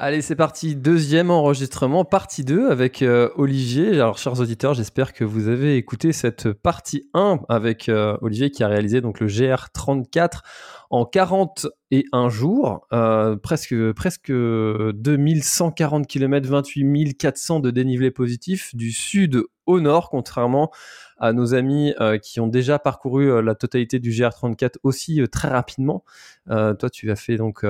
Allez, c'est parti. Deuxième enregistrement, partie 2 avec euh, Olivier. Alors, chers auditeurs, j'espère que vous avez écouté cette partie 1 avec euh, Olivier qui a réalisé donc le GR34 en 41 jours, euh, presque, presque 2140 km, 28 400 de dénivelé positif du sud au nord, contrairement à nos amis euh, qui ont déjà parcouru euh, la totalité du GR34 aussi très rapidement. toi, tu as fait donc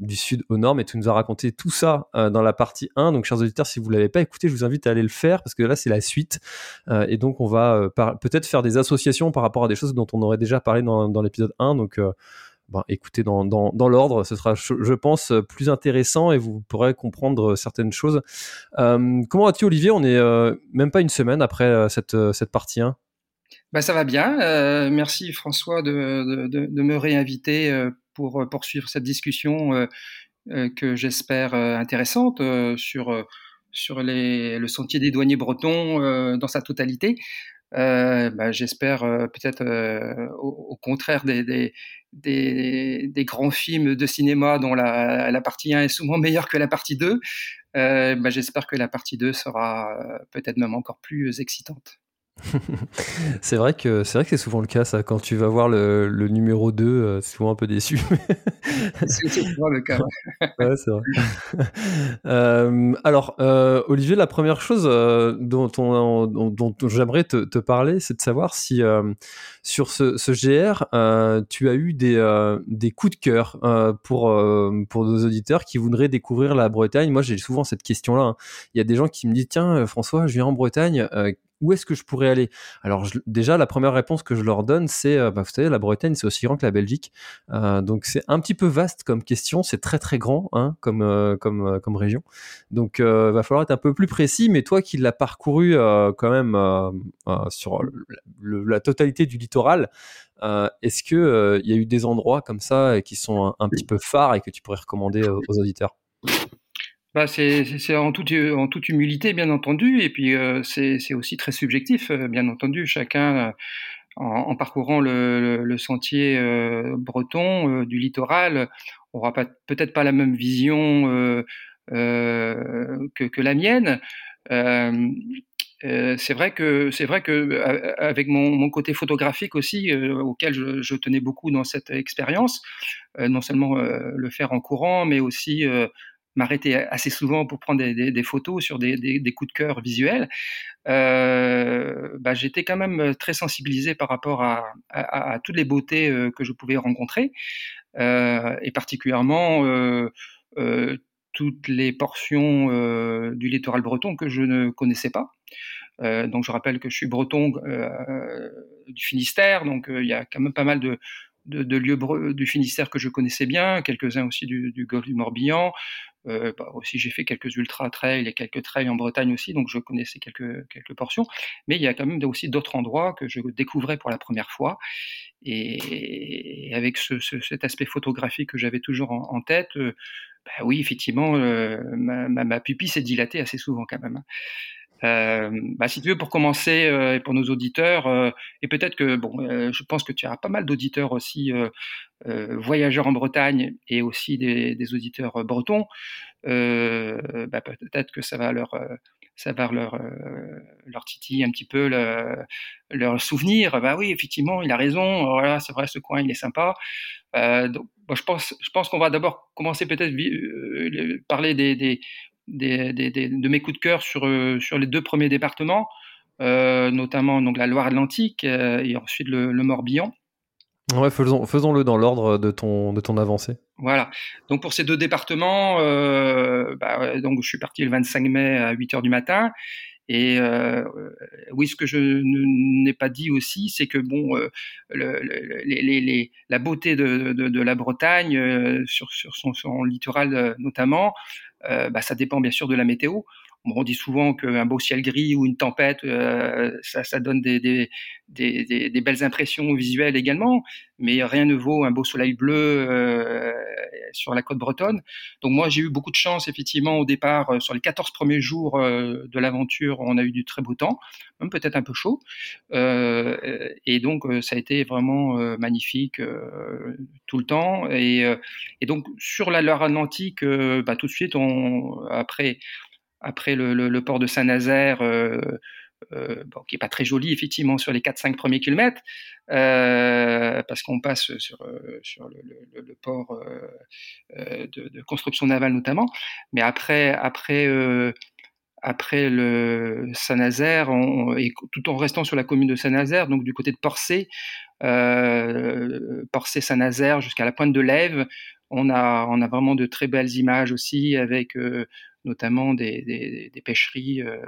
du sud au nord, mais tu nous as raconté tout ça dans la partie 1. Donc, chers auditeurs, si vous ne l'avez pas écouté, je vous invite à aller le faire parce que là, c'est la suite. et donc, on va peut-être faire des associations par rapport à des choses dont on aurait déjà parlé dans, dans l'épisode 1. Donc, ben, écoutez dans, dans, l'ordre, ce sera, je pense, plus intéressant et vous pourrez comprendre certaines choses. Euh, comment vas-tu, Olivier? On est euh, même pas une semaine après euh, cette, cette partie 1. Bah, ça va bien. merci, François, de, de, de me réinviter pour poursuivre cette discussion que j'espère intéressante sur, sur les, le sentier des douaniers bretons dans sa totalité. Euh, bah, j'espère euh, peut-être euh, au, contraire des, des, des, des, grands films de cinéma dont la, la, partie 1 est souvent meilleure que la partie 2. Bah, j'espère que la partie 2 sera peut-être même encore plus excitante. c'est vrai que c'est vrai que c'est souvent le cas ça. Quand tu vas voir le, le numéro 2 euh, c'est souvent un peu déçu. C'est souvent le cas ouais, c'est vrai. Euh, alors euh, Olivier la première chose dont, on, dont, dont j'aimerais te, te, parler c'est de savoir si sur ce, ce GR tu as eu des, des coups de cœur pour pour nos auditeurs qui voudraient découvrir la Bretagne. Moi j'ai souvent cette question là hein. il y a des gens qui me disent tiens François je viens en Bretagne où est-ce que je pourrais aller? Alors déjà, la première réponse que je leur donne, c'est, euh, bah, vous savez, la Bretagne, c'est aussi grand que la Belgique. Euh, donc c'est un petit peu vaste comme question, c'est très très grand hein, comme, euh, comme, comme région. Donc il va falloir être un peu plus précis, mais toi qui l'as parcouru quand même sur la totalité du littoral, est-ce qu'il il y a eu des endroits comme ça qui sont un, petit peu phares et que tu pourrais recommander aux auditeurs? Bah c'est en toute, en toute humilité, bien entendu, et puis euh, c'est aussi très subjectif, euh, bien entendu. Chacun, euh, en, parcourant le, sentier euh, breton du littoral, aura peut-être pas la même vision que, la mienne. c'est vrai que c'est vrai que avec mon, côté photographique aussi, auquel je, tenais beaucoup dans cette expérience, non seulement le faire en courant, mais aussi m'arrêter assez souvent pour prendre des, photos sur des, coups de cœur visuels, euh, bah, j'étais quand même très sensibilisé par rapport à, toutes les beautés euh, que je pouvais rencontrer, euh, et particulièrement toutes les portions du littoral breton que je ne connaissais pas. donc je rappelle que je suis breton du Finistère, donc il y a quand même pas mal de, lieux du Finistère que je connaissais bien, quelques-uns aussi du, du golfe du Morbihan, euh, bah, aussi, j'ai fait quelques ultra trails et quelques trails en Bretagne aussi, donc je connaissais quelques quelques portions. Mais il y a quand même aussi d'autres endroits que je découvrais pour la première fois. Et, avec ce, ce, cet aspect photographique que j'avais toujours en, tête, euh, bah oui, effectivement, euh, ma, pupille s'est dilatée assez souvent quand même. Euh, bah, si tu veux, pour commencer, euh, et pour nos auditeurs, euh, et peut-être que, bon, je pense que tu as pas mal d'auditeurs aussi voyageurs en Bretagne et aussi des, auditeurs bretons, bah, peut-être que ça va leur ça va leur, leur titiller un petit peu le, leur souvenir. Bah oui, effectivement, il a raison. Voilà, c'est vrai, ce coin, il est sympa. Donc, je pense, je pense qu'on va d'abord commencer peut-être parler des, des, des, de mes coups de cœur sur, euh, sur les deux premiers départements, euh, notamment donc la Loire-Atlantique euh, et ensuite le, le Morbihan. Ouais, faisons, faisons-le dans l'ordre de ton, de ton avancée. Voilà. Donc pour ces deux départements, euh, bah, donc je suis parti le 25 mai à 8 heures du matin. Et euh, oui, ce que je n'ai pas dit aussi, c'est que bon, euh, le, les, les, la beauté de, de, de la Bretagne, sur, sur son, son, littoral notamment, bah, ça dépend bien sûr de la météo on dit souvent qu'un beau ciel gris ou une tempête, euh, ça, ça, donne des, des, des, des, belles impressions visuelles également, mais rien ne vaut un beau soleil bleu euh, sur la côte bretonne. Donc moi, j'ai eu beaucoup de chance, effectivement, au départ, euh, sur les 14 premiers jours euh, de l'aventure, on a eu du très beau temps, même peut-être un peu chaud. Euh, et donc, ça a été vraiment magnifique tout le temps. Et, et, donc, sur la Loire Atlantique, bah, tout de suite, on, après après le, port de Saint-Nazaire, euh, euh, qui est pas très joli effectivement sur les 4-5 premiers kilomètres, euh, parce qu'on passe sur, sur le, port de, construction navale notamment. Mais après, après, après le Saint-Nazaire, tout en restant sur la commune de Saint-Nazaire, donc du côté de Porcé, Porcé-Saint-Nazaire jusqu'à la pointe de l'Ève, on a, on a vraiment de très belles images aussi avec notamment des, pêcheries, euh,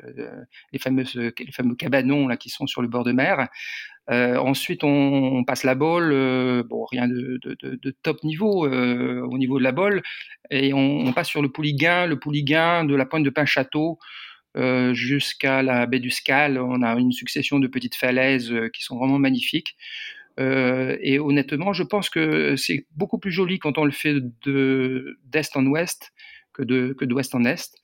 les, fameuses, les fameux cabanons là, qui sont sur le bord de mer. Euh, ensuite, on, passe la bolle, euh, bon, rien de, top niveau au niveau de la bolle, et on, passe sur le Pouliguin, le Pouliguin de la pointe de Pin-Château jusqu'à la baie du Scal. On a une succession de petites falaises qui sont vraiment magnifiques. et honnêtement, je pense que c'est beaucoup plus joli quand on le fait d'est en ouest que que d'ouest en est.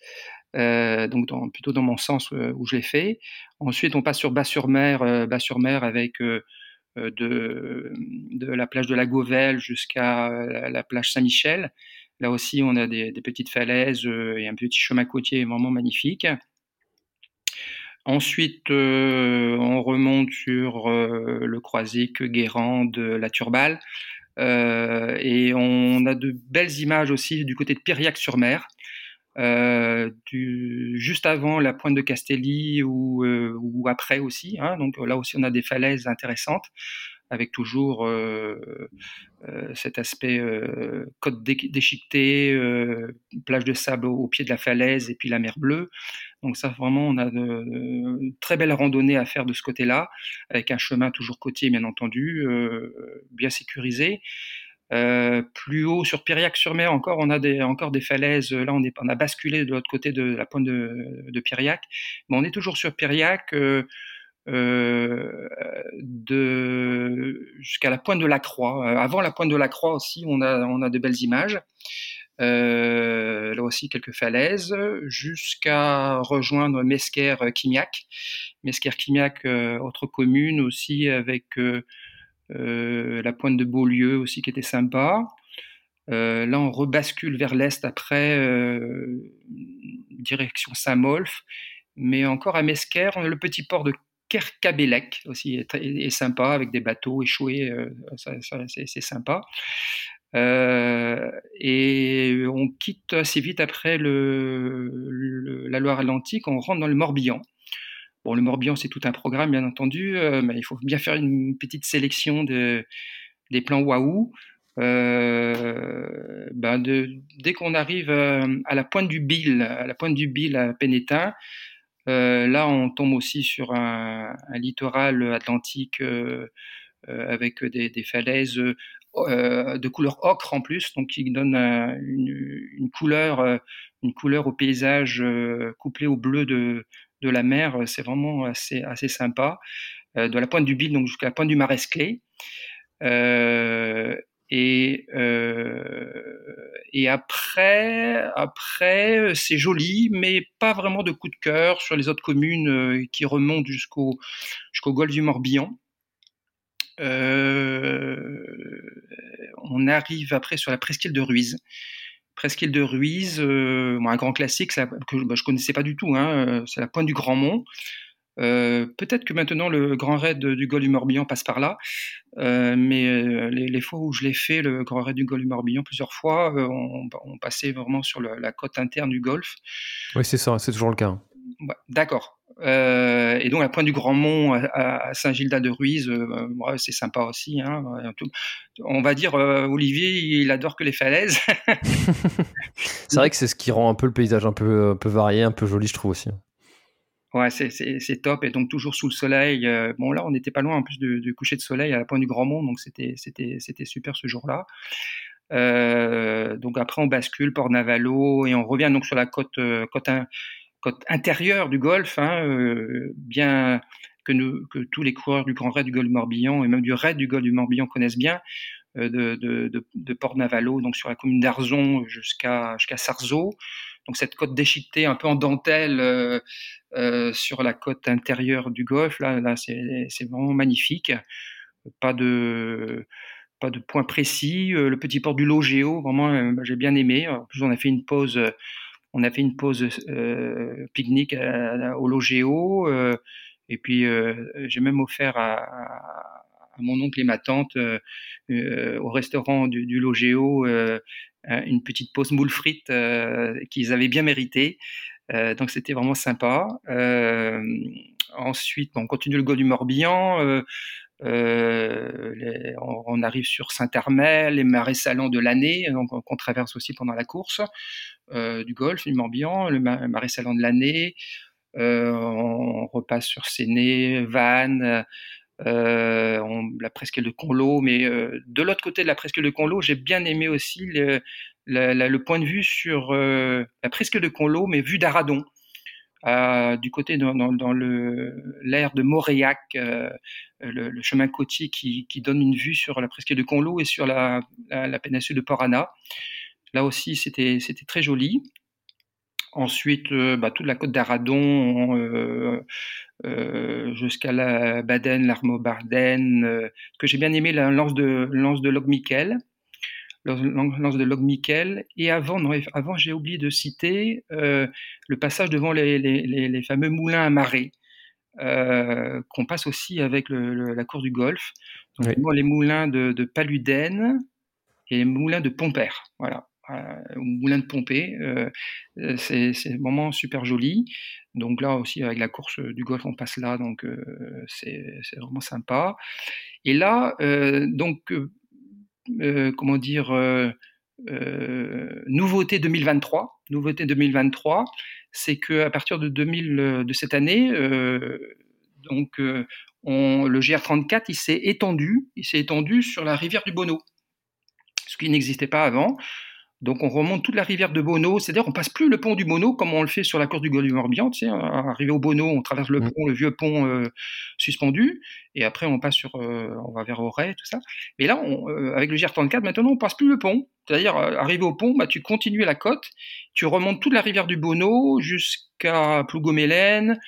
Euh, donc plutôt dans mon sens euh, où je l'ai fait. Ensuite, on passe sur Bas-sur-Mer, euh, Bas-sur-Mer avec de, de la plage de la Gauvelle jusqu'à la, la, plage Saint-Michel. Là aussi, on a des, des petites falaises et un petit chemin côtier vraiment magnifique. Ensuite, on remonte sur le Croisic, Guérande, la Turballe. Euh, et on a de belles images aussi du côté de Piriac-sur-Mer, euh, juste avant la pointe de Castelli ou, euh, après aussi. Hein, donc là aussi, on a des falaises intéressantes avec toujours euh, euh, cet aspect euh, côte déchiquetée, plage de sable au, pied de la falaise et puis la mer bleue. Donc ça, vraiment, on a de, très belles randonnées à faire de ce côté-là, avec un chemin toujours côtier, bien entendu, bien sécurisé. Plus haut sur Piriac-sur-Mer, encore, on a des, encore des falaises. Là, on, a basculé de l'autre côté de la pointe de, de mais on est toujours sur Piriac. Euh, euh, jusqu'à la pointe de la Croix. avant la pointe de la Croix aussi, on a, on a de belles images. Euh, là aussi quelques falaises, jusqu'à rejoindre Mesquer-Quimiac. Mesquer-Quimiac, euh, autre commune aussi avec euh, euh, la pointe de Beaulieu aussi qui était sympa. Euh, là, on rebascule vers l'est après, direction Saint-Molf. Mais encore à Mesquer, on le petit port de Kerkabelec aussi est, sympa avec des bateaux échoués, c'est sympa. Euh, et on quitte assez vite après la Loire-Atlantique, on rentre dans le Morbihan. Bon, le Morbihan, c'est tout un programme, bien entendu, euh, mais il faut bien faire une petite sélection de, des plans waouh. Euh, ben dès qu'on arrive euh, à la pointe du Bill, à la pointe du Bill à Pénétin, euh, là on tombe aussi sur un, littoral atlantique euh, avec des, falaises euh, de couleur ocre en plus, donc qui donne euh, une, couleur, euh, une couleur au paysage couplé au bleu de, la mer. C'est vraiment assez, assez sympa. de la pointe du Bill donc jusqu'à la pointe du Maresclé. Et, euh, et après, après c'est joli, mais pas vraiment de coup de cœur sur les autres communes euh, qui remontent jusqu'au jusqu'au golfe du Morbihan. Euh, on arrive après sur la presqu'île de Ruiz. Presqu'île de Ruiz, un grand classique la, que bah, je connaissais pas du tout. Hein, c'est la pointe du Grand Mont. Euh, Peut-être que maintenant le grand raid du Golfe du Morbihan passe par là, euh, mais euh, les, les, fois où je l'ai fait, le grand raid du Golfe du Morbihan, plusieurs fois, euh, on, on, passait vraiment sur le, la côte interne du Golfe. Oui, c'est ça, c'est toujours le cas. D'accord. Euh, et donc, la pointe du Grand Mont à, Saint-Gildas-de-Ruise, c'est sympa aussi. Hein, On va dire, Olivier, il adore que les falaises. c'est vrai que c'est ce qui rend un peu le paysage un peu, un peu varié, un peu joli, je trouve aussi. Ouais, c'est top. Et donc, toujours sous le soleil. bon, là, on n'était pas loin en plus du, coucher de soleil à la pointe du Grand Mont, donc c'était super ce jour-là. Euh, donc après, on bascule Port Navalo et on revient donc sur la côte, euh, intérieure du Golfe, hein, euh, bien que, tous les coureurs du Grand Raid du Golfe du Morbihan et même du Raid du Golfe du Morbihan connaissent bien. De, de, de, Port Navalo, donc sur la commune d'Arzon jusqu'à jusqu'à Sarzeau. Cette côte déchiquetée un peu en dentelle euh, sur la côte intérieure du Golfe, là, là c'est vraiment magnifique. Pas de pas de point précis. Euh, le petit port du Logéo, vraiment, euh, j'ai bien aimé. En plus, on a fait une pause, euh, on a fait une pause pique-nique au Logéo. et puis, j'ai même offert à, mon oncle et ma tante au restaurant du Logéo une petite pause moule frites qu'ils avaient bien mérité. donc, c'était vraiment sympa. ensuite, on continue le Golfe du Morbihan. Euh, on, arrive sur Saint-Hermel, les marais salants de l'année, qu'on traverse aussi pendant la course euh, du Golfe, du Morbihan, le marais salant de l'année. Euh, on repasse sur Séné, Vannes, la presqu'île de Conlo, mais de l'autre côté de la presqu'île de Conlo, j'ai bien aimé aussi le, point de vue sur la presqu'île de Conlo, mais vue d'Aradon. Euh, du côté dans, dans, le l'air de Moréac, euh, le, chemin côtier qui, donne une vue sur la presqu'île de Conlo et sur la, la, péninsule de Porana. Là aussi, c'était très joli. Ensuite, euh, bah, toute la côte d'Aradon jusqu'à la Baden, l'Armo-Barden, que j'ai bien aimé la lance de lance de Logmiquel lance de Log Miquel. Et avant, avant j'ai oublié de citer euh, le passage devant les, fameux moulins à marée. Euh, qu'on passe aussi avec la cour du Golfe. les moulins de, de Paluden et les moulins de Pompère. Voilà. Euh, moulin de Pompée. c'est vraiment super joli. Donc là aussi, avec la course du golfe, on passe là, donc c'est vraiment sympa. Et là, donc euh, comment dire, euh, euh, nouveauté 2023. Nouveauté 2023, c'est que à partir de 2000 de cette année, donc on, le GR34, il s'est étendu, il s'est étendu sur la rivière du Bonneau, ce qui n'existait pas avant. Donc on remonte toute la rivière de Bono, c'est-à-dire on passe plus le pont du Bono comme on le fait sur la course du Golfe du Morbihan. Tu sais, arrivé au Bono, on traverse le mmh. pont, le vieux pont euh, suspendu, et après on passe sur, euh, on va vers Auray, tout ça. Mais là, on, euh, avec le GR34, maintenant on passe plus le pont. C'est-à-dire arrivé au pont, bah, tu continues la côte, tu remontes toute la rivière du Bono jusqu'à Plougomélène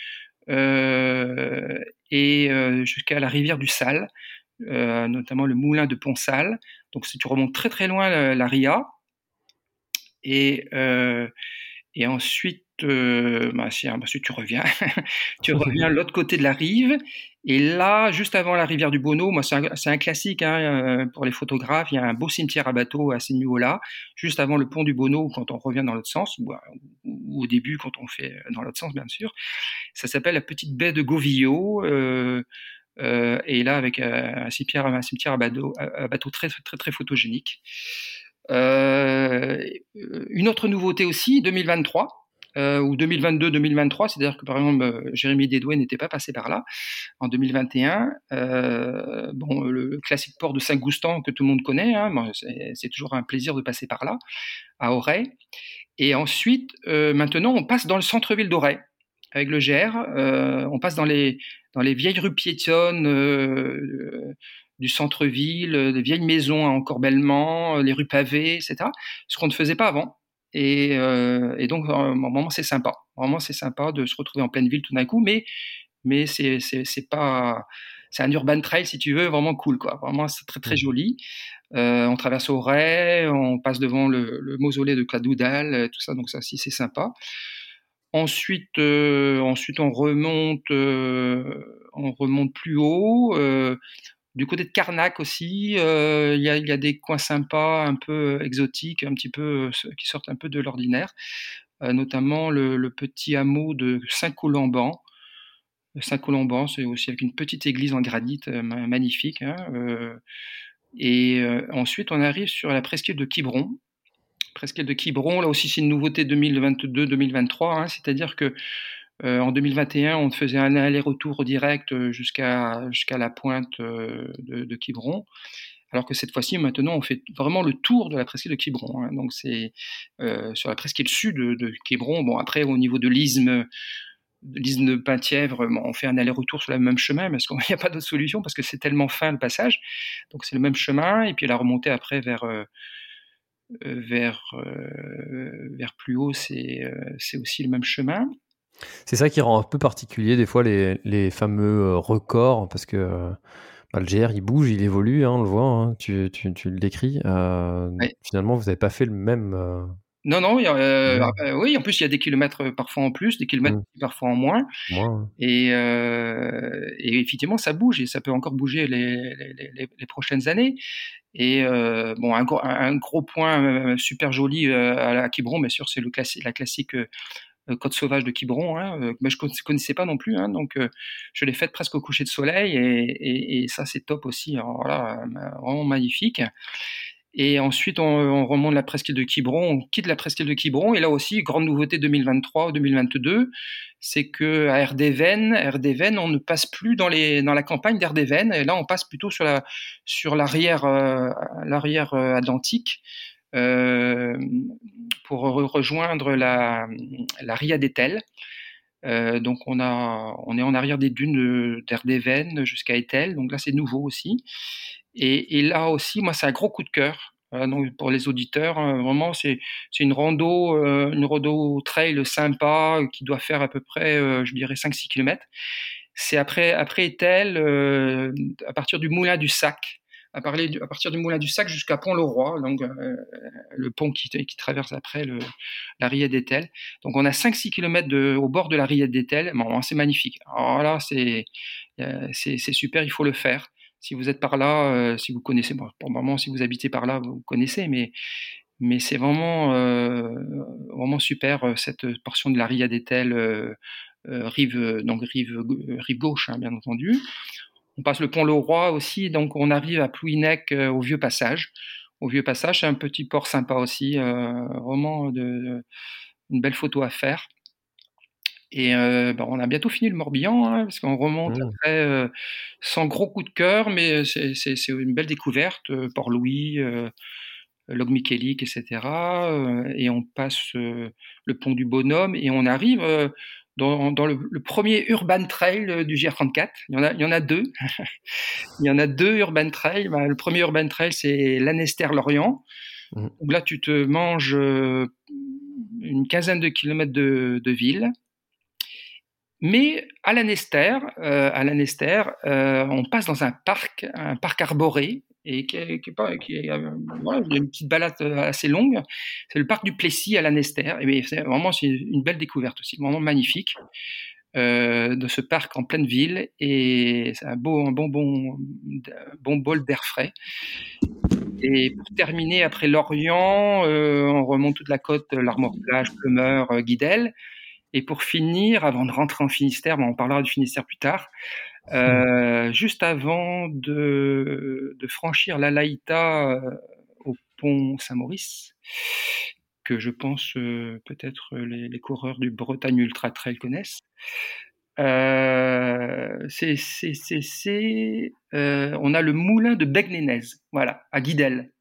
et jusqu'à la rivière du Sal, notamment le moulin de Pont-Sal. Donc si tu remontes très très loin la Ria, et, euh, et ensuite, euh, bah, si, ensuite tu reviens, tu reviens de l'autre côté de la rive. Et là, juste avant la rivière du Bono, moi c'est un, un, classique hein, pour les photographes. Il y a un beau cimetière à bateau à ce niveau-là, juste avant le pont du Bono, quand on revient dans l'autre sens, ou, ou, au début quand on fait dans l'autre sens, bien sûr. Ça s'appelle la petite baie de Govillot. Euh, euh, et là, avec un cimetière, un cimetière à bateau, à bateau très, très, très photogénique. Euh, une autre nouveauté aussi, 2023, euh, ou 2022-2023, c'est-à-dire que par exemple euh, Jérémy Dédoué n'était pas passé par là en 2021. Euh, bon, le classique port de Saint-Goustan que tout le monde connaît, hein, c'est toujours un plaisir de passer par là, à Auray. Et ensuite, maintenant, on passe dans le centre-ville d'Auray avec le GR. on passe dans les dans les vieilles rues piétonnes du centre-ville, euh, des vieilles maisons à encorbellement, euh, les rues pavées, etc. Ce qu'on ne faisait pas avant. Et, euh, et donc, moment, c'est sympa. Vraiment, c'est sympa de se retrouver en pleine ville tout d'un coup, mais, mais c'est, c'est, pas. C'est un urban trail, si tu veux, vraiment cool, quoi. Vraiment, c'est très, très mmh. joli. on traverse Auray, on passe devant le, mausolée de Cladoudal, tout ça, donc ça aussi, c'est sympa. Ensuite, ensuite, on remonte, on remonte plus haut. Du côté de Carnac aussi, euh, il y, a, des coins sympas, un peu exotiques, un petit peu euh, qui sortent un peu de l'ordinaire, euh, notamment le, petit hameau de Saint-Colomban, Saint-Colomban, c'est aussi avec une petite église en granit magnifique. Hein, et ensuite, on arrive sur la presqu'île de Quiberon. Presqu'île de Quiberon, là aussi, c'est une nouveauté 2022-2023, hein, c'est-à-dire que en 2021, on faisait un aller-retour direct jusqu'à jusqu'à la pointe de, de Quiberon alors que cette fois-ci, maintenant, on fait vraiment le tour de la presqu'île de Quiberon. Hein. Donc, c'est euh, sur la presqu'île sud de, Quiberon. Bon, après, au niveau de l'isthme, l'isthme de Penthièvre, on fait un aller-retour sur le même chemin parce qu'il n'y a pas d'autre solution? Parce que c'est tellement fin le passage. Donc, c'est le même chemin. Et puis, la remontée après vers. Euh, euh, vers, vers plus haut, c'est aussi le même chemin. C'est ça qui rend un peu particulier des fois les, les fameux records, parce que bah, le GR, il bouge, il évolue, hein, on le voit, hein, tu, tu, tu, le décris. Euh, finalement, vous n'avez pas fait le même. Euh, non, non, euh, ah, oui, en plus, il y a des kilomètres parfois en plus, des kilomètres mmh. parfois en moins. Et, et, effectivement, ça bouge et ça peut encore bouger les, les, les, prochaines années. Et bon, un, un, gros point super joli à, la Quiberon, bien sûr, c'est la classique euh, Côte sauvage de Quiberon, hein, euh, je ne connaissais pas non plus, hein, donc euh, je l'ai faite presque au coucher de soleil et, ça c'est top aussi, voilà, vraiment magnifique. Et ensuite on, remonte la presqu'île de Quiberon, on quitte la presqu'île de Quiberon et là aussi grande nouveauté 2023 ou 2022, c'est que à on ne passe plus dans la campagne d'Erdéven et là on passe plutôt sur la sur l'arrière l'arrière Atlantique. Euh, pour rejoindre la, Ria d'Etel. Euh, donc on, a, on est en arrière des dunes d'Erdéven jusqu'à Etel, donc là c'est nouveau aussi. Et, là aussi, moi c'est un gros coup de cœur. donc pour les auditeurs, hein, vraiment c'est une rando, euh, une rando trail sympa qui doit faire à peu près, euh, je dirais 5-6 km. C'est après après Etel, à partir du moulin du Sac à, à partir du Moulin du Sac jusqu'à Pont-le-Roi, donc euh, le pont qui, traverse après la Riette d'Etel. Donc on a 5-6 km au bord de la Riette d'Etel. C'est magnifique. Alors là, c'est euh, c'est super, il faut le faire. Si vous êtes par là, euh, si vous connaissez, bon, pour le moment, si vous habitez par là, vous connaissez, mais c'est vraiment vraiment super cette portion de la Riette d'Etel. rive donc rive rive gauche hein, bien entendu on passe le pont Le Roi aussi, donc on arrive à Plouinec euh, au Vieux Passage. Au Vieux Passage, c'est un petit port sympa aussi, euh, vraiment de, une belle photo à faire. Et euh, bah, on a bientôt fini le Morbihan, hein, parce qu'on remonte mmh. après sans gros coup de cœur, mais c'est une belle découverte. Port-Louis, Logmiquelic, etc. et on passe le pont du Bonhomme et on arrive dans, le, premier urban trail euh, du GR34. Il y en a, il y en a deux. il y en a deux urban trails. Bah, le premier urban trail, c'est l'Anester-Lorient. Mmh. là, tu te manges euh, une quinzaine de kilomètres de, de ville. Mais à l'Anester, euh, à l'Anester, euh, on passe dans un parc, un parc arboré, et qui, est, qui, qui euh, voilà, une petite balade euh, assez longue. C'est le parc du Plessis à l'Anester. Et c'est vraiment c'est une belle découverte aussi, vraiment magnifique. Euh, de ce parc en pleine ville et c'est un beau un bon bon bon bol d'air frais et pour terminer après Lorient on remonte toute la côte l'Armor Plage Plumeur Guidel et pour finir avant de rentrer en Finistère bon, on parlera du Finistère plus tard euh, juste avant de, de franchir la Laïta euh, au pont Saint-Maurice, que je pense euh, peut-être les, les, coureurs du Bretagne Ultra Trail connaissent. Euh, c'est, c'est, c'est, euh, on a le moulin de Begnénez, voilà, à Guidel.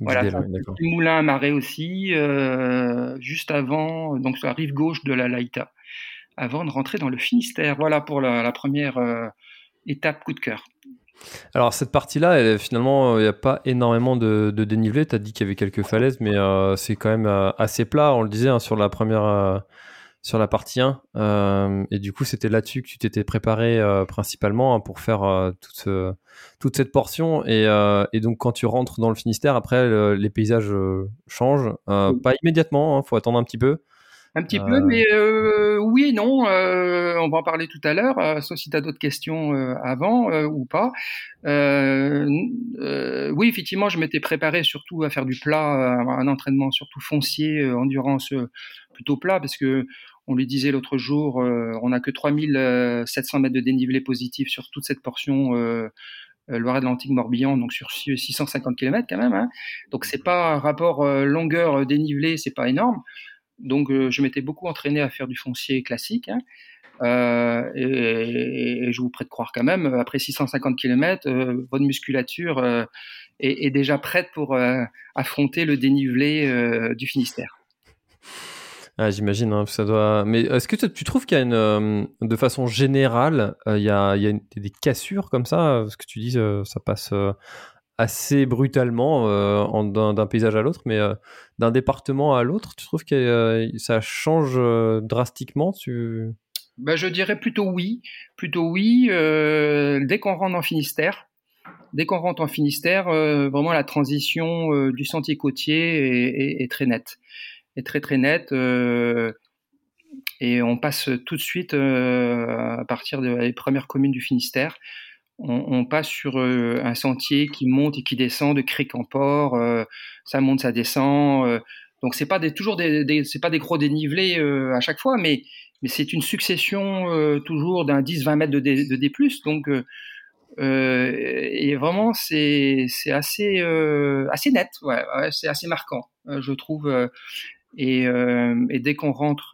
Voilà, petit moulin à marée aussi, euh, juste avant, donc sur la rive gauche de la Laïta avant de rentrer dans le Finistère. Voilà pour la, première euh, étape coup de cœur. Alors cette partie-là, finalement, il n'y a pas énormément de, dénivelé. Tu as dit qu'il y avait quelques falaises, mais euh, c'est quand même euh, assez plat, on le disait, hein, sur la première, sur la partie 1. et du coup, c'était là-dessus que tu t'étais préparé principalement hein, pour faire toute, toute cette portion. Et, et, donc quand tu rentres dans le Finistère, après, les paysages changent. Pas immédiatement, il hein, faut attendre un petit peu. Un petit peu, euh. mais euh, oui non. Euh, on va en parler tout à l'heure, euh, sauf si tu as d'autres questions euh, avant ou pas. oui, effectivement, je m'étais préparé surtout à faire du plat, un entraînement surtout foncier, endurance plutôt plat, parce que on lui disait l'autre jour, on n'a que 3700 mètres de dénivelé positif sur toute cette portion Loire-Atlantique-Morbihan, donc sur 650 km quand même. Hein. Donc c'est pas un rapport longueur dénivelé, c'est pas énorme. Donc je m'étais beaucoup entraîné à faire du foncier classique. Hein. Euh, et, je vous prie de croire quand même, après 650 km, euh, votre musculature euh, est, déjà prête pour affronter le dénivelé du Finistère. Ah, J'imagine, hein, ça doit. Mais est-ce que tu trouves qu'il y a une, de façon générale, il y a des cassures comme ça Ce que tu dis, ça passe assez brutalement d'un paysage à l'autre, mais d'un département à l'autre, tu trouves que ça change drastiquement. Ben, je dirais plutôt oui. Plutôt oui. Euh, dès qu'on rentre en Finistère, dès qu'on rentre en Finistère, euh, vraiment la transition euh, du sentier côtier est, très nette, est très très nette. et on passe tout de suite à partir des premières communes du Finistère. On, passe sur un sentier qui monte et qui descend de crique en port. ça monte, ça descend. donc c'est pas des, toujours c'est pas des gros dénivelés à chaque fois, mais c'est une succession euh, toujours d'un 10-20 mètres de D. Donc, euh, euh, et vraiment, c'est assez, assez net, ouais, c'est assez marquant, je trouve. Et, et, dès qu'on rentre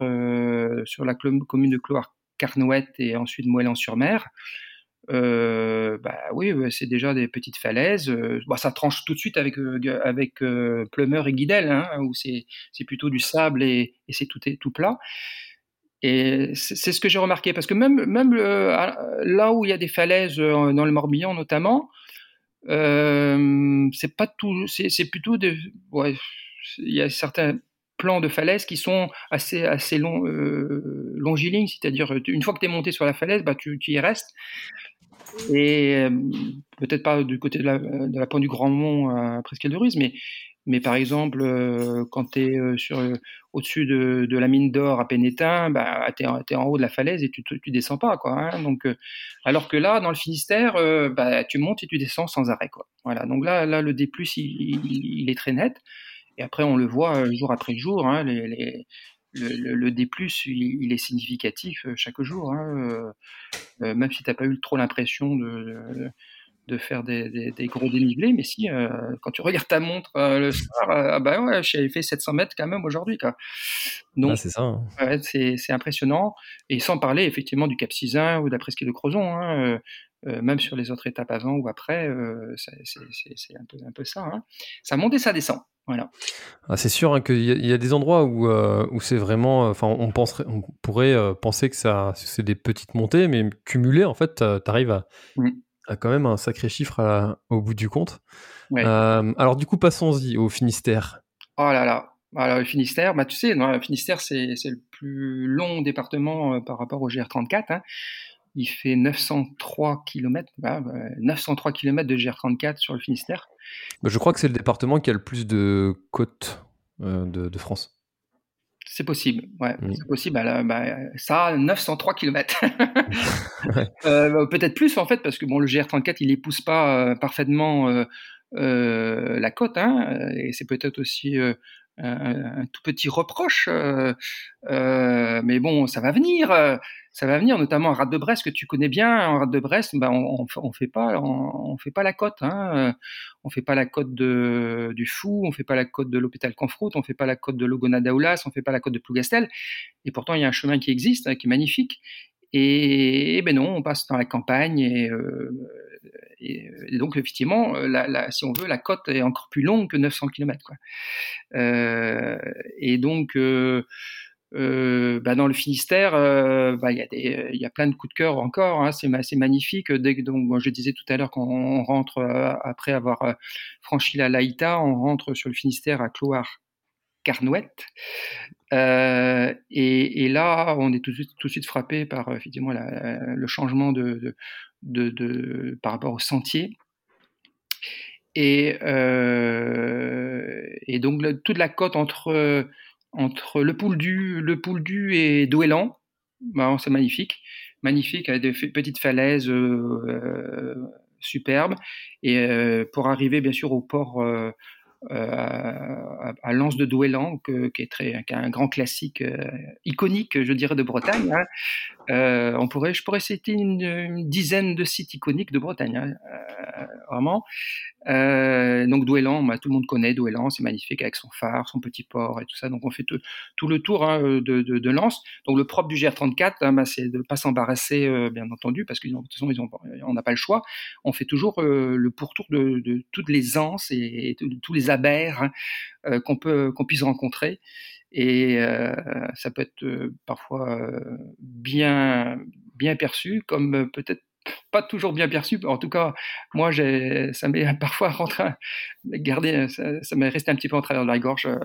sur la commune de Cloire-Carnouette et ensuite Moëlan-sur-Mer, euh, bah oui, c'est déjà des petites falaises. Bah, ça tranche tout de suite avec avec Plumeur et Guidel, hein, où c'est plutôt du sable et, c'est tout, tout plat. Et c'est ce que j'ai remarqué, parce que même, même là où il y a des falaises euh, dans le Morbihan notamment, euh, c'est pas tout, c'est plutôt des, il y a certains plans de falaises qui sont assez assez long, euh, longilignes, c'est-à-dire une fois que tu es monté sur la falaise, bah tu, tu y restes. Et euh, peut-être pas du côté de la, de la pointe du Grand Mont à Presqu'île de mais mais par exemple, euh, quand tu es euh, euh, au-dessus de, la mine d'or à Pénétin, bah, tu es, en haut de la falaise et tu, tu descends pas. Quoi, hein. donc, alors que là, dans le Finistère, bah, tu montes et tu descends sans arrêt. Quoi. Voilà, donc là, là le D, il, est très net. Et après, on le voit jour après jour. Hein, les, les, le, le, D, il, il, est significatif chaque jour. Hein, même si tu n'as pas eu trop l'impression de de faire des, gros dénivelés, mais si, euh, quand tu regardes ta montre euh, le soir, euh, ah bah ouais, j'avais fait 700 mètres quand même aujourd'hui. Donc, ah, c'est ça. Hein. c'est impressionnant. Et sans parler effectivement du Cap Sizun ou de la presqu'île de Crozon, hein, même sur les autres étapes avant ou après, c'est un peu, un peu ça. Hein. Ça monte et ça descend. Voilà. Ah, c'est sûr qu'il y, y, a des endroits où, où c'est vraiment. Enfin, on, penserait, on pourrait penser que ça, c'est des petites montées, mais cumulées, en fait, tu arrives à. Mmh quand même un sacré chiffre au bout du compte. Euh, alors du coup, passons-y au Finistère. Oh là là, alors le Finistère, bah, tu sais, le Finistère, c'est le plus long département euh, par rapport au GR34. Hein. Il fait 903 km, 903 km de GR34 sur le Finistère. Bah, je crois que c'est le département qui a le plus de côtes euh, de, France. C'est possible, ouais, c'est possible. Bah, bah, ça, 903 km. euh, peut-être plus en fait, parce que bon, le GR34, il épouse pas euh, parfaitement euh, la côte, hein, et c'est peut-être aussi un, tout petit reproche, euh, euh, mais bon, ça va venir, euh, ça va venir, notamment en rade de Brest que tu connais bien. En rade de Brest, ben on, on, fait pas, on, fait pas la côte, hein, on fait pas la côte de, du Fou, on fait pas la côte de l'hôpital Confroute, on fait pas la côte de Logona d'Aoulas, on fait pas la côte de Plougastel, et pourtant il y a un chemin qui existe, hein, qui est magnifique. Et, ben non, on passe dans la campagne et, euh, et, donc effectivement, la, la, si on veut, la côte est encore plus longue que 900 km. Quoi. Euh, et donc, euh, euh, bah dans le Finistère, euh, bah, il y, a y a plein de coups de cœur encore. Hein, c'est, c'est magnifique. Dès que, donc, je disais tout à l'heure qu'on rentre après avoir franchi la Laïta, on rentre sur le Finistère à Cloire Carnouette. Euh, et, là, on est tout de suite, frappé par euh, le changement de, par rapport au sentier. Et, euh, donc toute la côte entre, entre le Pouldu, le Pouldu et Douélan, bah, c'est magnifique, magnifique avec des petites falaises euh, superbes. Et pour arriver bien sûr au port à, à l'Anse de Douélan, qui est un grand classique iconique, je dirais, de Bretagne. Hein. On pourrait, je pourrais citer une, dizaine de sites iconiques de Bretagne, hein, vraiment. Euh, donc Douélan, bah, tout le monde connaît Douélan, c'est magnifique avec son phare, son petit port et tout ça. Donc on fait tout, le tour hein, de, de, de Lens. Donc le propre du GR34, hein, bah, c'est de ne pas s'embarrasser, euh, bien entendu, parce que de toute façon ils ont, on n'a pas le choix. On fait toujours euh, le pourtour de, de, toutes les anses et, tous les abers hein, euh, qu'on peut qu'on puisse rencontrer. Et ça peut être parfois bien bien perçu, comme peut-être pas toujours bien perçu. En tout cas, moi, ça m'est parfois rentré, garder, ça, m'est resté un petit peu en travers de la gorge euh,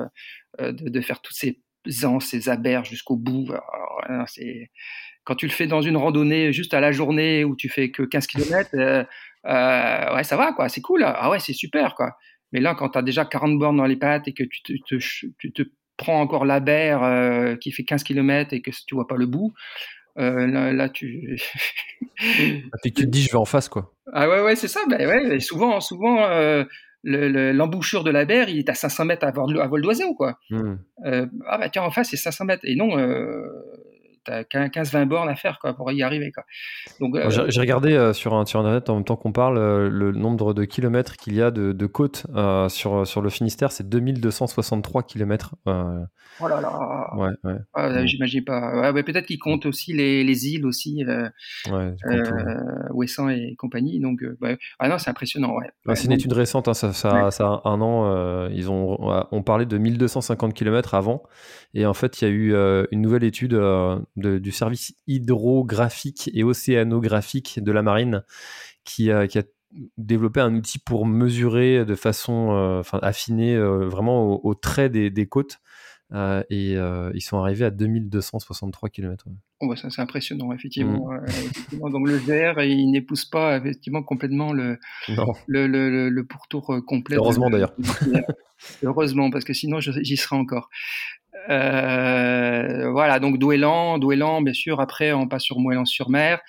euh, de, faire toutes ces ans, ces abers jusqu'au bout. c'est quand tu le fais dans une randonnée juste à la journée où tu fais que 15 km, euh, ouais, ça va, quoi. C'est cool. Ah ouais, c'est super, quoi. Mais là, quand tu as déjà 40 bornes dans les pattes et que tu te, tu te prends encore l'abert qui fait 15 km et que tu vois pas le bout, euh, là, tu. Ah, tu te dis, je vais en face, quoi. Ah ouais, ouais, c'est ça. Ben ouais, souvent, souvent euh, l'embouchure de la berre, il est à 500 mètres à vol, à vol d'oiseau, quoi. Hmm. Euh, ah bah tiens, en face, c'est 500 mètres. Et non, t'as 15-20 bornes à faire quoi, pour y arriver. Quoi. Donc, euh, J'ai regardé euh, sur, sur Internet en même temps qu'on parle euh, le nombre de kilomètres qu'il y a de, de côtes sur, sur le Finistère, c'est 2263 kilomètres. Oh là là ouais, ouais. Ah, J'imagine pas. Peut-être qu'ils comptent aussi les, les îles aussi, Ouessant et compagnie. Donc, ah non, c'est impressionnant. Ouais. c'est une étude récente, hein, ça, ça, ça, a un an. ils ont on parlait de 1250 kilomètres avant. Et en fait, il y a eu une nouvelle étude du service hydrographique et océanographique de la marine qui, a développé un outil pour mesurer de façon euh, affinée euh, vraiment au, trait des, côtes. Euh, et ils sont arrivés à 2263 km. Oh bah ça c'est impressionnant effectivement. Mm. Donc le GR il n'épouse pas effectivement complètement le le, le, le, pourtour complet. Heureusement d'ailleurs. Heureusement parce que sinon j'y serais encore. Euh, voilà, donc Douélan, Douélan, bien sûr. Après, on passe sur Moëlan-sur-Mer.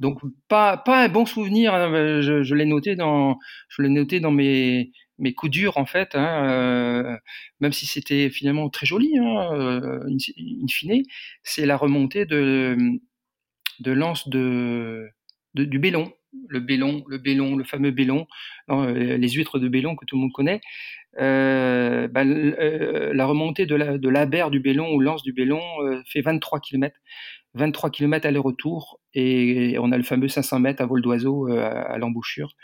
Donc pas pas un bon souvenir. Hein, je, l'ai noté dans je l'ai noté dans mes mes coups durs en fait. Hein, euh, même si c'était finalement très joli, hein, euh, in, fine, c'est la remontée de de lance de, du Bélon le bélon, le bélon, le fameux bélon, euh, les huîtres de bélon que tout le monde connaît, bah, la remontée de la, de du bélon ou l'anse du bélon fait 23 km. 23 km aller-retour et on a le fameux 500 mètres à vol d'oiseau à l'embouchure.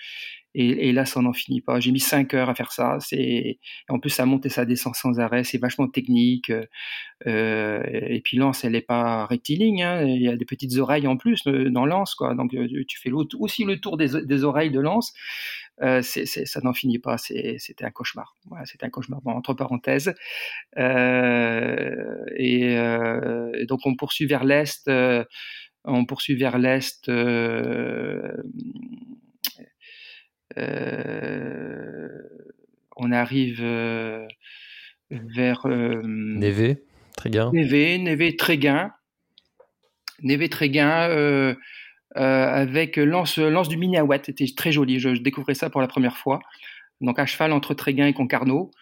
Et, là, ça n'en finit pas. J'ai mis 5 heures à faire ça. C'est en plus ça monte et ça descend sans arrêt. C'est vachement technique. Euh, et puis l'anse, elle n'est pas rectiligne. Hein. Il y a des petites oreilles en plus euh, dans l'anse, quoi. Donc euh, tu fais aussi le tour des, oreilles de l'anse. Euh, ça n'en finit pas. C'était un cauchemar. C'était un cauchemar. Bon, entre parenthèses. Euh, et, et, donc on poursuit vers l'est. on poursuit vers l'est euh, on arrive euh, vers euh, Névé, Tréguin. Névé, Névé, Tréguin. Névé, Tréguin, avec Lance, Lance du Miniawet. C'était très joli. Je, découvrais ça pour la première fois. Donc à cheval entre Tréguin et Concarneau.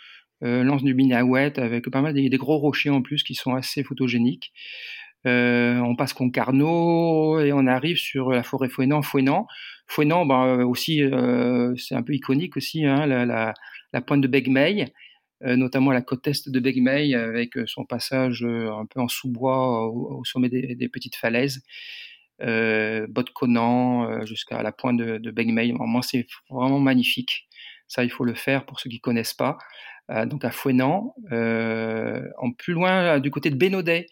lance du Miniawet avec pas mal des, gros rochers en plus qui sont assez photogéniques. on passe Concarneau et on arrive sur la forêt Fouenant. Fouenant, Fouenant, ben, aussi, euh, c'est un peu iconique aussi, hein, la, pointe de Begmey, euh, notamment la côte est de Begmey, avec son passage un peu en sous-bois au, sommet des, petites falaises. Euh, Conan jusqu'à la pointe de, de. Vraiment, c'est vraiment magnifique. Ça, il faut le faire pour ceux qui connaissent pas. donc à Fouenant. en plus loin, du côté de Bénodet,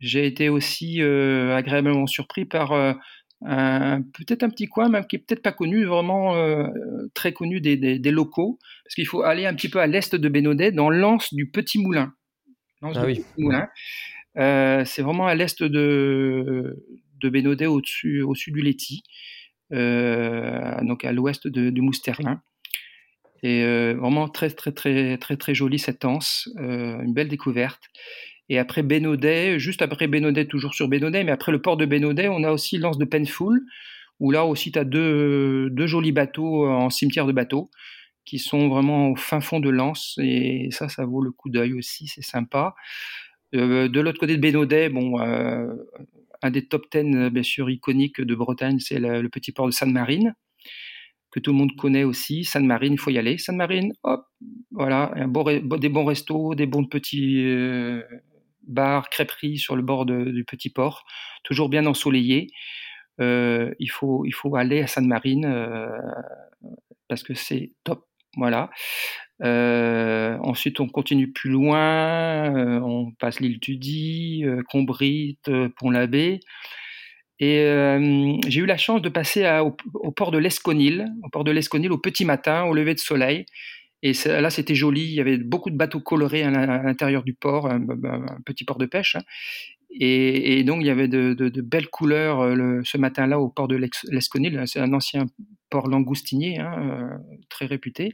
j'ai été aussi agréablement surpris par peut-être un petit coin même qui est peut-être pas connu, vraiment euh, très connu des, locaux, parce qu'il faut aller un petit peu à l'est de Bénodet, dans l'anse du Petit Moulin. Ah oui. Euh, c'est vraiment à l'est de, de Bénodet, au-dessus, au sud du Léty, euh, donc à l'ouest du Mousterlin. Et vraiment très très très très très jolie cette anse, une belle découverte. Et après Bénodet, juste après Bénodet, toujours sur Bénodet, mais après le port de Bénodet, on a aussi l'anse de Penfoul, où là aussi tu as deux, deux, jolis bateaux en cimetière de bateaux. qui sont vraiment au fin fond de l'Anse. Et ça, ça vaut le coup d'œil aussi, c'est sympa. Euh, de l'autre côté de Bénodet, bon, euh, un des top 10 bien sûr iconiques de Bretagne, c'est le, petit port de Sainte-Marine, que tout le monde connaît aussi. Sainte-Marine, il faut y aller. Sainte-Marine, hop, voilà, des bons restos, des bons petits euh, bars, crêperies sur le bord du petit port, toujours bien ensoleillé. il, faut, il faut aller à Sainte-Marine parce que c'est top. Voilà. Euh, ensuite, on continue plus loin, euh, on passe l'île Tudy, euh, Combrit, Pont-l'Abbé. Et j'ai eu la chance de passer au, port de l'Esconil, au port de l'Esconil au petit matin, au lever de soleil. Et là, c'était joli. Il y avait beaucoup de bateaux colorés à l'intérieur du port, un, petit port de pêche. Hein. Et, donc, il y avait de, belles couleurs ce matin-là au port de l'Esconil. C'est un ancien port langoustinier, hein, très réputé.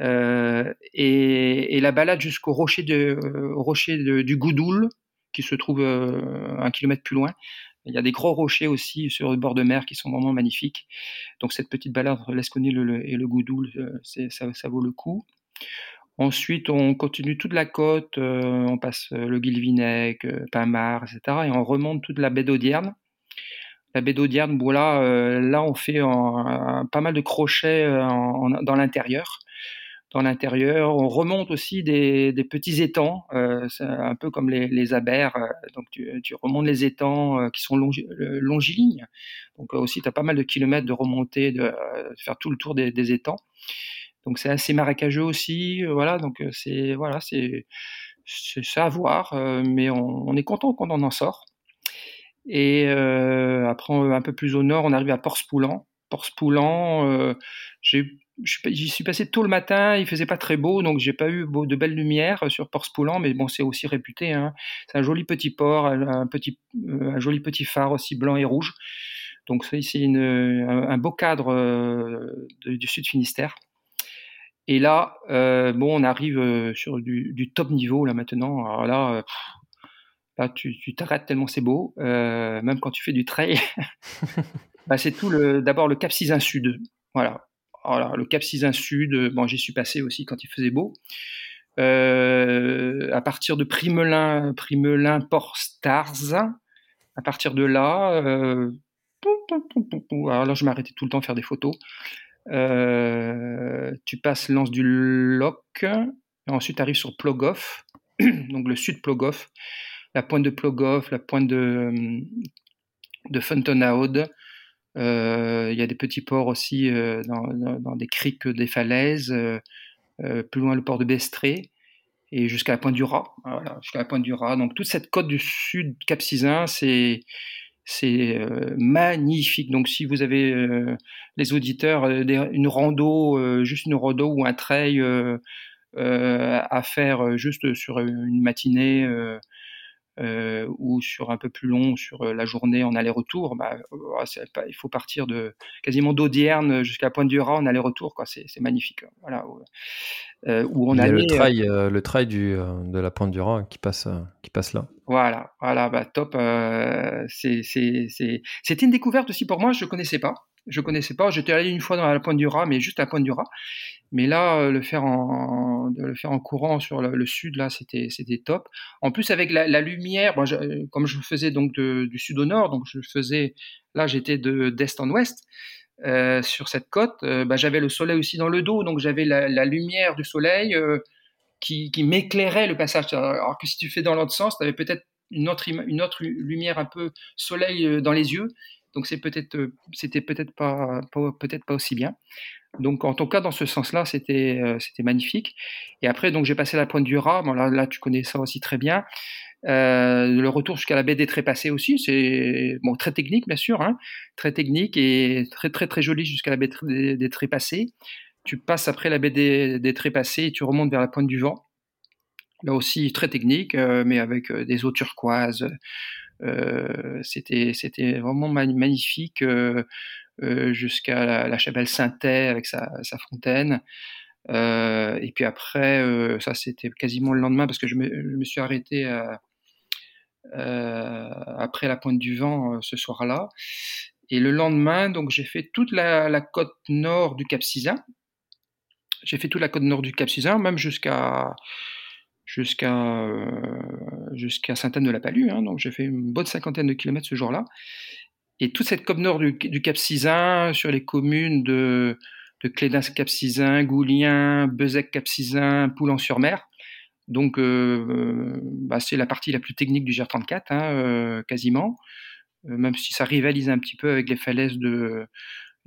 Euh, et, la balade jusqu'au rocher, du Goudoul, qui se trouve euh, un kilomètre plus loin. Il y a des gros rochers aussi sur le bord de mer qui sont vraiment magnifiques. Donc cette petite balade entre et le Goudoul, euh, ça, ça, vaut le coup. Ensuite, on continue toute la côte, on passe le Guilvinec, Pinmar, etc. Et on remonte toute la baie d'Audierne. La baie d'Audierne, là, là, on fait pas mal de crochets dans l'intérieur dans l'intérieur. On remonte aussi des, petits étangs, euh, un peu comme les, les abers. Euh, donc tu, remontes les étangs euh, qui sont longilignes. Donc aussi, tu as pas mal de kilomètres de remontée, de, faire tout le tour des, étangs. Donc c'est assez marécageux aussi. voilà, donc c'est voilà, c'est ça à voir, mais on, est content quand on en sort. Et après, un peu plus au nord, on arrive à Port-Spoulan. Port-Spoulan, j'ai j'y suis passé tôt le matin, il faisait pas très beau, donc j'ai pas eu de belles lumières sur Port Spoulan, mais bon, c'est aussi réputé. Hein. C'est un joli petit port, un, petit, euh, un joli petit phare aussi blanc et rouge. Donc c'est un, un, beau cadre euh, du Sud Finistère. Et là, euh, bon, on arrive sur du, top niveau là maintenant. Alors là, là tu t'arrêtes tellement c'est beau, même quand tu fais du trail. bah, c'est tout le, d'abord le Cap Cisin Sud. Voilà, alors, le Cap Cisin Sud, euh, bon, j'y suis passé aussi quand il faisait beau. Euh, à partir de Primelin, Primelin Port Stars, à partir de là, euh, alors là, je m'arrêtais tout le temps à faire des photos. tu passes l'anse du Loc, ensuite tu arrives sur Plogoff, donc le sud Plogoff, la pointe de Plogoff, la pointe de, de Fontenaud, euh, il y a des petits ports aussi euh, dans, des criques des falaises, euh, plus loin le port de Bestré et jusqu'à la pointe du Rat. Voilà, jusqu'à la pointe du Rat. Donc toute cette côte du sud Cap Sizun, c'est c'est magnifique. Donc si vous avez les auditeurs une rando, juste une rando ou un trail à faire juste sur une matinée euh, ou sur un peu plus long, sur euh, la journée en aller-retour, bah, euh, pas, il faut partir de quasiment d'Audierne jusqu'à Pointe du Raz en aller-retour, quoi. C'est, magnifique. Hein. Voilà. où on a le trail, le trail du, de la Pointe du Raz qui passe, qui passe là. Voilà, voilà, bah, top. C'était une découverte aussi pour moi, je ne connaissais pas je connaissais pas. J'étais allé une fois dans la pointe du Raz, mais juste à la pointe du Raz. Mais là, euh, le faire en, le faire en courant sur le, sud, là, c'était, top. En plus, avec la, lumière, euh, comme je faisais donc du sud au nord, donc je faisais, là, j'étais de, d'est en ouest. Euh, sur cette côte, bah, j'avais le soleil aussi dans le dos, donc j'avais la, lumière du soleil qui, qui m'éclairait le passage. Alors que si tu fais dans l'autre sens, tu avais peut-être une autre, une autre lumière un peu soleil dans les yeux donc euh, c'était peut-être pas, aussi bien. Donc en tout cas dans ce sens-là, c'était, euh, c'était magnifique. Et après donc j'ai passé la pointe du Rat. Bon là, tu connais ça aussi très bien. Euh, le retour jusqu'à la baie des Trépassés aussi, c'est très technique bien sûr, hein, très technique et très très très joli jusqu'à la baie des, Trépassés. Tu passes après la baie des, des Trépassés et tu remontes vers la pointe du Vent. Là aussi très technique, mais avec des eaux turquoises, c'était c'était vraiment magnifique euh, euh, jusqu'à la, la, chapelle Saint-Thé avec sa, sa fontaine. et puis après, ça c'était quasiment le lendemain parce que je me, je me suis arrêté après la pointe du vent ce soir-là. Et le lendemain, donc j'ai fait toute la, la, côte nord du Cap Sizun, j'ai fait toute la côte nord du Cap Sizun, même jusqu'à jusqu'à jusqu'à Sainte-Anne-de-la-Palue. Hein. donc j'ai fait une bonne cinquantaine de kilomètres ce jour-là. Et toute cette côte nord du, Cap Sizun, sur les communes de, de Clédens-Cap Sizun, Goulien, Bezec-Cap Sizun, Poulan-sur-Mer. Donc, bah, c'est la partie la plus technique du GR34, hein, quasiment. même si ça rivalise un petit peu avec les falaises de,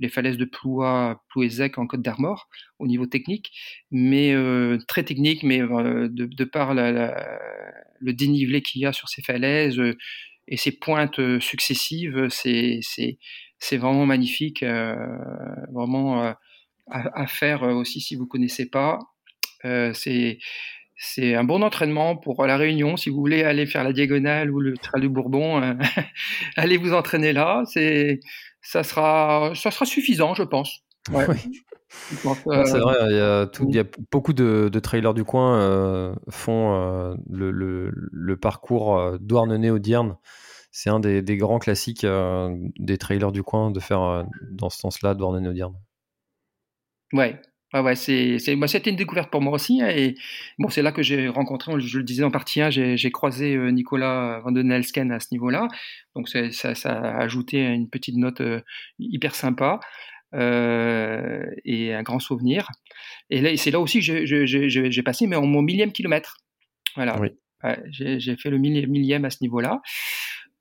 les falaises de Ploua, Plouézec en Côte d'Armor au niveau technique, mais euh, très technique, mais euh, de, par le dénivelé qu'il y a sur ces falaises euh, et ces pointes successives, c'est vraiment magnifique, vraiment à, faire aussi si vous connaissez pas. c'est c'est un bon entraînement pour la Réunion. Si vous voulez aller faire la diagonale ou le trail du Bourbon, allez vous entraîner là. Ça sera, ça sera suffisant, je pense. Oui. c'est vrai, il y, a tout, il y, a beaucoup de, trailers du coin euh, font euh, le, le, le, parcours euh, Douarnenez-Audierne. C'est un des, des, grands classiques des trailers du coin de faire dans ce sens-là Douarnenez-Audierne. Ouais, ah ouais, c'est, c'est, c'était une découverte pour moi aussi. Hein, et bon, c'est là que j'ai rencontré, je le disais en partie 1, j'ai, j'ai croisé euh, Nicolas Van den Elsken à ce niveau-là. Donc ça, ça, a ajouté une petite note euh, hyper sympa euh, et un grand souvenir. Et là, c'est là aussi que j'ai, j'ai, j'ai passé mais en mon millième kilomètre. Voilà. Oui. j'ai, j'ai fait le millième à ce niveau-là.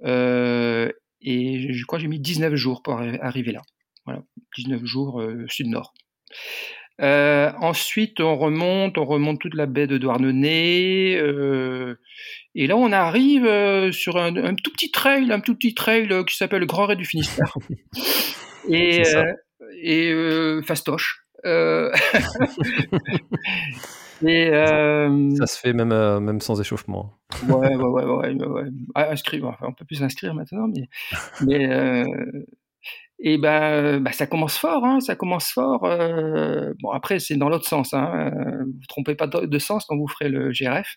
Euh, et je crois que j'ai mis 19 jours pour arriver là. Voilà, 19 jours sud-nord. Euh, ensuite, on remonte, on remonte toute la baie de Douarnenez. Euh, et là, on arrive euh, sur un, tout petit trail, un tout petit trail qui s'appelle le Grand Raid du Finistère. et et fastoche. et, ça se fait même, même sans échauffement. Ouais, ouais, ouais, ouais. Ah, inscrire, enfin, on peut plus s'inscrire maintenant, mais, mais et ben, bah, ça commence fort, hein, ça commence fort. Euh, bon, après, c'est dans l'autre sens. Hein, euh, vous trompez pas de, sens quand vous ferez le GRF.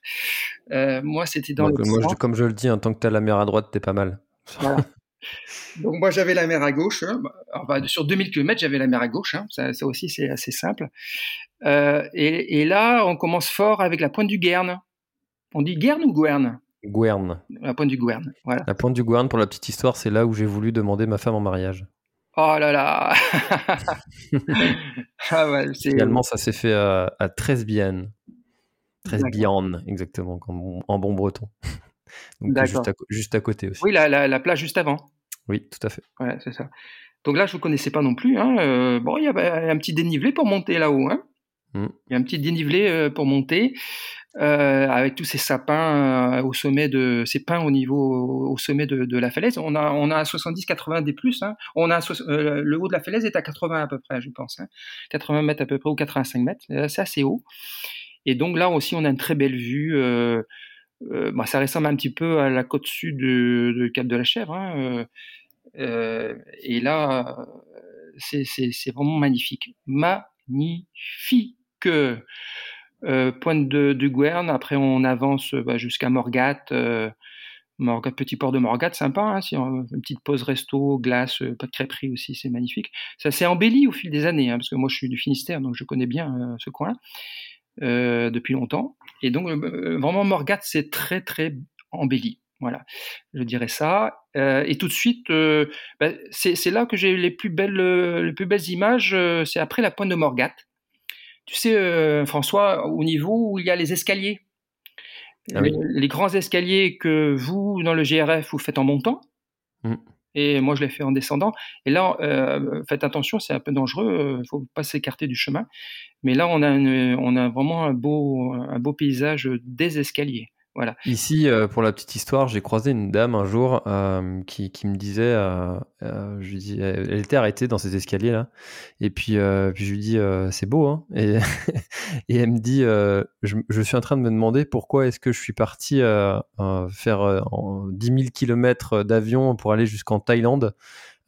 Euh, moi, c'était dans l'autre sens. comme je le dis, en tant que tu as la mer à droite, t'es pas mal. Donc moi, j'avais la mer à gauche. Hein. Bah, sur 2000 km, j'avais la mer à gauche. Hein. Ça, ça, aussi, c'est assez simple. Et, et, là, on commence fort avec la pointe du Guerne. On dit Guerne ou Guerne La pointe du Guerne, voilà. La pointe du pour la petite histoire, c'est là où j'ai voulu demander ma femme en mariage. Oh là là ah ouais, Également, ça s'est fait à, à Tresbienne. Tresbienne, exactement, en, bon breton. Donc juste à, juste à, côté aussi. Oui, la, la, plage juste avant. Oui, tout à fait. Ouais, c'est ça. Donc là, je ne connaissais pas non plus. Hein. Euh, bon, il y a un petit dénivelé pour monter là-haut. Hein. Mm. Il y a un petit dénivelé euh, pour monter. Euh, avec tous ces sapins euh, au sommet de ces pins au niveau au sommet de, la falaise. On a on a 70 80 des plus. Hein. On a euh, le haut de la falaise est à 80 à peu près, je pense. Hein. 80 mètres à peu près ou 85 mètres. C'est assez haut. Et donc là aussi on a une très belle vue. Bah, ça ressemble un petit peu à la côte sud du Cap de la Chèvre. Hein. et là c'est vraiment magnifique, magnifique. Euh, pointe de, Guern. Après, on avance bah, jusqu'à Morgat. Euh, Morgat, petit port de Morgat, sympa. Hein, une petite pause resto, glace, euh, pas de crêperie aussi, c'est magnifique. Ça s'est embelli au fil des années, hein, parce que moi je suis du Finistère, donc je connais bien euh, ce coin euh, depuis longtemps. Et donc vraiment Morgat, c'est très très embelli. Voilà, je dirais ça. et tout de suite, bah, c'est là que j'ai les plus belles, les plus belles images. c'est après la pointe de Morgat tu sais, euh, François, au niveau où il y a les escaliers, ah les, grands escaliers que vous, dans le GRF, vous faites en montant, mm. et moi je l'ai fait en descendant. Et là, euh, faites attention, c'est un peu dangereux, il ne faut pas s'écarter du chemin. Mais là, on a, on a vraiment un beau, un beau paysage des escaliers. Voilà. Ici, euh, pour la petite histoire, j'ai croisé une dame un jour euh, qui, qui, me disait, euh, je lui dis, elle, était arrêtée dans ces escaliers là, et puis, puis je lui dis, c'est beau, hein et, et, elle me dit, je, je, suis en train de me demander pourquoi est-ce que je suis parti faire 10 000 km d'avion pour aller jusqu'en Thaïlande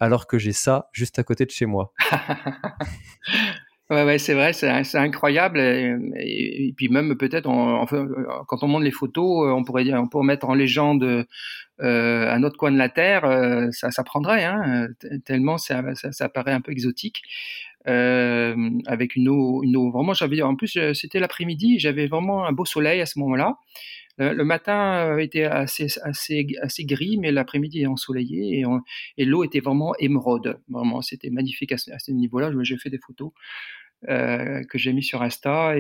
alors que j'ai ça juste à côté de chez moi. Ouais, c'est vrai, c'est incroyable. Et, puis même peut-être, quand on monte les photos, euh, on pourrait mettre en légende euh, un autre coin de la Terre, euh, ça, prendrait, hein, tellement ça, paraît un peu exotique. avec une eau. Vraiment, j'avais en plus c'était l'après-midi, j'avais vraiment un beau soleil à ce moment-là. Le, matin était assez, gris, mais l'après-midi est ensoleillé et, l'eau était vraiment émeraude. Vraiment, c'était magnifique à ce, ce niveau-là. J'ai fait des photos que j'ai mis sur Insta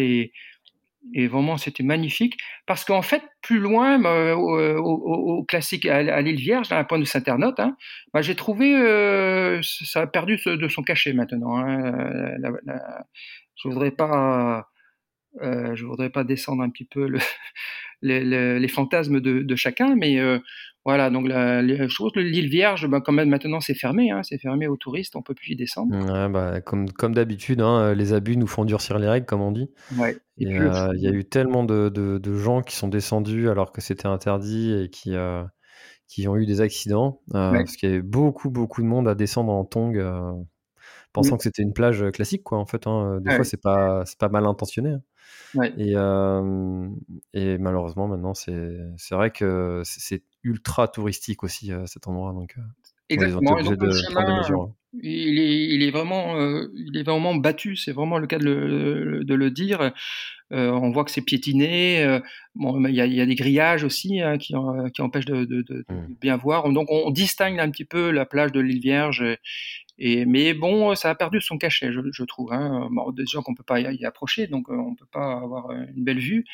et vraiment, c'était magnifique. Parce qu'en fait, plus loin, bah, au, classique, à, l'île Vierge, à la pointe de Saint-Ternote, hein, bah, j'ai trouvé, euh, ça a perdu de son cachet maintenant. Hein. je voudrais pas, euh, je voudrais pas descendre un petit peu le, les, fantasmes de, chacun, mais euh, voilà, donc la, les choses, l'île Vierge, bah, quand même maintenant c'est fermé, hein, c'est fermé aux touristes, on peut plus y descendre. Ouais, bah, comme comme d'habitude, hein, les abus nous font durcir les règles, comme on dit. Ouais. Euh, il y a eu tellement de, de, gens qui sont descendus alors que c'était interdit et qui euh, qui ont eu des accidents, euh, parce qu'il y avait beaucoup beaucoup de monde à descendre en tong, pensant que c'était une plage classique, quoi. En fait, hein. des fois c'est pas c'est pas mal intentionné. Et, et malheureusement, maintenant, c'est vrai que c'est ultra touristique aussi cet endroit. Donc, Exactement. de, hein. il, est, il, est, vraiment, il est vraiment battu, c'est vraiment le cas de le, de le dire. on voit que c'est piétiné. bon, il y, a, il y, a, des grillages aussi hein, qui, qui, empêchent de, de, de, mmh. bien voir. Donc on, distingue un petit peu la plage de l'île Vierge mais bon, ça a perdu son cachet, je, trouve. Hein. des gens qu'on peut pas y, approcher, donc euh, on peut pas avoir euh, une belle vue.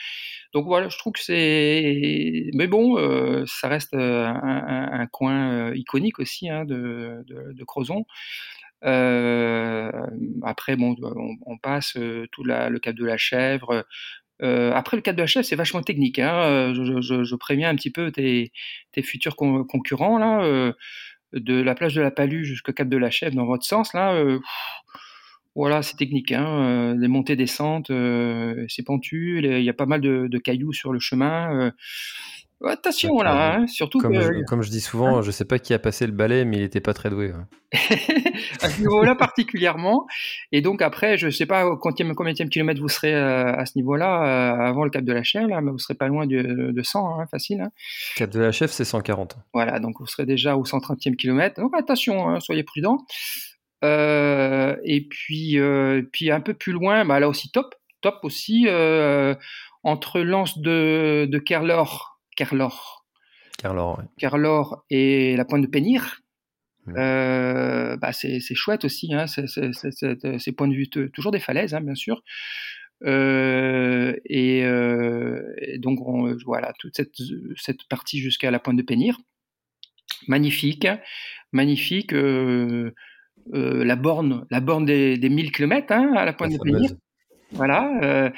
Donc voilà, je trouve que c'est. Mais bon, euh, ça reste un, coin iconique aussi hein, de, de, Crozon. après, bon, on, passe tout le cap de la Chèvre. après, le cap de la Chèvre, c'est vachement technique. Hein. Je, préviens un petit peu tes futurs concurrents là de la plage de la Palue jusqu'au cap de la Chèvre dans votre sens, là, euh, voilà, c'est technique. Hein, les euh, montées, descentes, euh, c'est pentu, il y a pas mal de, cailloux sur le chemin. Attention là, hein, surtout comme, je, comme je dis souvent, hein je sais pas qui a passé le balai, mais il était pas très doué. à ce niveau-là particulièrement. Et donc après, je sais pas combien, combien de kilomètres vous serez euh, à ce niveau-là euh, avant le Cap de la Chèvre, mais vous serez pas loin de, de 100, hein, facile. Hein. Cap de la Chèvre, c'est 140. Voilà, donc vous serez déjà au 130e kilomètre. Donc attention, soyez prudents. Euh, et puis, puis un peu plus loin, bah, là aussi top, top aussi entre l'anse de, de Kerlor Kerlor. Kerlor, et la pointe de Pénir. Euh, bah c'est chouette aussi, hein, ces points de vue, toujours des falaises, hein, bien sûr. Euh, euh, et, donc voilà, toute cette, partie jusqu'à la pointe de Pénir. Magnifique, magnifique. la borne, la borne des, des 1000 km hein, à la pointe de Pénir. Voilà.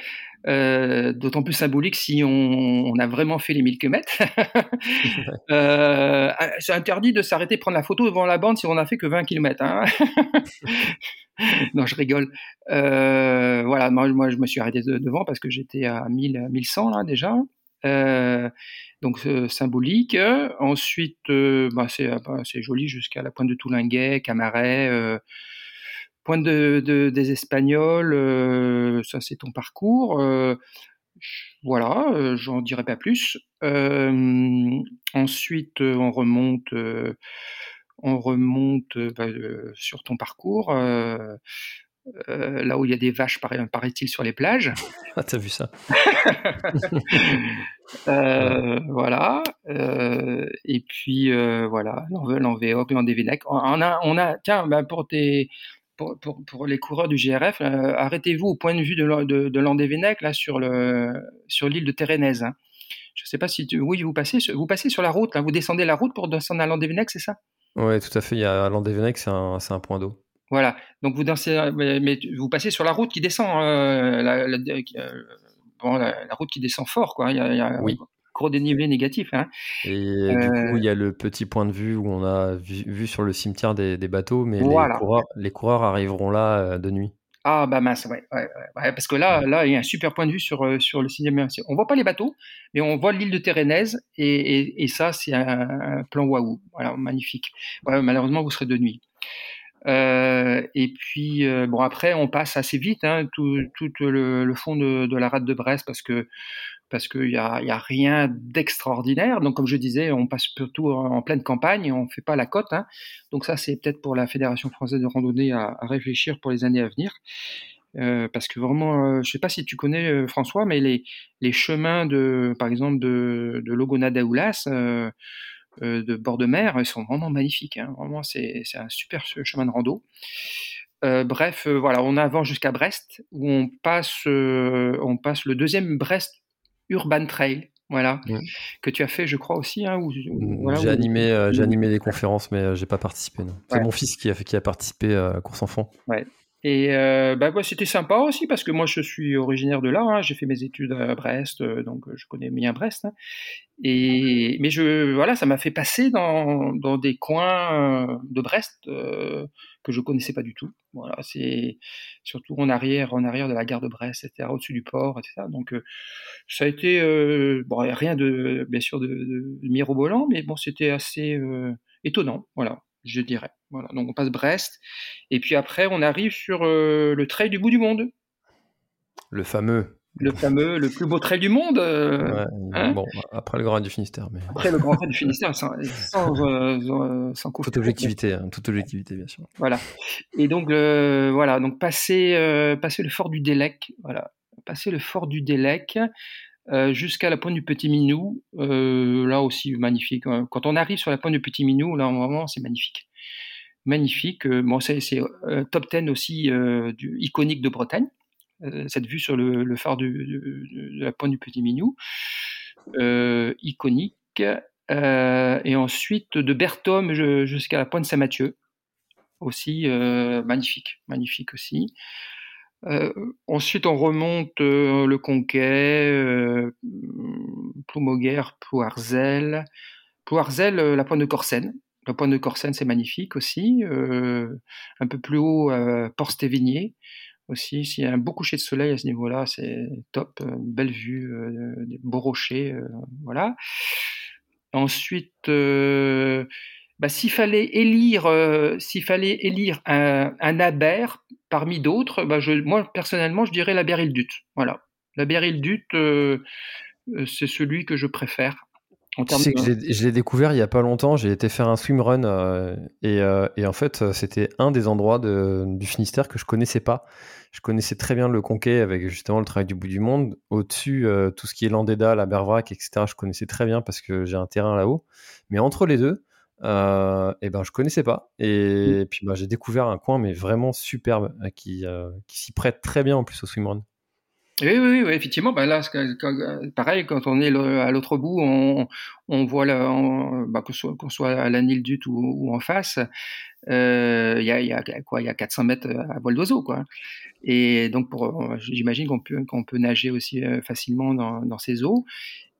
Euh, d'autant plus symbolique si on, a vraiment fait les 1000 km. euh, c'est interdit de s'arrêter prendre la photo devant la bande si on a fait que 20 km. Hein. non, je rigole. Euh, voilà, moi, moi, je me suis arrêté devant parce que j'étais à 1000, 1100 là déjà. Euh, donc symbolique. Ensuite, bah, bah, c'est joli jusqu'à la pointe de Toulinguet, Camaret. Point de, des Espagnols, euh, ça c'est ton parcours. Euh, voilà, euh, j'en dirai pas plus. ensuite, on remonte, on remonte bah, sur ton parcours. là où il y a des vaches, paraît-il, sur les plages. Ah, t'as vu ça Voilà. et puis, voilà, l'Envéoc, l'Andévélec. On a, on a, tiens, bah, pour tes, pour, les coureurs du GRF, euh, arrêtez-vous au point de vue de, de, Landévennec, là, sur l'île sur de Térénèse. Hein. Je ne sais pas si tu, oui, vous passez, vous passez sur la route, vous descendez la route pour descendre à Landévennec, c'est ça? Oui, tout à fait. Il y a Landévennec, c'est un, un, point d'eau. Voilà. Donc vous dansez, mais, vous passez sur la route qui descend, euh, la, la, route qui descend fort, quoi. Il y a, oui gros dénivelé négatif. Hein. Et du coup, il y a le petit point de vue où on a vu, sur le cimetière des, bateaux, mais les, coureurs, arriveront là euh, de nuit. Ah bah mince, ouais, parce que là, là, il y a un super point de vue sur, euh, sur le cinéma. On voit pas les bateaux, mais on voit l'île de Térénèse, et, ça, c'est un, plan waouh, voilà, magnifique. malheureusement, vous serez de nuit. Euh, et puis, bon, après, on passe assez vite, hein, tout, le, fond de, de, la rade de Brest, parce que parce qu'il n'y a, y a rien d'extraordinaire. Donc, comme je disais, on passe surtout en pleine campagne on ne fait pas la côte. Hein. Donc, ça, c'est peut-être pour la Fédération française de randonnée à, réfléchir pour les années à venir. Euh, parce que vraiment, euh, je ne sais pas si tu connais euh, François, mais les, chemins de, par exemple, de, de Logona d'Aoulas, de bord de mer, ils sont vraiment magnifiques. Hein. Vraiment, c'est un super chemin de rando. bref, voilà, on avance jusqu'à Brest, où on passe, on passe le deuxième Brest Urban Trail, voilà, mmh. que tu as fait, je crois aussi. Hein, j'ai animé, euh, j'ai animé des conférences, mais euh, j'ai pas participé. C'est mon fils qui a, qui a participé à course enfant. Ouais. Et euh, bah, c'était sympa aussi parce que moi je suis originaire de là, hein. j'ai fait mes études à Brest, donc je connais bien Brest. Hein. Et mais je voilà, ça m'a fait passer dans, dans, des coins de Brest que je connaissais pas du tout. Voilà, c'est surtout en arrière, en arrière de la gare de Brest, etc., au-dessus du port, etc. Donc euh, ça a été euh, bon, rien de bien sûr de, de, mirobolant, mais bon, c'était assez euh, étonnant, voilà, je dirais. Voilà, donc on passe Brest, et puis après on arrive sur le trail du bout du monde. Le fameux le fameux, le plus beau trail du monde. Euh, hein bon, après le Grand du Finistère. Mais... Après le Grand du Finistère, sans, sans, euh, sans Toute objectivité, hein, toute objectivité, bien sûr. Voilà. Et donc, euh, voilà, donc passer, euh, passer le fort du Délec, voilà, passer le fort du Délec jusqu'à la pointe du Petit Minou, là aussi magnifique. Hein. Quand on arrive sur la pointe du Petit Minou, là, vraiment, c'est magnifique. Magnifique. bon, c'est top 10 aussi iconique de Bretagne. Euh, cette vue sur le, phare de la pointe du Petit Minou, euh, iconique. Euh, et ensuite de Berthom jusqu'à la pointe Saint-Mathieu, aussi magnifique, magnifique aussi. Ensuite, on remonte le Conquet, euh, Ploumoguer, Plouarzel. Plouarzel, la pointe de Corsen. La pointe de Corsen, c'est magnifique aussi. un peu plus haut, Port-Stévigné aussi. S'il y a un beau coucher de soleil à ce niveau-là, c'est top, euh, belle vue, euh, des beaux rochers, euh, voilà. Ensuite, bah, s'il fallait élire, s'il fallait élire un, un aber parmi d'autres, bah, je, moi personnellement, je dirais la Beryl Voilà, la Beryl c'est celui que je préfère. Tu sais que je l'ai découvert il y a pas longtemps. J'ai été faire un swimrun euh, et, et, en fait, c'était un des endroits de, du Finistère que je connaissais pas je connaissais très bien le Conquet avec justement le travail du bout du monde. Au-dessus, euh, tout ce qui est Landeda, la Bervrac, etc., je connaissais très bien parce que j'ai un terrain là-haut. Mais entre les deux, euh, eh ben, je connaissais pas. Et, mm. puis bah, j'ai découvert un coin, mais vraiment superbe, euh, qui, euh, qui s'y prête très bien en plus au swimrun. Oui, oui, oui, effectivement. Bah là, pareil, quand on est à l'autre bout, on, on voit là, bah, qu'on soit, soit, à la Nile Dut ou, ou en face, euh, il y, a, y, a, quoi, il y a 400 mètres à vol d'oiseau, quoi. Et donc, j'imagine qu'on peut, qu'on peut nager aussi euh, facilement dans, dans ces eaux.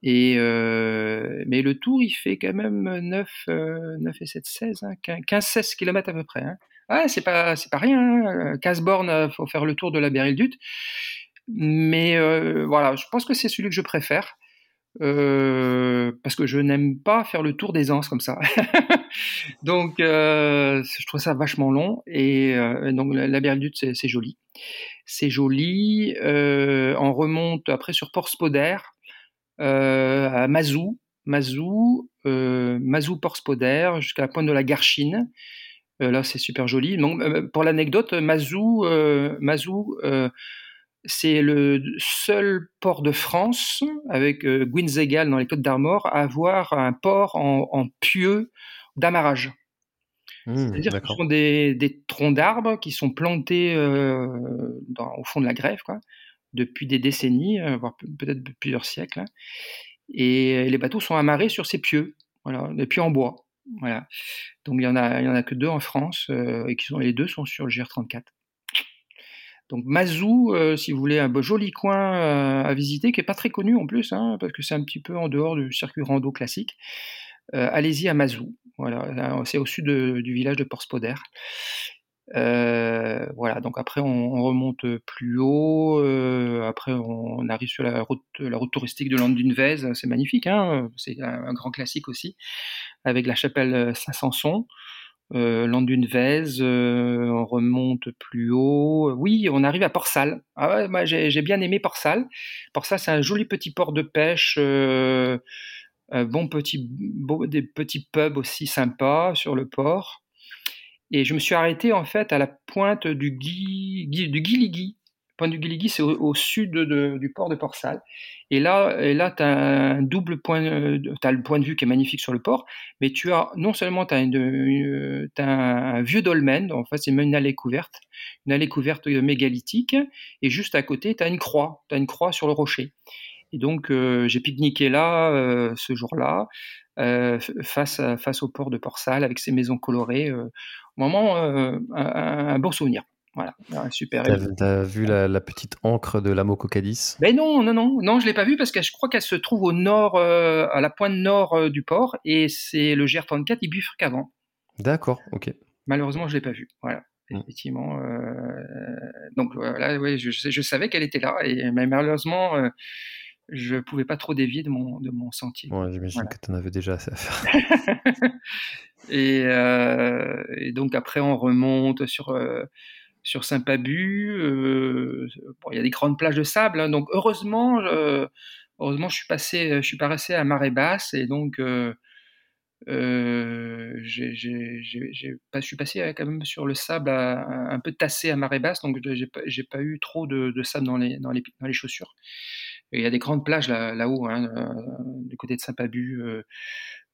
Et euh, mais le tour, il fait quand même 9, 9 et 7, 16, hein, 15, 16 km à peu près. Hein. Ah, c'est pas, c'est pas rien. 15 hein. bornes, faut faire le tour de la Beryl-Dut. Mais euh, voilà, je pense que c'est celui que je préfère. Euh, parce que je n'aime pas faire le tour des anses comme ça. donc, euh, je trouve ça vachement long. Et donc, la, la c'est joli. C'est joli. on remonte après sur Port Spoder, à Mazou. Mazou, Mazou Port Spoder, jusqu'à la pointe de la Garchine. là, c'est super joli. Donc, pour l'anecdote, Mazou, Mazou c'est le seul port de France, avec euh, dans les Côtes d'Armor, à avoir un port en, pieux d'amarrage. Mmh, C'est-à-dire que ce sont des, troncs d'arbres qui sont plantés euh, au fond de la grève, quoi, depuis des décennies, euh, voire peut-être plusieurs siècles. Hein. Et les bateaux sont amarrés sur ces pieux, voilà, des pieux en bois. Voilà. Donc il y en a, il y en a que deux en France, euh, et qui sont les deux sont sur le GR34. Donc Mazou, euh, si vous voulez, un beau, joli coin euh, à visiter, qui est pas très connu en plus, hein, parce que c'est un petit peu en dehors du circuit rando classique. Euh, allez-y à Mazou, voilà, c'est au sud du village de Port-Spoder. voilà, donc après on, remonte plus haut, après on arrive sur la route, la route touristique de Landunvez, c'est magnifique, hein, c'est un, grand classique aussi, avec la chapelle Saint-Sanson. euh, Landunvez, on remonte plus haut. Oui, on arrive à Port-Salle. Ah ouais, moi j'ai bien aimé Port-Salle. C'est un joli petit port de pêche. bon petit, des petits pubs aussi sympas sur le port. Et je me suis arrêté en fait à la pointe du, Guy, du Guiligui. Point du Guiligui, c'est au, sud du port de Port-Salle. Et là, là tu as un double point, euh, tu le point de vue qui est magnifique sur le port, mais tu as non seulement tu as, as un, vieux dolmen, en fait c'est même une allée couverte, une allée couverte mégalithique, et juste à côté, tu as une croix, tu une croix sur le rocher. Et donc, euh, j'ai pique-niqué là, euh, ce jour-là, face, face au port de Port-Salle, avec ses maisons colorées. Vraiment un, un, bon souvenir. Voilà, super. T'as as vu la, petite encre de l'Amococadis Ben non, non, non, non, je l'ai pas vue parce que je crois qu'elle se trouve au nord, euh, à la pointe nord euh, du port, et c'est le GR34, il bifurque avant. D'accord, ok. Malheureusement, je l'ai pas vue. Voilà, mm. effectivement. Euh, donc voilà, ouais, je, je, savais qu'elle était là, et mais malheureusement, je pouvais pas trop dévier de mon de mon sentier. Ouais, j'imagine que tu en avais déjà assez à faire. et, et, donc après, on remonte sur sur Saint-Pabu. Euh, il y a des grandes plages de sable, hein, donc heureusement, heureusement, je suis passé, je suis à marée basse et donc euh, euh, j'ai, je suis passé quand même sur le sable un peu tassé à marée basse, donc j'ai pas, pas eu trop de, sable dans les, dans les, dans les chaussures. Il y a des grandes plages là, là-haut, hein, du côté de Saint-Pabu,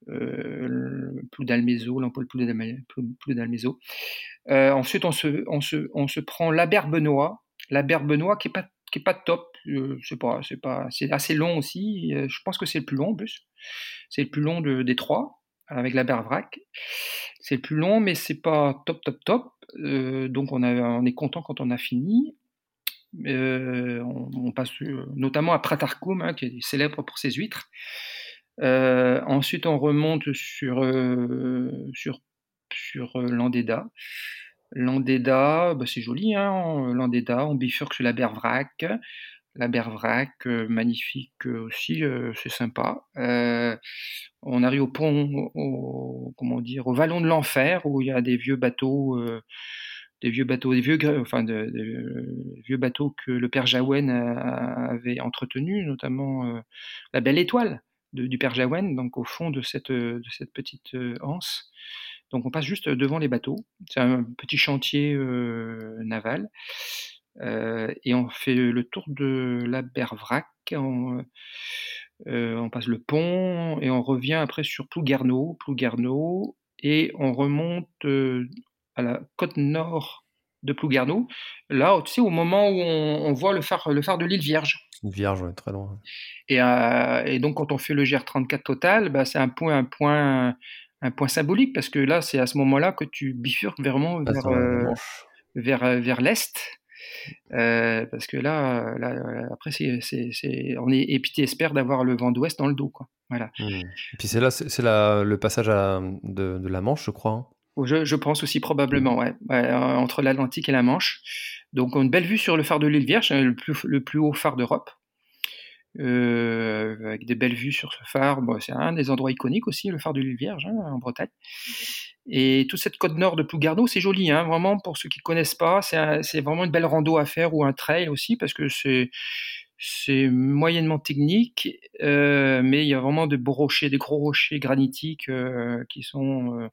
euh, plus d'Almézo, plus d'Almézo. Euh, ensuite, on se, on, se, on se prend la Berbenois, la Berbenois qui est pas qui pas top, euh, c'est pas c'est assez long aussi. Euh, je pense que c'est le plus long en plus. C'est le plus long de, des trois avec la Bervrac. C'est le plus long, mais c'est pas top top top. Euh, donc on, a, on est content quand on a fini. Euh, on, passe notamment à Pratarkoum, hein, qui est célèbre pour ses huîtres. Euh, ensuite, on remonte sur, euh, sur, sur euh, Landéda. Landéda, bah, c'est joli, hein, Landéda, on bifurque sur la Bervrac. La Bervrac, magnifique aussi, c'est sympa. on arrive au pont, comment dire, au vallon de l'enfer, où il y a des vieux bateaux des vieux bateaux, des vieux, enfin, de, vieux bateaux que le père Jaouen avait entretenus, notamment la Belle Étoile, du Père Jaouen, donc au fond de cette, de cette petite euh, anse. Donc on passe juste devant les bateaux. C'est un petit chantier euh, naval. Euh, et on fait le tour de la Bervrac. On, on, passe le pont et on revient après sur Plouguerneau, Plouguerneau et on remonte à la côte nord de Plouguerneau. Là, tu sais, au moment où on, voit le phare, le phare de l'île Vierge. Vierge, ouais, très loin. Et, euh, et, donc, quand on fait le GR34 total, bah, c'est un point, un point, un point symbolique parce que là, c'est à ce moment-là que tu bifurques vraiment vers, euh, vers, euh, vers l'est. parce que là, là après, c'est, c'est, on est puis espère d'avoir le vent d'ouest dans le dos, quoi. Voilà. Mmh. Et puis c'est là, c'est, le passage à, de, de, la Manche, je crois. Hein. Je, pense aussi probablement, ouais, ouais entre l'Atlantique et la Manche. Donc une belle vue sur le phare de l'île Vierge, le plus, le plus haut phare d'Europe. Euh, avec des belles vues sur ce phare. C'est un des endroits iconiques aussi, le phare de l'île Vierge, hein, en Bretagne. Et toute cette côte nord de Plougarneau, c'est joli, hein, vraiment, pour ceux qui ne connaissent pas, c'est vraiment une belle rando à faire ou un trail aussi, parce que c'est moyennement technique, euh, mais il y a vraiment de beaux rochers, des gros rochers granitiques euh, qui sont euh,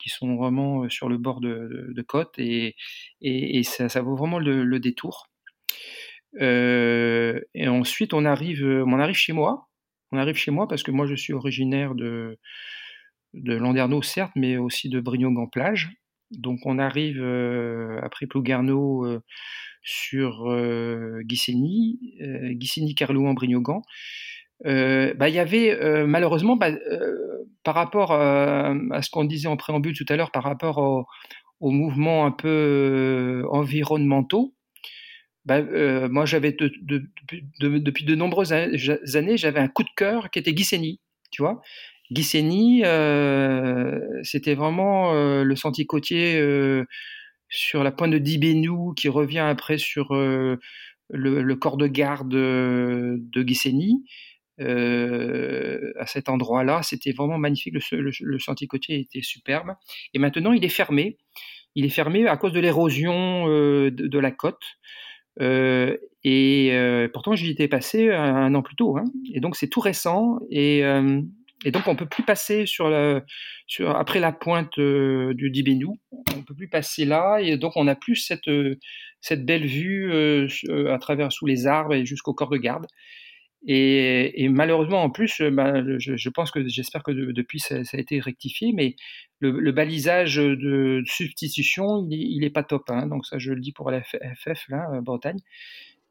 qui sont vraiment sur le bord de, côte et, et, ça, vaut vraiment le, détour. Et ensuite, on arrive, on arrive chez moi. On arrive chez moi parce que moi, je suis originaire de, de Landerneau, certes, mais aussi de Brignogan-Plage. Donc, on arrive après Plougarneau euh, sur euh, Guissény, euh. Euh, bah, il y avait euh, malheureusement, bah, euh, par rapport à ce qu'on disait en préambule tout à l'heure, par rapport aux au mouvements un peu environnementaux, bah, moi j'avais de, de, de, depuis de nombreuses années, j'avais un coup de cœur qui était Guissény, tu vois. Guissény, c'était vraiment le sentier côtier sur la pointe de Dibénou qui revient après sur le, le, corps de garde de Guissény. à cet endroit-là. C'était vraiment magnifique. Le, le, sentier côtier était superbe. Et maintenant, il est fermé. Il est fermé à cause de l'érosion de, la côte. et pourtant, j'y étais passé un, an plus tôt. Hein. Et donc, c'est tout récent. Et, donc, on peut plus passer après la pointe du Dibénou. On peut plus passer là. Et donc, on n'a plus cette, cette belle vue à travers sous les arbres et jusqu'au corps de garde. Et, malheureusement, en plus, bah, je, pense que j'espère que depuis ça, a été rectifié, mais le, balisage de, substitution, il n'est pas top. Hein. donc ça, je le dis pour la FF, là, euh, Bretagne.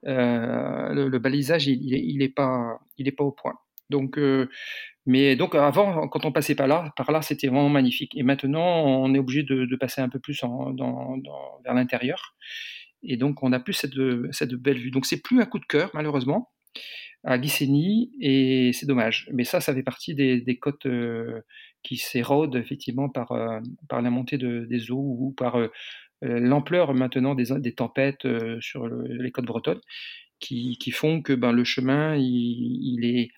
Euh, le, balisage, il n'est pas, pas au point. Donc, euh, mais donc avant, quand on passait par là, par là, c'était vraiment magnifique. Et maintenant, on est obligé de, passer un peu plus vers l'intérieur. Et donc, on n'a plus cette, cette belle vue. Donc, c'est plus un coup de cœur, malheureusement à Glycénie et c'est dommage. Mais ça, ça fait partie des, côtes euh, qui s'érodent effectivement par, euh, par la montée des eaux ou par euh, l'ampleur maintenant des, tempêtes sur les côtes bretonnes qui, qui, font que ben, le chemin il est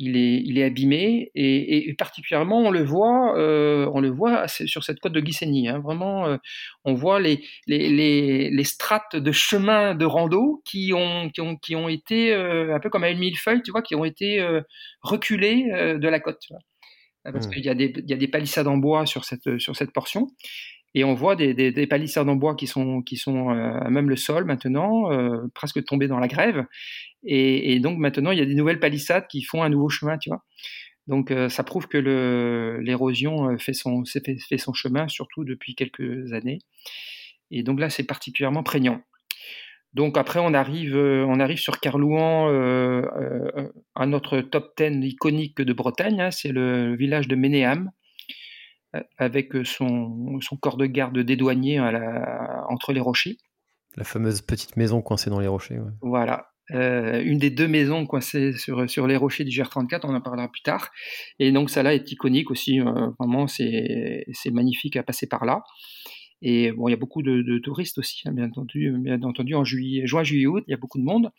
il est, il est abîmé et, particulièrement on le voit, euh, on le voit sur cette côte de Glycénie. Hein. vraiment, euh, on voit les, les, les, strates de chemin de rando qui ont, qui ont, qui ont été euh, un peu comme à une millefeuille, tu vois, qui ont été reculées de la côte. Parce mmh. qu'il y, a des, il y a des palissades en bois sur cette, sur cette portion. Et on voit des, des, palissades en bois qui sont, qui sont à même le sol maintenant, presque tombées dans la grève. Et, donc maintenant, il y a des nouvelles palissades qui font un nouveau chemin, tu vois. Donc euh, ça prouve que l'érosion euh, fait son, fait, son chemin, surtout depuis quelques années. Et donc là, c'est particulièrement prégnant. Donc après, on arrive, euh, on arrive sur Carlouan, euh, à notre top 10 iconique de Bretagne. Hein, c'est le village de Ménéam, avec son, son corps de garde dédouanier entre les rochers. La fameuse petite maison coincée dans les rochers. Voilà. Euh, une des deux maisons coincées sur, sur les rochers du GR34, on en parlera plus tard. Et donc ça là est iconique aussi, euh, vraiment c'est magnifique à passer par là. Et bon, il y a beaucoup de, touristes aussi, hein, bien entendu, bien entendu en juillet, juin, juillet, août, il y a beaucoup de monde,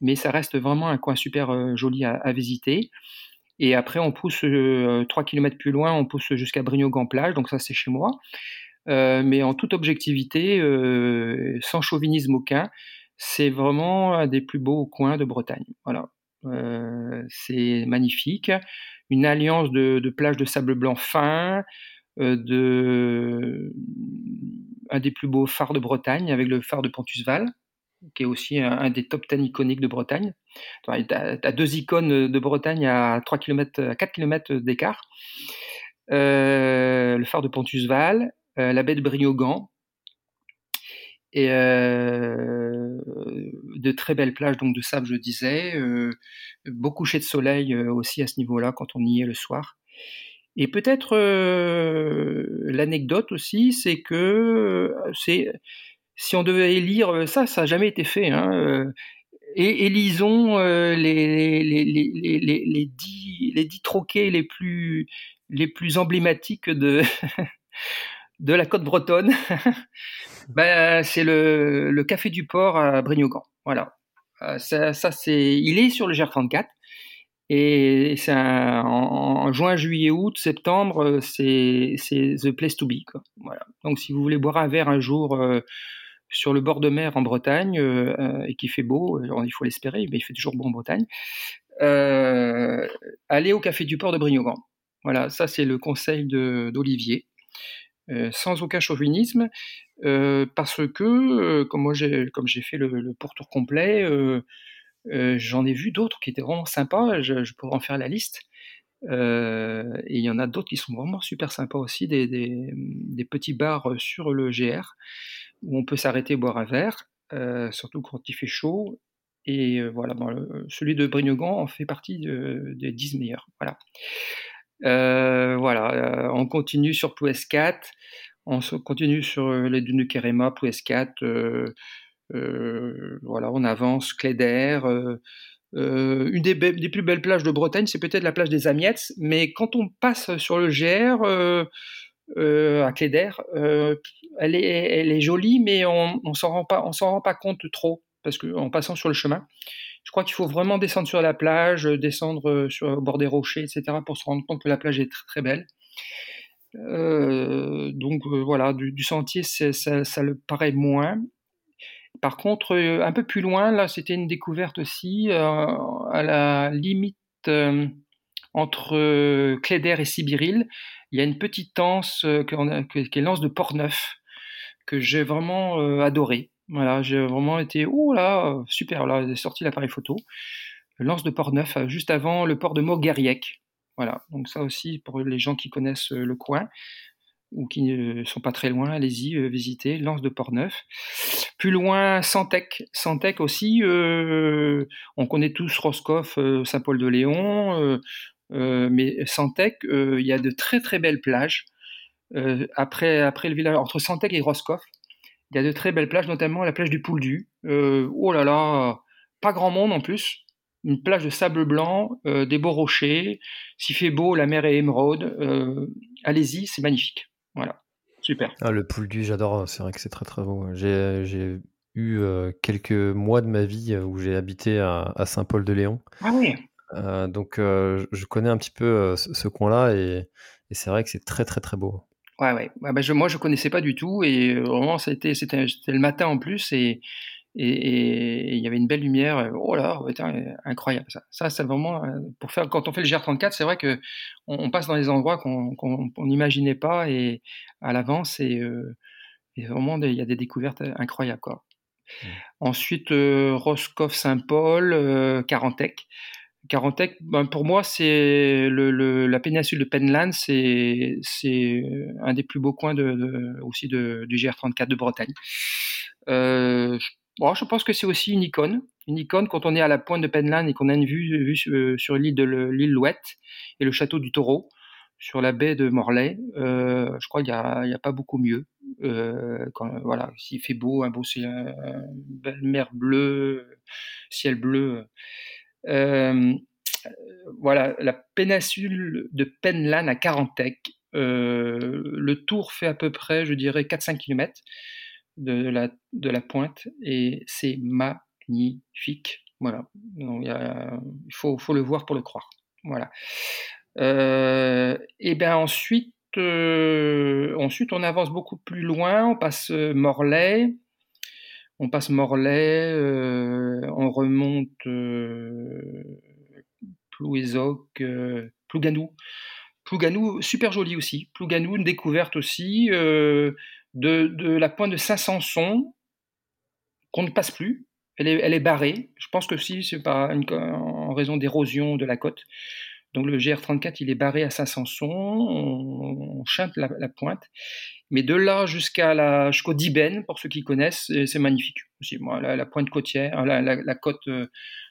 mais ça reste vraiment un coin super euh, joli à, visiter. Et après, on pousse 3 km plus loin, on pousse jusqu'à Brignogan-Plage, donc ça c'est chez moi. mais en toute objectivité, sans chauvinisme aucun, c'est vraiment un des plus beaux coins de Bretagne. Voilà. Euh, c'est magnifique. Une alliance de, plages de sable blanc fin, euh, de, un des plus beaux phares de Bretagne avec le phare de Pontusval, qui est aussi un, des top 10 iconiques de Bretagne. Tu as, deux icônes de Bretagne à, 3 km, à 4 km d'écart. Euh, le phare de Pontusval, la baie de Briogan, et euh, de très belles plages donc de sable, je disais, euh, beaucoup coucher de soleil euh, aussi à ce niveau-là quand on y est le soir. Et peut-être l'anecdote aussi, c'est que c'est si on devait élire ça, ça n'a jamais été fait. Hein, et élisons les, les, les, les, dix, les dix troquets les plus, les plus emblématiques de, de la côte bretonne. ben, c'est le, le, Café du Port à Brignogan. Voilà. Euh, ça, c'est, il est sur le GR34. Et c'est en, juin, juillet, août, septembre, euh, c'est, c'est the place to be. Donc si vous voulez boire un verre un jour euh, sur le bord de mer en Bretagne et qu'il fait beau, il faut l'espérer, mais il fait toujours beau en Bretagne, allez au Café du Port de Brignogan. Voilà, ça c'est le conseil d'Olivier. Euh, sans aucun chauvinisme, euh, parce que, euh, comme j'ai, fait le, pourtour complet, j'en ai vu d'autres qui étaient vraiment sympas, je, pourrais en faire la liste. et il y en a d'autres qui sont vraiment super sympas aussi, des, petits bars sur le GR, où on peut s'arrêter boire un verre, surtout quand il fait chaud. Et voilà, celui de Brignogan en fait partie des 10 meilleurs. Voilà. Euh, voilà, euh, on continue sur Ploues 4, on continue sur euh, les dunes de Kerema, Ploues 4, voilà, on avance, Cléder. une des, des, plus belles plages de Bretagne, c'est peut-être la plage des Amiettes, mais quand on passe sur le GR à Cléder, elle, est, elle est jolie, mais on, on s'en rend pas, compte trop parce qu'en passant sur le chemin, Je crois qu'il faut vraiment descendre sur la plage, descendre sur au bord des rochers, etc., pour se rendre compte que la plage est très, belle. donc voilà, du, sentier, ça, le paraît moins. Par contre, un peu plus loin, là, c'était une découverte aussi, à la limite entre Cléder et Sibiril. Il y a une petite anse qui est l'anse de Port-Neuf, que j'ai vraiment adoré. Voilà, j'ai vraiment été, oh là, super, là, j'ai sorti l'appareil photo. Lance de Port-Neuf, euh, juste avant le port de Mogueriec. Voilà, donc ça aussi, pour les gens qui connaissent euh, le coin ou qui ne sont pas très loin, allez-y, euh, visitez, Lance de Port-Neuf. Plus loin, Santec. Santec aussi, on connaît tous Roscoff, Saint-Paul-de-Léon, mais Santec, il y a de très très belles plages. après, après le village, entre Santec et Roscoff, il y a de très belles plages, notamment la plage du Pouldu. Euh, oh là là, pas grand monde en plus. Une plage de sable blanc, euh, des beaux rochers. S'il fait beau, la mer est émeraude. Euh, allez-y, c'est magnifique. Voilà, super. Ah, le Pouldu, j'adore. C'est vrai que c'est très très beau. J'ai eu quelques mois de ma vie où j'ai habité à, Saint-Paul-de-Léon. Ah oui. Donc je connais un petit peu ce, coin-là et c'est vrai que c'est très très très beau. Ouais, ouais. bah, je, moi, je connaissais pas du tout et euh, vraiment, c'était, c'était, le matin en plus et et il y avait une belle lumière. Euh, oh là, incroyable ça. Ça, c'est vraiment euh, pour faire quand on fait le GR34, c'est vrai que on, passe dans des endroits qu'on n'imaginait pas et à l'avance et, vraiment il y a des découvertes incroyables quoi. Mmh. Ensuite, Roscoff Saint-Paul, Carantec. Carantec, ben pour moi, c'est la péninsule de Penland, c'est un des plus beaux coins aussi du GR34 de Bretagne. Euh, je pense que c'est aussi une icône. Une icône quand on est à la pointe de Penland et qu'on a une vue, vue sur, l'île de l'île Louette et le château du Taureau sur la baie de Morlaix. Euh, je crois qu'il n'y a, pas beaucoup mieux. Euh, voilà, s'il fait beau, un beau ciel, belle mer bleue, ciel bleu. Euh, voilà, la péninsule de Penlan à Carantec. Euh, le tour fait à peu près, je dirais, 4-5 km de la, pointe et c'est magnifique. Voilà, il faut, le voir pour le croire. Voilà. Euh, et bien ensuite, ensuite, on avance beaucoup plus loin, on passe Morlaix, on passe Morlaix, euh, on remonte euh, Plouézoc, euh, Plouganou. Plouganou, super joli aussi. Plouganou, une découverte aussi de, la pointe de Saint-Sanson qu'on ne passe plus. Elle est, barrée. Je pense que si c'est pas en raison d'érosion de la côte. Donc le GR34, il est barré à Saint-Sanson, on, chante la, pointe. Mais de là jusqu'à la, jusqu'au Diben, pour ceux qui connaissent, c'est magnifique aussi. Moi, la, pointe côtière, la, côte euh,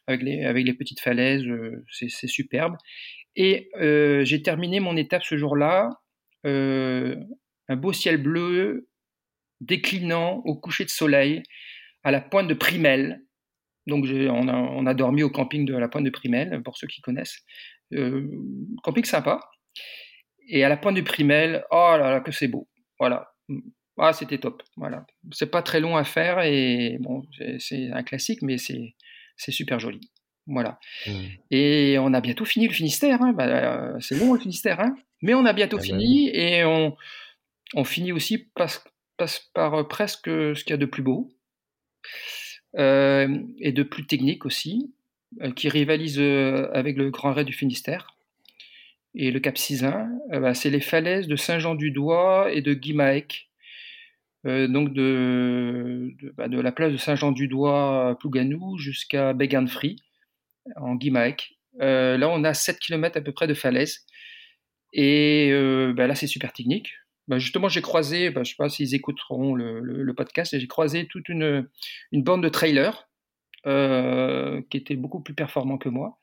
avec, les, avec les petites falaises, euh, c'est, superbe. Et euh, j'ai terminé mon étape ce jour-là, un beau ciel bleu déclinant au coucher de soleil à la pointe de Primel. Donc on a, on a dormi au camping de la pointe de Primel, pour ceux qui connaissent. camping sympa. Et à la pointe de Primel, oh là là, que c'est beau. Voilà. Ah, c'était top. Voilà. C'est pas très long à faire et bon, c'est un classique, mais c'est super joli. Voilà. Mmh. Et on a bientôt fini le Finistère. Hein. Bah, euh, c'est long le Finistère, hein. mais on a bientôt ah bah fini et on, on finit aussi par, par euh, presque ce qu'il y a de plus beau euh, et de plus technique aussi, qui rivalise avec le Grand Raid du Finistère et le Cap Sizun, euh, bah, c'est les falaises de Saint-Jean-du-Doigt et de Guimaec. Euh, donc de, bah, de, la place de Saint-Jean-du-Doigt à Plouganou jusqu'à Beganfri en Guimaec. Euh, là, on a 7 km à peu près de falaises. Et bah, là, c'est super technique. justement, j'ai croisé, je ne sais pas s'ils écouteront le, podcast, j'ai croisé toute une, bande de trailers qui étaient beaucoup plus performants que moi.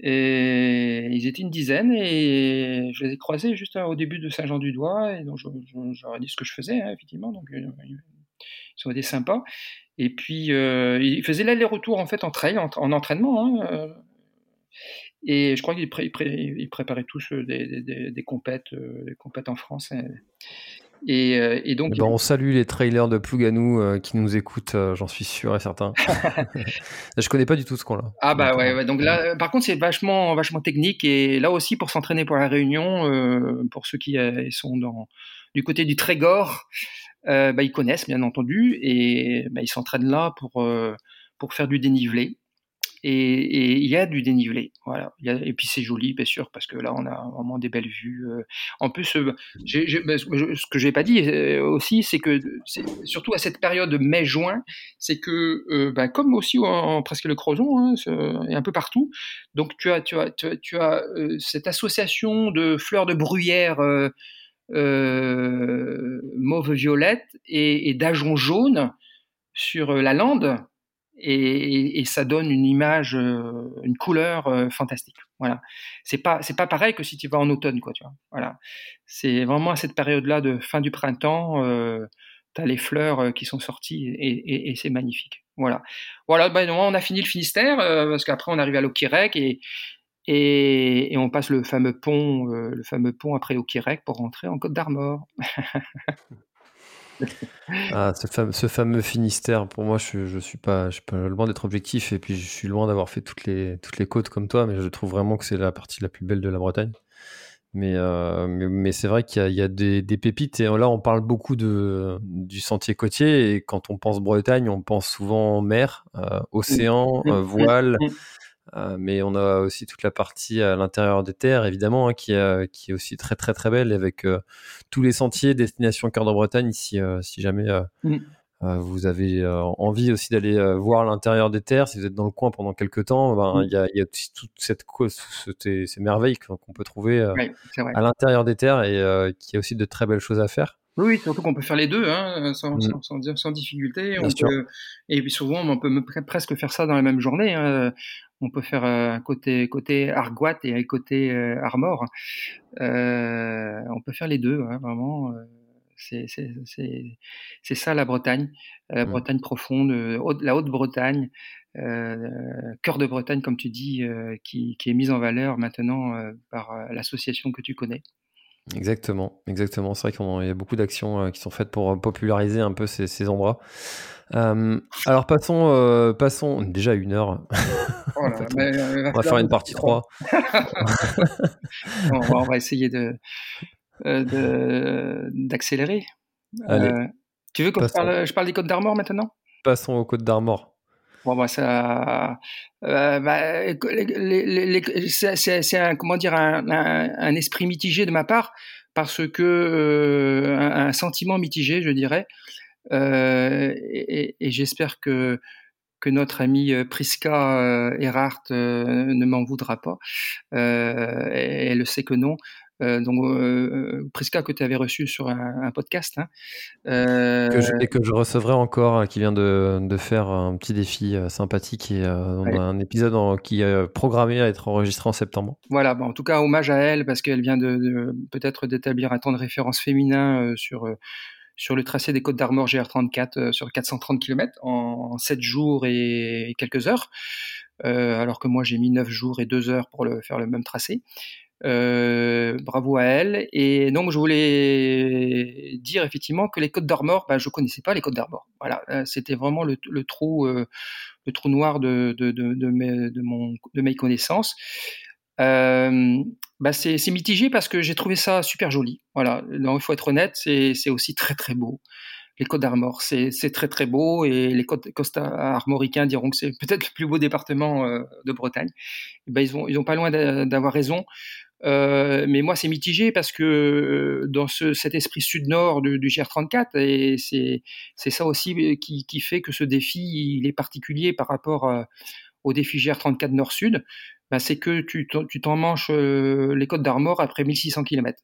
Et ils étaient une dizaine et je les ai croisés juste au début de Saint-Jean-du-Doigt et donc j'aurais dit ce que je faisais, hein, effectivement. Donc euh, ils sont été sympas. Et puis euh, ils faisaient l'aller-retour en fait en trail, en, entraînement. Hein, euh. et je crois qu'ils préparaient tous des, des, des, des compètes en France. Et, euh, et donc, eh ben, on salue les trailers de Plouganou euh, qui nous écoutent, euh, j'en suis sûr et certain. je connais pas du tout ce qu'on là. Ah bah ouais, ouais, donc là, par contre, c'est vachement, vachement technique et là aussi pour s'entraîner pour la Réunion, pour ceux qui sont dans du côté du Trégor, bah, ils connaissent bien entendu et bah, ils s'entraînent là pour pour faire du dénivelé et il y a du dénivelé. Voilà. et puis c'est joli, bien sûr, parce que là, on a vraiment des belles vues. Euh. En plus, euh, ben, ce que j'ai pas dit euh, aussi, c'est que surtout à cette période mai-juin, c'est que, ben, comme aussi en, presque le Crozon, hein, et un peu partout, donc tu as, tu as, tu as, cette association de fleurs de bruyère. mauve-violette et, et d'ajonc jaune sur la lande, et, ça donne une image, euh, une couleur euh, fantastique. Voilà. C'est pas c'est pas pareil que si tu vas en automne, quoi. Voilà. C'est vraiment à cette période-là de fin du printemps, euh, tu as les fleurs qui sont sorties et, c'est magnifique. Voilà. Voilà. Ben, on a fini le Finistère parce qu'après on arrive à l'Oquirec et, on passe le fameux pont, le fameux pont après l'Oquirec pour rentrer en Côte d'Armor. ah, ce, fameux, Finistère, pour moi, je, je suis pas, je suis pas loin d'être objectif et puis je suis loin d'avoir fait toutes les, toutes les côtes comme toi, mais je trouve vraiment que c'est la partie la plus belle de la Bretagne. Mais, euh, mais, c'est vrai qu'il y a, des, pépites et là, on parle beaucoup de, du sentier côtier et quand on pense Bretagne, on pense souvent mer, euh, océan, euh, voile. Euh, mais on a aussi toute la partie à l'intérieur des terres, évidemment, hein, qui, qui, est aussi très très très belle, avec euh, tous les sentiers destination cœur de Bretagne. Euh, si jamais mmh. vous avez envie aussi d'aller voir l'intérieur des terres, si vous êtes dans le coin pendant quelques temps, ben, il y, a, y, a, toute cette cause, ces, merveilles qu'on peut trouver à l'intérieur des terres et qui a aussi de très belles choses à faire. Oui, surtout qu'on peut faire les deux, hein, sans, mmh. sans, sans, difficulté. On peut, et puis souvent, on peut presque faire ça dans la même journée. Hein. On peut faire un euh, côté, côté Argoat et un côté euh, Armor. Euh, on peut faire les deux, hein, vraiment. C'est ça la Bretagne, la mmh. Bretagne profonde, la Haute-Bretagne, cœur de Bretagne, comme tu dis, qui, qui, est mise en valeur maintenant par l'association que tu connais. Exactement, exactement. C'est vrai qu'il y a beaucoup d'actions qui sont faites pour populariser un peu ces, ces endroits. Euh, alors passons, euh, passons déjà une heure. Oh euh, on va faire une partie 3. on, va, essayer de d'accélérer. tu veux que je parle des Côtes d'Armor maintenant? Passons aux Côtes d'Armor. Bon, bah, ça, c'est un, comment dire, un, esprit mitigé de ma part parce que un, sentiment mitigé, je dirais, euh, et, j'espère que que notre ami euh, Priska euh, Erhardt ne m'en voudra pas. elle le sait que non. Donc Priska que tu avais reçu sur un, podcast. Hein, et que je recevrai encore, qui vient de, de, faire un petit défi sympathique et un épisode qui est programmé à être enregistré en septembre. Voilà, en tout cas hommage à elle parce qu'elle vient de, de peut-être d'établir un temps de référence féminin sur sur le tracé des Côtes d'Armor GR34 euh, sur 430 km en, 7 jours et quelques heures, euh, alors que moi j'ai mis 9 jours et 2 heures pour le, faire le même tracé. Euh, bravo à elle. Et donc je voulais dire effectivement que les Côtes d'Armor, ben, je connaissais pas les Côtes d'Armor. Voilà, c'était vraiment le, trou, le trou noir de, de, de, mes, de, mes connaissances. Euh, bah c'est mitigé parce que j'ai trouvé ça super joli. Voilà, il faut être honnête, c'est aussi très très beau. Les Côtes d'Armor, c'est très très beau et les Côtes armoricains diront que c'est peut-être le plus beau département euh, de Bretagne. ben, ils ont ils ont pas loin d'avoir raison. Euh, mais moi, c'est mitigé parce que dans ce, cet esprit sud-nord du, du, GR34, et c'est ça aussi qui, qui, fait que ce défi il est particulier par rapport au défi GR34 nord-sud. Bah, c'est que tu t'en manches euh, les côtes d'Armor après 1600 km.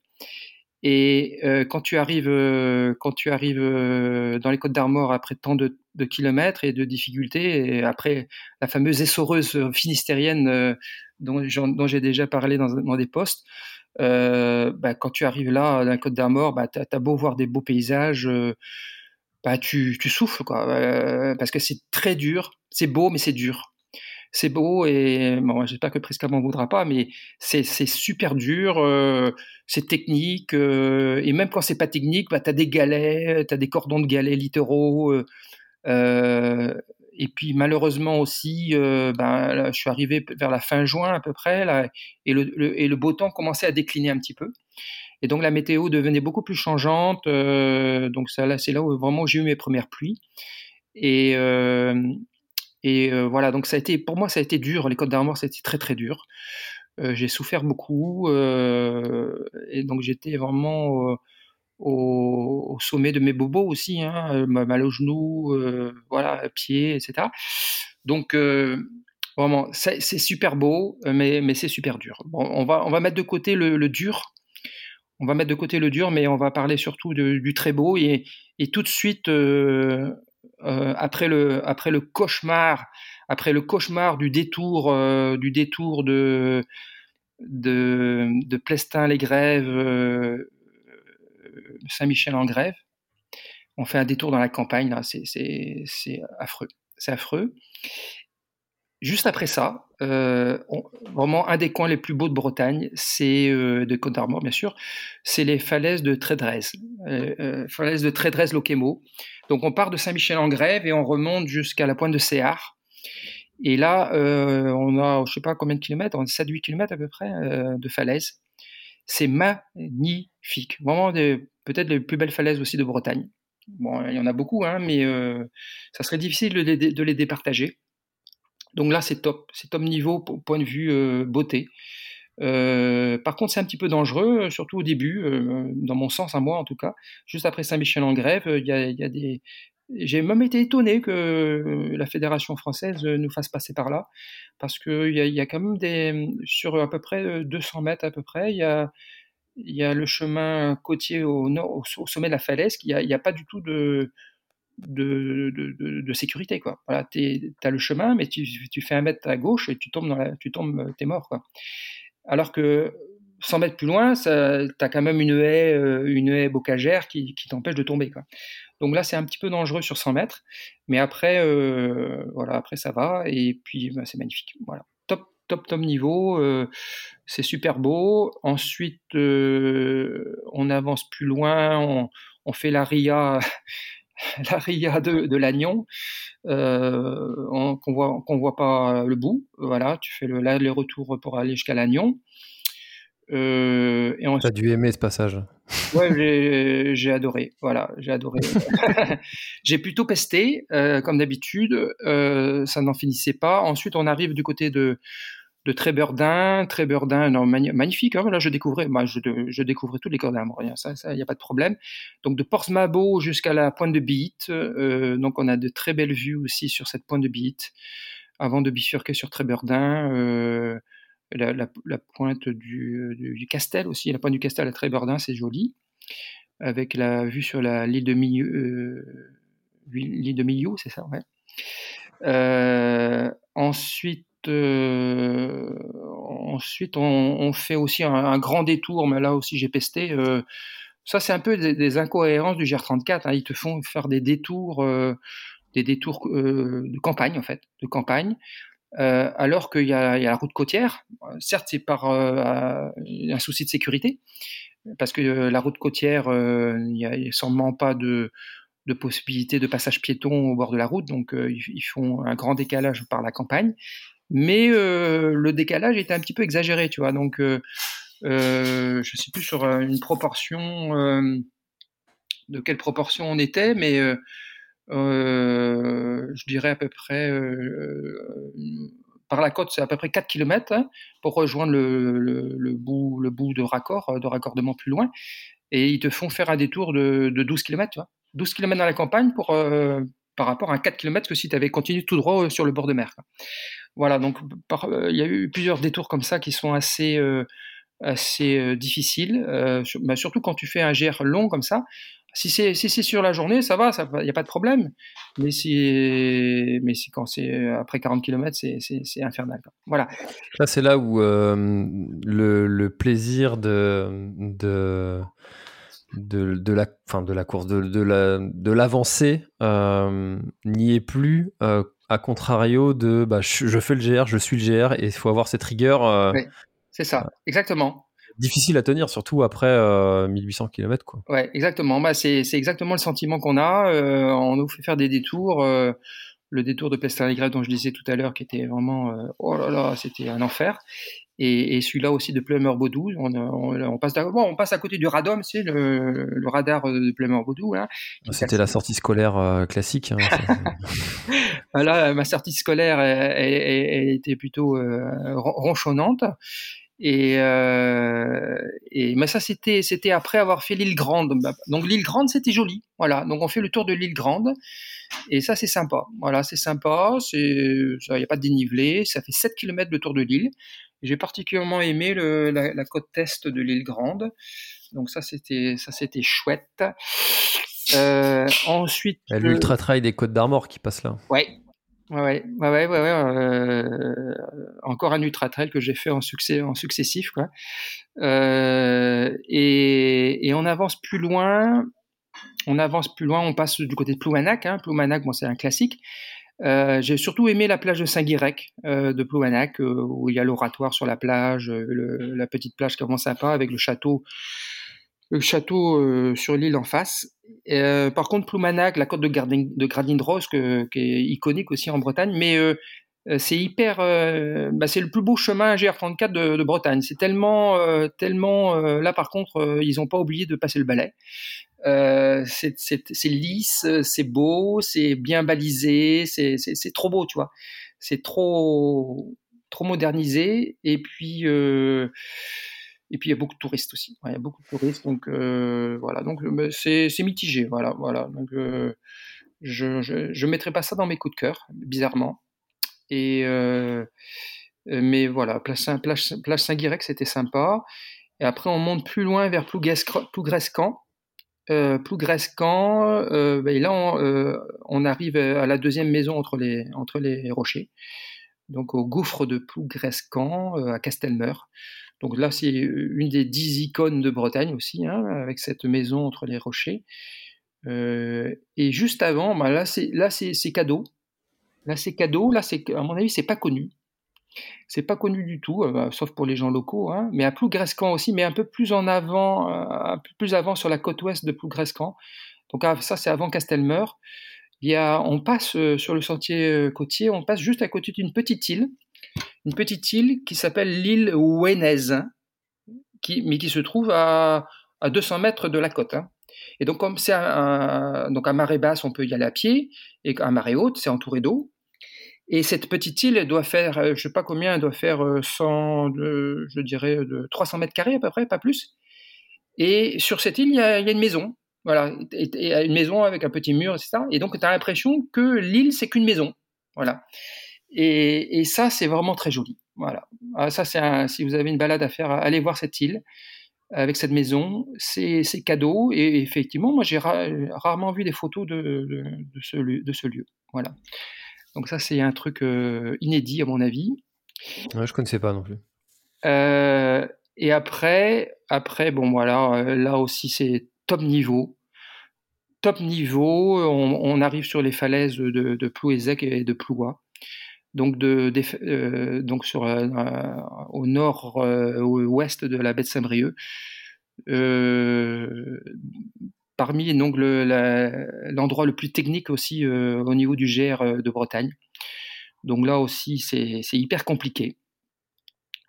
Et euh, quand tu arrives, euh, quand tu arrives dans les côtes d'Armor après tant de, kilomètres et de difficultés, et après la fameuse essoreuse finistérienne dont, j'ai déjà parlé dans, des postes, bah, quand tu arrives là dans les côtes d'Armor, bah, tu as, beau voir des beaux paysages, bah, tu, tu souffles, quoi, parce que c'est très dur, c'est beau, mais c'est dur. C'est beau et bon, j'espère que Prisca m'en voudra pas, mais c'est super dur, euh, c'est technique euh, et même quand c'est pas technique, bah, tu as des galets, tu as des cordons de galets littéraux. Euh, et puis malheureusement aussi, bah, je suis arrivé vers la fin juin à peu près là, et, le, et le beau temps commençait à décliner un petit peu. Et donc la météo devenait beaucoup plus changeante. donc c'est là où vraiment j'ai eu mes premières pluies. Et, et voilà, donc ça a été, pour moi, ça a été dur. Les Côtes d'Armor, ça a été très très dur. J'ai souffert beaucoup et donc j'étais vraiment au, sommet de mes bobos aussi, hein, mal au genou, voilà, pieds, etc. Donc vraiment, c'est super beau, mais, mais c'est super dur. On va, on va mettre de côté le, dur. On va mettre de côté le dur, mais on va parler surtout du très beau et, tout de suite après le après le cauchemar après le cauchemar du détour euh, du détour de de, Plestin les Grèves euh, Saint-Michel en Grève on fait un détour dans la campagne c'est affreux c'est affreux Juste après ça, euh, vraiment un des coins les plus beaux de Bretagne, c'est euh, de Côte d'Armor bien sûr, c'est les falaises de Trédrez, euh, falaises de Trédrez Loquemo. Donc on part de Saint-Michel-en-Grève et on remonte jusqu'à la pointe de Céard. Et là, on a, je sais pas combien de kilomètres, on a 7-8 kilomètres à peu près de falaises. C'est magnifique, vraiment peut-être les plus belles falaises aussi de Bretagne. Bon, il y en a beaucoup, hein, mais ça serait difficile de les, de les départager. Donc là, c'est top. C'est top niveau au point de vue euh, beauté. Euh, par contre, c'est un petit peu dangereux, euh, surtout au début, dans mon sens, à moi en tout cas. Juste après Saint-Michel-en-Grève, il y des. J'ai même été étonné que la fédération française nous fasse passer par là, parce qu'il y, a, y a quand même des. Sur à peu près 200 mètres à peu près, il y a, y a le chemin côtier au, nord, au, sommet de la falaise, il n'y a, pas du tout de, de, sécurité. Quoi. Voilà, tu as le chemin, mais tu, tu, fais un mètre à gauche et tu tombes, dans la, tu tombes, t'es mort. Quoi. Alors que 100 mètres plus loin, tu as quand même une haie, euh, une haie bocagère qui, t'empêche de tomber. Quoi. Donc là, c'est un petit peu dangereux sur 100 mètres, mais après, euh, voilà, après ça va, et puis bah, c'est magnifique. Voilà. Top, top, top niveau, euh, c'est super beau. Ensuite, on avance plus loin, on, on fait la RIA la ria de, de l'Agnon, euh, qu'on voit qu'on voit pas le bout. Voilà, tu fais le les retours pour aller jusqu'à l'Agnon. Euh, et T'as dû aimer ce passage. Ouais, j'ai adoré. Voilà, j'ai adoré. j'ai plutôt pesté, euh, comme d'habitude. Euh, ça n'en finissait pas. Ensuite, on arrive du côté de de Tréburdin, non, magnifique. Hein, là, je découvrais, je, découvrais tous les ça, il n'y a pas de problème. Donc, de Portsmabo jusqu'à la pointe de Beat. Euh, donc, on a de très belles vues aussi sur cette pointe de Beat. Avant de bifurquer sur Tréburdin, euh, la, pointe du, Castel aussi, la pointe du Castel à Tréburdin, c'est joli. Avec la vue sur l'île de Milieu, euh, l'île de c'est ça. Euh, ensuite, euh, ensuite, on, fait aussi un, grand détour, mais là aussi j'ai pesté. Euh, ça, c'est un peu des, incohérences du GR34. Hein. Ils te font faire des détours, euh, des détours de campagne en fait, de campagne. alors qu'il y, a la route côtière, certes c'est par un souci de sécurité, parce que la route côtière, il n'y a, sûrement pas de, de possibilité de passage piéton au bord de la route, donc ils font un grand décalage par la campagne mais euh, le décalage était un petit peu exagéré, tu vois. Donc, euh, euh, sais plus sur une proportion, de quelle proportion on était, mais je dirais à peu près par la côte, c'est à peu près 4 km hein, pour rejoindre le, bout, le bout de raccord, de raccordement plus loin. Et ils te font faire un détour de, de 12 km, tu vois. 12 km dans la campagne par rapport à 4 km que si tu avais continué tout droit sur le bord de mer. Voilà, donc euh, il y a eu plusieurs détours comme ça qui sont assez, euh, assez euh, difficiles, bah, surtout quand tu fais un GR long comme ça. Si c'est si sur la journée, ça va, il n'y a pas de problème. Mais si, mais si quand c'est après 40 km, c'est infernal. Voilà. Là, c'est là où le, plaisir de, de, de, la, fin, de la course, de, de l'avancée, n'y est plus à contrario de bah, je, fais le GR, je suis le GR, et il faut avoir cette rigueur. c'est ça, exactement difficile à tenir, surtout après 1800 km. Quoi. Ouais, exactement. Bah, c'est, exactement le sentiment qu'on a. on nous fait faire des détours le détour de Pestarigre dont je disais tout à l'heure, qui était vraiment, euh, oh là là, c'était un enfer. Et, et celui-là aussi de Plumeur-Baudou, on, on, on, passe bon, on passe à côté du radom, c'est le, le, radar de Plumeur-Baudou. Hein, C'était la sortie scolaire euh, classique. Hein, voilà, ma sortie scolaire, elle, elle, était plutôt euh, ronchonnante. Et, euh, et mais ça c'était c'était après avoir fait l'île Grande. Donc l'île Grande c'était joli. Voilà. Donc on fait le tour de l'île Grande et ça c'est sympa. Voilà, c'est sympa. Il n'y a pas de dénivelé. Ça fait 7 km le tour de l'île. J'ai particulièrement aimé le, la, la, côte est de l'île Grande. Donc ça c'était ça c'était chouette. Euh, ensuite, l'ultra trail des Côtes d'Armor qui passe là. Ouais, Ouais, ouais, ouais, ouais, euh, encore un ultra trail que j'ai fait en succès, en successif, quoi. Euh, et, et, on avance plus loin. On avance plus loin. On passe du côté de Plouanac. Hein. Bon, c'est un classique. Euh, j'ai surtout aimé la plage de Saint-Guirec euh, de Plouanac, euh, où il y a l'oratoire sur la plage, le, la petite plage qui est vraiment sympa avec le château le château euh, sur l'île en face. Euh, par contre, Ploumanac, la côte de, Gardin, de qui est iconique aussi en Bretagne, mais euh, c'est hyper, bah, c'est le plus beau chemin GR34 de, de Bretagne. C'est tellement, tellement, là par contre, ils n'ont pas oublié de passer le balai. c'est lisse, c'est beau, c'est bien balisé, c'est trop beau, tu vois. C'est trop, trop modernisé. Et puis, et puis il y a beaucoup de touristes aussi. il y a beaucoup de touristes, donc euh, voilà. Donc c'est mitigé, voilà, voilà. Euh, je, je, mettrai pas ça dans mes coups de cœur, bizarrement. Et euh, mais voilà, place Saint, place, place Saint-Guirec, c'était sympa. Et après, on monte plus loin vers Plougrescan. Euh, Plougrescan, euh, ben là, on, on, arrive à la deuxième maison entre les, rochers, donc au gouffre de Plougrescan, à Castelmeur. Donc là, c'est une des dix icônes de Bretagne aussi, hein, avec cette maison entre les rochers. Euh, et juste avant, bah là, c'est cadeau. Là, c'est cadeau. Là, à mon avis, c'est pas connu. C'est pas connu du tout, euh, bah, sauf pour les gens locaux. Hein, mais à Plougrescan aussi, mais un peu plus en avant, euh, un peu plus avant sur la côte ouest de Plougrescan. Donc ah, ça, c'est avant Castelmeur. Il y a, on passe sur le sentier côtier, on passe juste à côté d'une petite île une petite île qui s'appelle l'île Wenez, qui, mais qui se trouve à, à 200 mètres de la côte. Hein. Et donc, comme c'est donc à marée basse, on peut y aller à pied, et à marée haute, c'est entouré d'eau. Et cette petite île, doit faire, euh, je sais pas combien, elle doit faire 100, euh, je dirais, de 300 mètres carrés à peu près, pas plus. Et sur cette île, il y a, une maison. Voilà, et, une maison avec un petit mur, etc. Et donc, tu as l'impression que l'île, c'est qu'une maison. Voilà. Et, et ça, c'est vraiment très joli. Voilà. Ah, ça, c'est si vous avez une balade à faire, allez voir cette île avec cette maison. C'est cadeau. Et effectivement, moi, j'ai rarement vu des photos de, ce, de, ce, lieu. Voilà. Donc ça, c'est un truc euh, inédit à mon avis. Ouais, je connaissais pas non plus. Euh, et après, après, bon voilà, euh, là aussi c'est top niveau. Top niveau, on, on, arrive sur les falaises de, de Plouézec et de Plouat donc, de, euh, donc sur, au nord-ouest euh, de la baie de Saint-Brieuc. Parmi donc l'endroit le, plus technique aussi au niveau du GR de Bretagne. Donc là aussi, c'est hyper compliqué.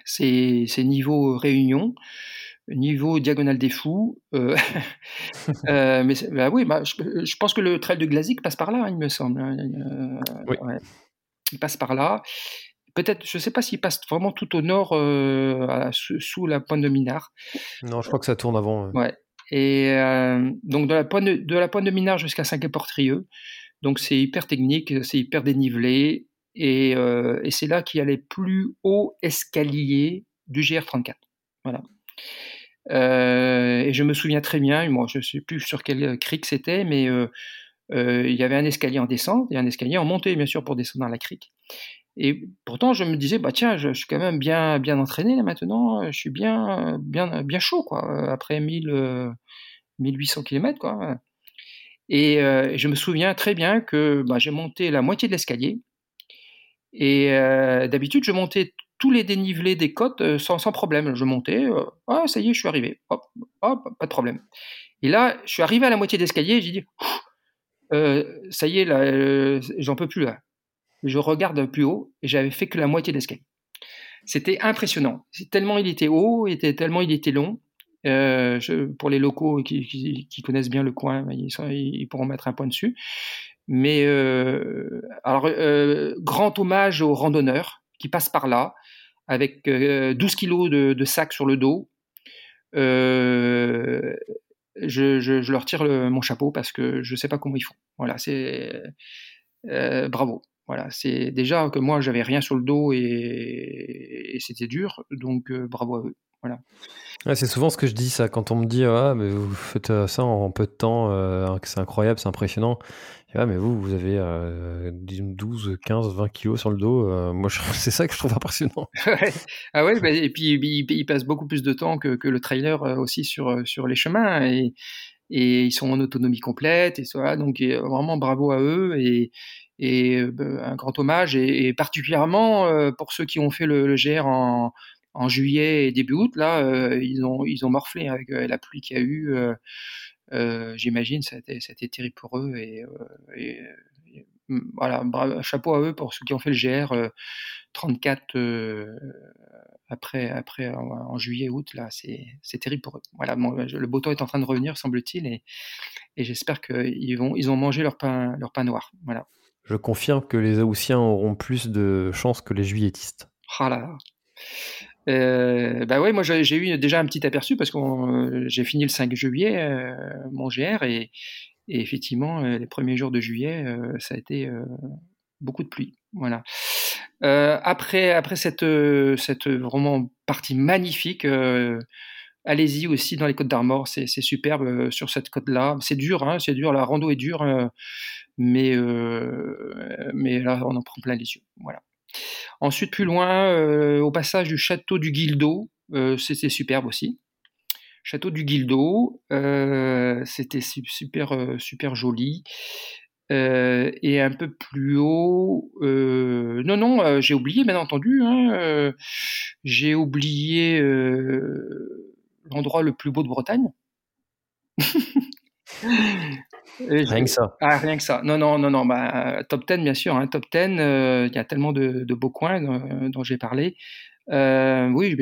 C'est niveau réunion, niveau diagonale des fous. mais bah oui, bah, je, pense que le trail de Glazik passe par là, hein, il me semble. Hein, oui il passe par là. Peut-être, je ne sais pas s'il passe vraiment tout au nord, euh, sous, la pointe de Minard. Non, je crois que ça tourne avant. Ouais. Et euh, donc de la pointe de, Minard jusqu'à Saint-Quay-Portrieux. Donc c'est hyper technique, c'est hyper dénivelé. Et, euh, et c'est là qu'il y a les plus hauts escaliers du GR34. Voilà. et je me souviens très bien, moi je ne sais plus sur quel cric c'était, mais euh, il y avait un escalier en descente et un escalier en montée, bien sûr, pour descendre dans la crique. Et pourtant, je me disais, bah tiens, je, suis quand même bien, bien entraîné là maintenant, je suis bien, bien, bien chaud, quoi, après 1000, 1800 km, quoi. Et euh, je me souviens très bien que bah, j'ai monté la moitié de l'escalier, Et d'habitude, je montais tous les dénivelés des côtes sans, sans, problème. Je montais, ah, ça y est, je suis arrivé. Hop, hop, pas de problème. Et là, je suis arrivé à la moitié d'escalier, j'ai dit, ça y est, j'en peux plus là. Je regarde plus haut et j'avais fait que la moitié d'escalier. C'était impressionnant. Tellement il était haut, tellement il était long. Euh, pour les locaux qui, connaissent bien le coin, ils, pourront mettre un point dessus. Mais euh, alors, euh, grand hommage aux randonneurs qui passent par là avec 12 kilos de, de sacs sur le dos. Je, leur tire mon chapeau parce que je ne sais pas comment ils font. Voilà, c'est bravo. Voilà, c'est déjà que moi j'avais rien sur le dos et, c'était dur, donc euh, bravo à eux. Voilà. c'est souvent ce que je dis ça quand on me dit ah mais vous faites euh, ça en peu de temps, euh, c'est incroyable, c'est impressionnant. Ah, mais vous vous avez 12, 15, 20 kilos sur le dos. moi c'est ça que je trouve impressionnant. ah ouais, bah, et puis ils, passent beaucoup plus de temps que, que le trailer aussi sur sur les chemins et et ils sont en autonomie complète et voilà donc vraiment bravo à eux et et bah, un grand hommage et, particulièrement euh, pour ceux qui ont fait le, GR en, en, juillet et début août là euh, ils ont ils ont morflé avec euh, la pluie qu'il y a eu j'imagine ça a été terrible pour eux et, et voilà chapeau à eux pour ceux qui ont fait le GR 34 après, après en, juillet, août, là, c'est terrible pour eux. Voilà, le beau temps est en train de revenir, semble-t-il, et, et j'espère qu'ils ils ont mangé leur pain, leur pain noir. Voilà. Je confirme que les Haussiens auront plus de chances que les Juilletistes. Ah là euh, bah ouais, moi j'ai eu déjà un petit aperçu parce que j'ai fini le 5 juillet euh, mon GR et, effectivement euh, les premiers jours de juillet ça a été beaucoup de pluie. Voilà. Euh, après, après cette, euh, cette vraiment partie magnifique, euh, allez-y aussi dans les Côtes d'Armor, c'est superbe sur cette côte-là. C'est dur, hein, c'est dur, la rando est dure, mais, mais là on en prend plein les yeux. Voilà. Ensuite, plus loin, au passage du château du Guildo, c'était superbe aussi. Château du Guildo, c'était super, super joli. Euh, et un peu plus haut, euh, non, non, euh, j'ai oublié, bien entendu, hein, j'ai oublié l'endroit le plus beau de Bretagne. rien que ça. Ah, rien que ça. Non, non, non, non. Bah, top 10, bien sûr. Hein, top 10, il y a tellement de, de beaux coins dont j'ai parlé. oui,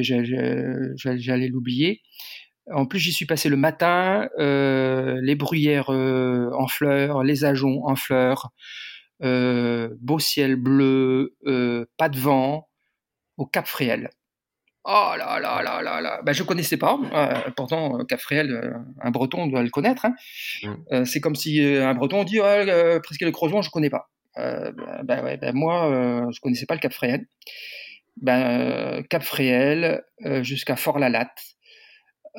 j'allais l'oublier. En plus, j'y suis passé le matin, euh, les bruyères euh, en fleurs, les ajoncs en fleurs, euh, beau ciel bleu, pas de vent, au Cap Fréhel. Oh là là là là là ben, Je ne connaissais pas, pourtant Cap Fréhel, un breton doit le connaître. Hein. Mmh. c'est comme si un breton dit presque le Crozon, je ne connais pas. Ben, ouais, ben, moi, je ne connaissais pas le Cap Fréhel. Ben, Cap Fréhel jusqu'à Fort-la-Latte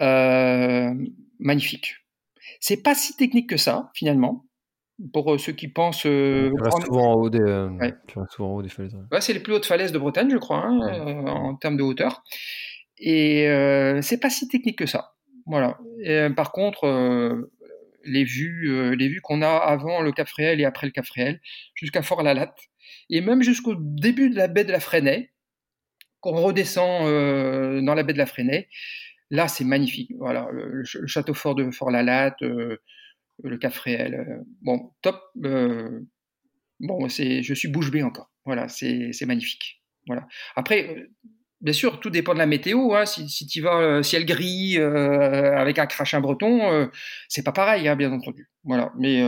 euh, magnifique. C'est pas si technique que ça, finalement, pour euh, ceux qui pensent. Euh, tu, restes souvent en haut des, souvent en haut des falaises. Ouais. c'est les plus hautes falaises de Bretagne, je crois, hein, en termes de hauteur. Et c'est pas si technique que ça. Voilà. par contre, les vues, les vues qu'on a avant le Cap Fréhel et après le Cap Fréhel, jusqu'à Fort-la-Latte, et même jusqu'au début de la baie de la Fresnay, qu'on redescend dans la baie de la Fresnay, Là, c'est magnifique. Voilà, le, château fort de Fort-la-Latte, euh, le Cap Fréhel. Euh, bon, top. Euh, bon, c'est, je suis bouche bée encore. Voilà, c'est, magnifique. Voilà. Après, bien sûr, tout dépend de la météo. Hein. Si, si tu vas ciel gris avec un crachin breton, c'est pas pareil, hein, bien entendu. Voilà. Mais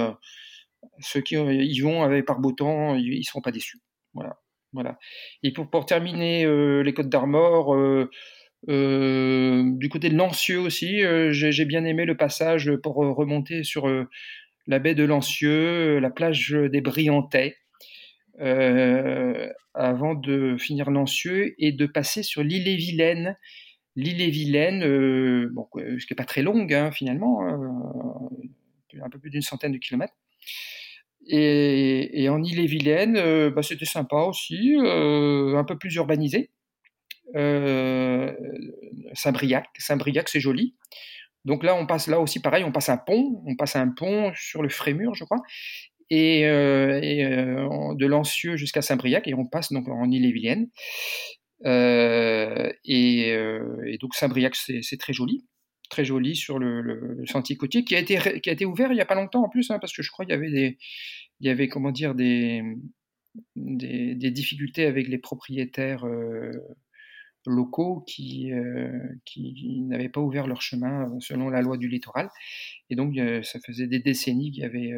ceux qui y vont avec par beau temps, ils, ne seront pas déçus. Voilà. Voilà. Et pour, pour terminer les Côtes d'Armor. Euh, du côté de Lancieux aussi, euh, j'ai bien aimé le passage pour euh, remonter sur la baie de Lancieux, la plage des Briantais, avant de finir Lancieux et de passer sur l'île et Vilaine. L'île et Vilaine, bon, ce qui n'est pas très longue hein, finalement, un peu plus d'une centaine de kilomètres. Et, en île et Vilaine, bah, c'était sympa aussi, un peu plus urbanisé. Euh, Saint-Briac. Saint-Briac, c'est joli. Donc là, on passe là aussi pareil, on passe un pont, on passe un pont sur le Frémur, je crois. et, de Lancieux jusqu'à Saint-Briac et on passe donc en Ille-et-Vilaine. Et, donc Saint-Briac, c'est très joli très joli sur le, sentier côtier qui a été qui a été ouvert il y a pas longtemps en plus hein, parce que je crois qu'il y avait des il y avait comment dire des des, difficultés avec les propriétaires euh, locaux qui, euh, qui n'avaient pas ouvert leur chemin euh, selon la loi du littoral. Et donc, ça faisait des décennies qu'il y avait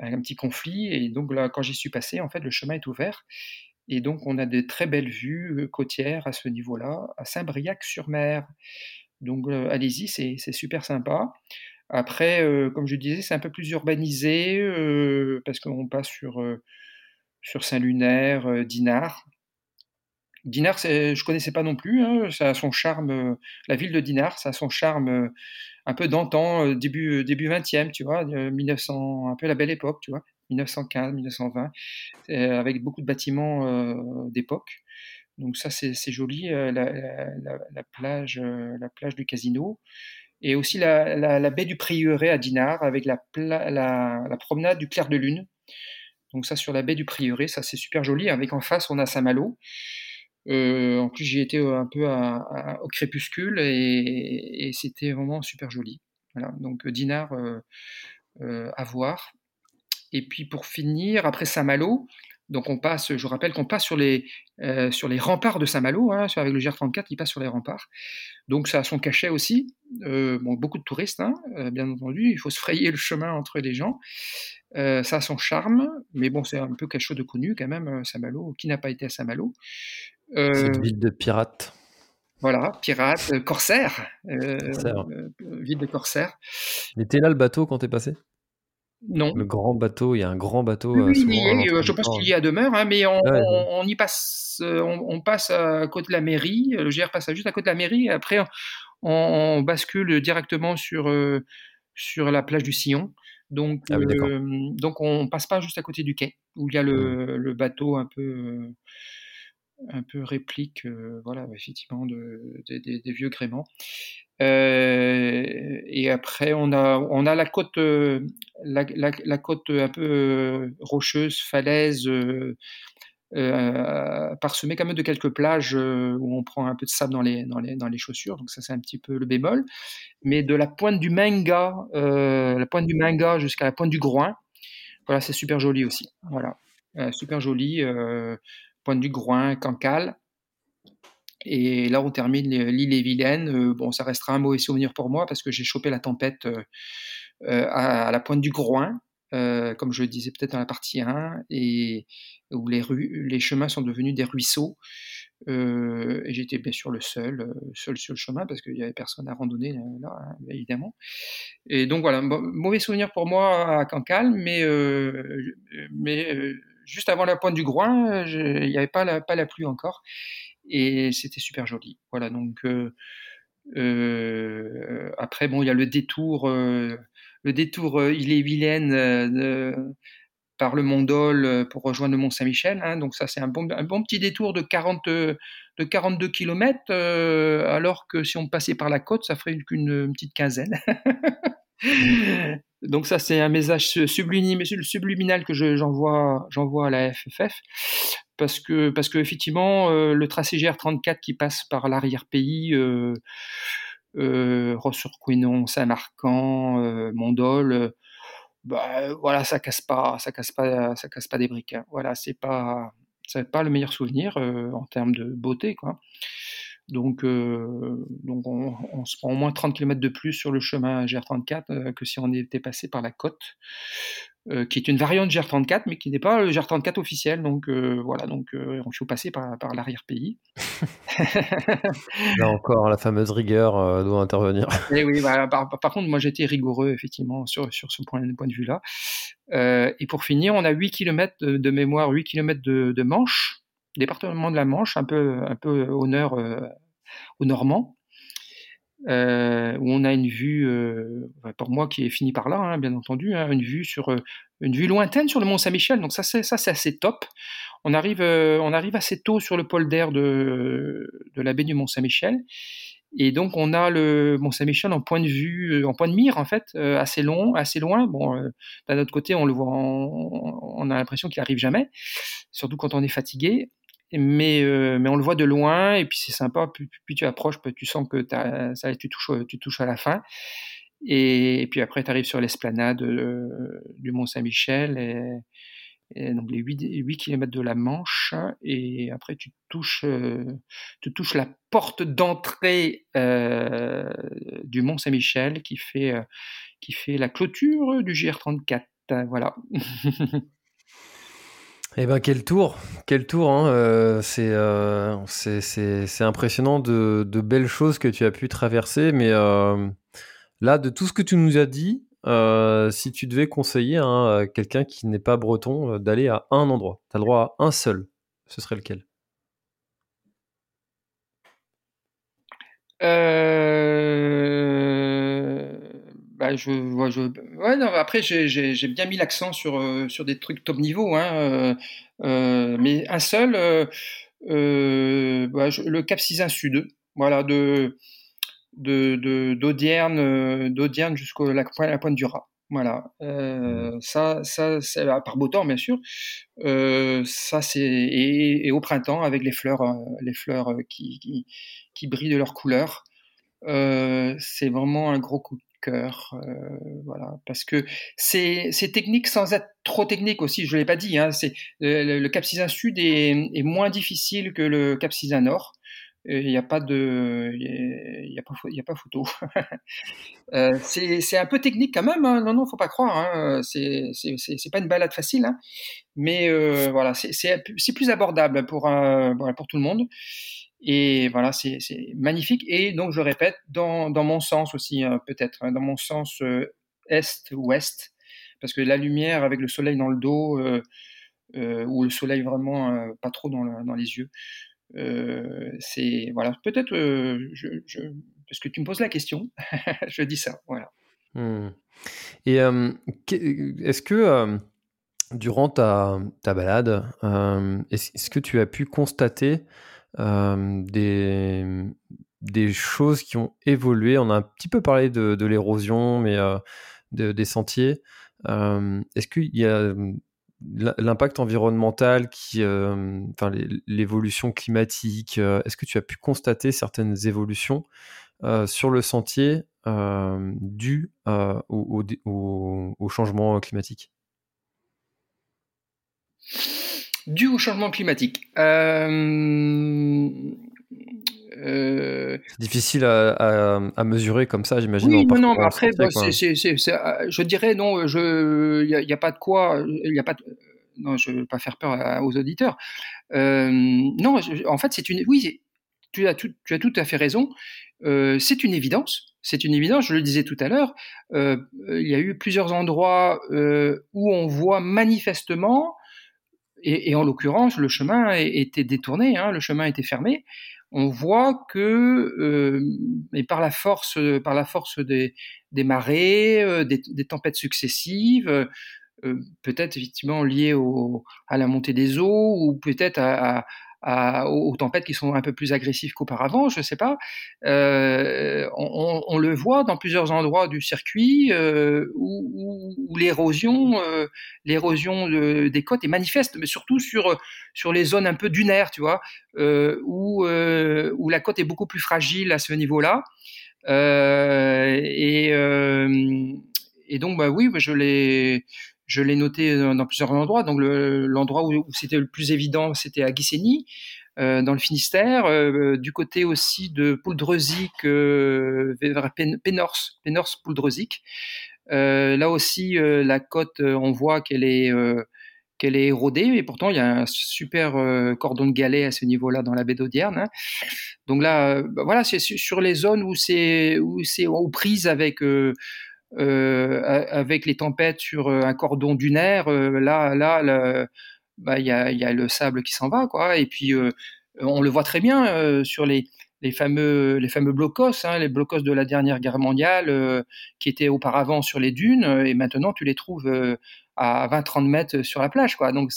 un petit conflit. Et donc, là, quand j'y suis passé, en fait, le chemin est ouvert. Et donc, on a de très belles vues côtières à ce niveau-là, à Saint-Briac-sur-Mer. Donc, allez-y, c'est super sympa. Après, comme je disais, c'est un peu plus urbanisé parce qu'on passe sur sur Saint-Lunaire, euh, Dinard. Dinard, je connaissais pas non plus. Hein, ça a son charme. Euh, la ville de Dinard, ça a son charme euh, un peu d'antan, début début 20e, tu vois, 1900, un peu la belle époque, tu vois, 1915, 1920, avec beaucoup de bâtiments d'époque. Donc ça, c'est joli. La, plage, la plage du casino. Et aussi la, baie du Prieuré à Dinard, avec la, promenade du clair de lune. Donc ça sur la baie du Prieuré, ça c'est super joli. Avec en face on a Saint-Malo. Euh, en plus j'y étais un peu au crépuscule et, c'était vraiment super joli. Donc Dinard euh, euh, à voir. Et puis pour finir, après Saint-Malo, donc on passe, je rappelle qu'on passe sur les, euh, remparts de Saint-Malo, hein, avec le GR34 qui passe sur les remparts. Donc ça a son cachet aussi. Euh, beaucoup de touristes, hein, euh, bien entendu. Il faut se frayer le chemin entre les gens. ça a son charme, mais bon, c'est un peu quelque chose de connu quand même, Saint-Malo. Qui n'a pas été à Saint-Malo Cette ville de pirates. Voilà, pirates, corsaires. ville de corsaires. Mais t'es là le bateau quand t'es passé? Non. Le grand bateau, il y a un grand bateau. Oui, euh, je pense qu'il y a demeure, hein, mais on, on, y passe, euh, on, passe à côté de la mairie. Le GR passe juste à côté de la mairie. Et après, on, bascule directement sur, euh, sur la plage du Sillon. Donc, ah donc on passe pas juste à côté du quai où il y a le, mmh. le bateau un peu un peu réplique, voilà, effectivement, de, des vieux gréments. Euh, et après, on a, on a la côte, euh, la, la, côte un peu euh, rocheuse, falaise, parsemée quand même de quelques plages où on prend un peu de sable dans les, dans les, dans les chaussures. Donc ça, c'est un petit peu le bémol. Mais de la pointe du Manga, la pointe du Manga jusqu'à la pointe du Groin, voilà, c'est super joli aussi. Voilà, super joli. Pointe du Groin, Cancale. Et là, on termine l'île et Vilaine. Euh, bon, ça restera un mauvais souvenir pour moi parce que j'ai chopé la tempête euh, euh, à, la pointe du Groin, comme je le disais peut-être dans la partie 1, et où les, chemins sont devenus des ruisseaux. et j'étais bien sûr le seul, seul sur le chemin parce qu'il n'y avait personne à randonner là, hein, évidemment. Et donc voilà, mauvais souvenir pour moi à Cancale, mais, mais juste avant la pointe du Groin, il n'y avait pas la, pas la pluie encore et c'était super joli. Voilà, donc euh, euh, après, bon, il y a le détour, euh, le détour Ille-et-Vilaine par le Mont Dol pour rejoindre le Mont Saint-Michel. Hein, donc ça, c'est un bon, un bon petit détour de, 40, de 42 km, alors que si on passait par la côte, ça ferait qu'une petite quinzaine. Donc ça, c'est un message subliminal que j'envoie à la FFF parce que effectivement euh, le tracé GR34 qui passe par l'arrière-pays euh, euh, Ross-sur-Couesnon, Saint-Marcan, Mondol, bah, voilà, ça casse pas, ça casse pas, ça casse pas des briques. Hein. Voilà, c'est pas, c'est pas le meilleur souvenir en termes de beauté, quoi. Donc, donc on, se prend au moins 30 km de plus sur le chemin GR34 que si on était passé par la côte. Euh, qui est une variante GR34, mais qui n'est pas le GR34 officiel. Donc euh, voilà, donc euh, il faut passer par, par l'arrière-pays. Là encore, la fameuse rigueur doit intervenir. Et eh oui, bah, par, contre, moi j'étais rigoureux effectivement sur, sur ce point, point de vue-là. et pour finir, on a 8 km de, mémoire, 8 km de, de Manche, département de la Manche, un peu, un peu au nord, au Normand. Euh, où on a une vue, euh, pour moi qui est fini par là, hein, bien entendu, hein, une vue sur euh, une vue lointaine sur le Mont Saint-Michel. Donc ça, c'est ça, c'est assez top. On arrive, on arrive assez tôt sur le pôle d'air de, de la baie du Mont Saint-Michel. Et donc on a le Mont Saint-Michel en point de vue, en point de mire en fait, assez long, assez loin. Bon, d'un autre côté, on le voit, on a l'impression qu'il arrive jamais, surtout quand on est fatigué mais, euh, mais on le voit de loin et puis c'est sympa. Plus, tu approches, plus tu sens que tu, touches, tu touches à la fin. Et, puis après, tu arrives sur l'esplanade euh, du Mont Saint-Michel donc les 8, 8, km de la Manche. Et après, tu touches, euh, tu touches la porte d'entrée du Mont Saint-Michel qui fait, qui fait la clôture du GR34. Voilà. Eh ben quel tour, quel tour hein, euh, euh, c'est, impressionnant de, belles choses que tu as pu traverser, mais euh, là de tout ce que tu nous as dit, si tu devais conseiller hein, à quelqu'un qui n'est pas breton d'aller à un endroit, tu as le droit à un seul, ce serait lequel? Bah, je, je, ouais, non, après, j'ai bien mis l'accent sur, euh, sur des trucs top niveau, hein, euh, euh, mais un seul, bah, le Cap Cisin Sud, voilà, de d'Audierne de, jusqu'à la, la, pointe du Rat. Voilà, mmh. ça, ça, par beau temps bien sûr. ça c'est et, au printemps avec les fleurs, les fleurs qui, qui, qui brillent de leur couleur. c'est vraiment un gros coup euh, voilà, parce que c'est technique sans être trop technique aussi. Je l'ai pas dit. Hein, c'est le, Cap Cisin Sud est, moins difficile que le Cap Cisin Nord. Il n'y a pas de, il y a, pas, il a pas photo. euh, c'est un peu technique quand même. Hein. Non, non, faut pas croire. Hein. C'est pas une balade facile, hein. mais euh, voilà, c'est plus abordable pour pour tout le monde. Et voilà, c'est magnifique. Et donc, je répète, dans, mon sens aussi, hein, peut-être, hein, dans mon sens euh, est-ouest, parce que la lumière avec le soleil dans le dos, euh, euh, ou le soleil vraiment pas trop dans, les yeux, c'est. Voilà, peut-être, je, je, parce que tu me poses la question, je dis ça, voilà. Hmm. Et est-ce que. Durant ta balade, est-ce que tu as pu constater euh, des, des choses qui ont évolué. On a un petit peu parlé de, l'érosion, mais euh, des sentiers. Euh, est-ce qu'il y a l'impact environnemental, qui, enfin l'évolution climatique, est-ce que tu as pu constater certaines évolutions sur le sentier dues au, au, changement climatique? Dû au changement climatique. Euh, euh, c'est difficile à, mesurer comme ça, j'imagine. Oui, non, non, après, bah, je dirais non, il n'y a, pas de quoi, il a pas non, je ne veux pas faire peur aux auditeurs. Euh, non, en fait, c'est une, oui, tu as tout, tu as tout à fait raison. c'est une évidence. C'est une évidence. Je le disais tout à l'heure. il y a eu plusieurs endroits où on voit manifestement et, en l'occurrence, le chemin était détourné, hein, le chemin était fermé. On voit que, euh, par la force, par la force des, marées, euh, des, tempêtes successives, euh, peut-être effectivement liées à la montée des eaux ou peut-être à, aux, tempêtes qui sont un peu plus agressives qu'auparavant, je ne sais pas. Euh, on, le voit dans plusieurs endroits du circuit euh, où, l'érosion, euh, l'érosion des côtes est manifeste, mais surtout sur sur les zones un peu dunaires, tu vois, où où la côte est beaucoup plus fragile à ce niveau-là. et donc bah oui, je l'ai je l'ai noté euh, dans plusieurs endroits. Donc l'endroit où, c'était le plus évident, c'était à Guissény, euh, dans le Finistère, euh, du côté aussi de Pouldreuzic Pénors, Pénors Pouldreuzic. là aussi, la côte, on voit qu'elle est qu'elle est érodée, et pourtant il y a un super cordon de galets à ce niveau-là dans la baie d'Audierne. Hein. Donc là, bah, voilà, c'est sur les zones où c'est où c'est aux prises avec avec les tempêtes sur euh, un cordon dunaire, euh, là, là, bah, il y, a, y, a, le sable qui s'en va, quoi. Et puis, on le voit très bien sur les, fameux, les fameux blocos, hein, les blocos de la dernière guerre mondiale, qui étaient auparavant sur les dunes, et maintenant tu les trouves à 20-30 mètres sur la plage. Quoi. Donc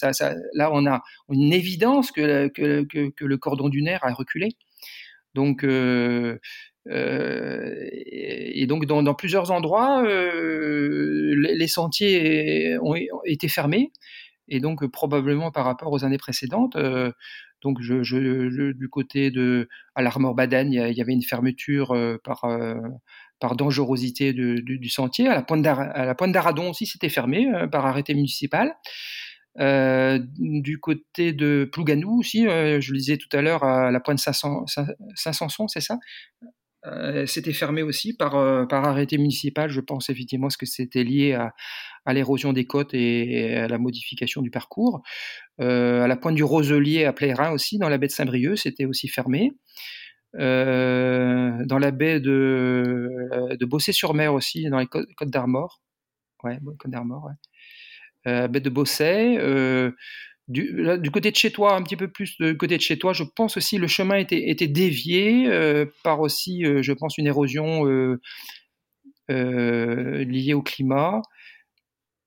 là, on a une évidence que, que, que, que, le cordon dunaire a reculé. Donc et, donc dans, plusieurs endroits, les, sentiers ont, été fermés et donc probablement par rapport aux années précédentes. donc je, du côté de à l'Armor il y, avait une fermeture par par dangerosité du sentier. À la pointe d'Aradon aussi, c'était fermé par arrêté municipal. Euh, du côté de Plouganou aussi, euh, je le disais tout à l'heure, à la pointe Saint-Sanson, c'est ça? Euh, C'était fermé aussi par, par arrêté municipal, je pense effectivement, parce que c'était lié à, l'érosion des côtes et, à la modification du parcours. à la pointe du Roselier à Plérin aussi, dans la baie de Saint-Brieuc, c'était aussi fermé. dans la baie de, de Bossé-sur-Mer aussi, dans les côtes d'Armor. Ouais, Côte d'Armor, euh, baie de Bosset. Euh, du, du, côté de chez toi, un petit peu plus du côté de chez toi, je pense aussi le chemin était, était dévié euh, par aussi, je pense, une érosion liée au climat.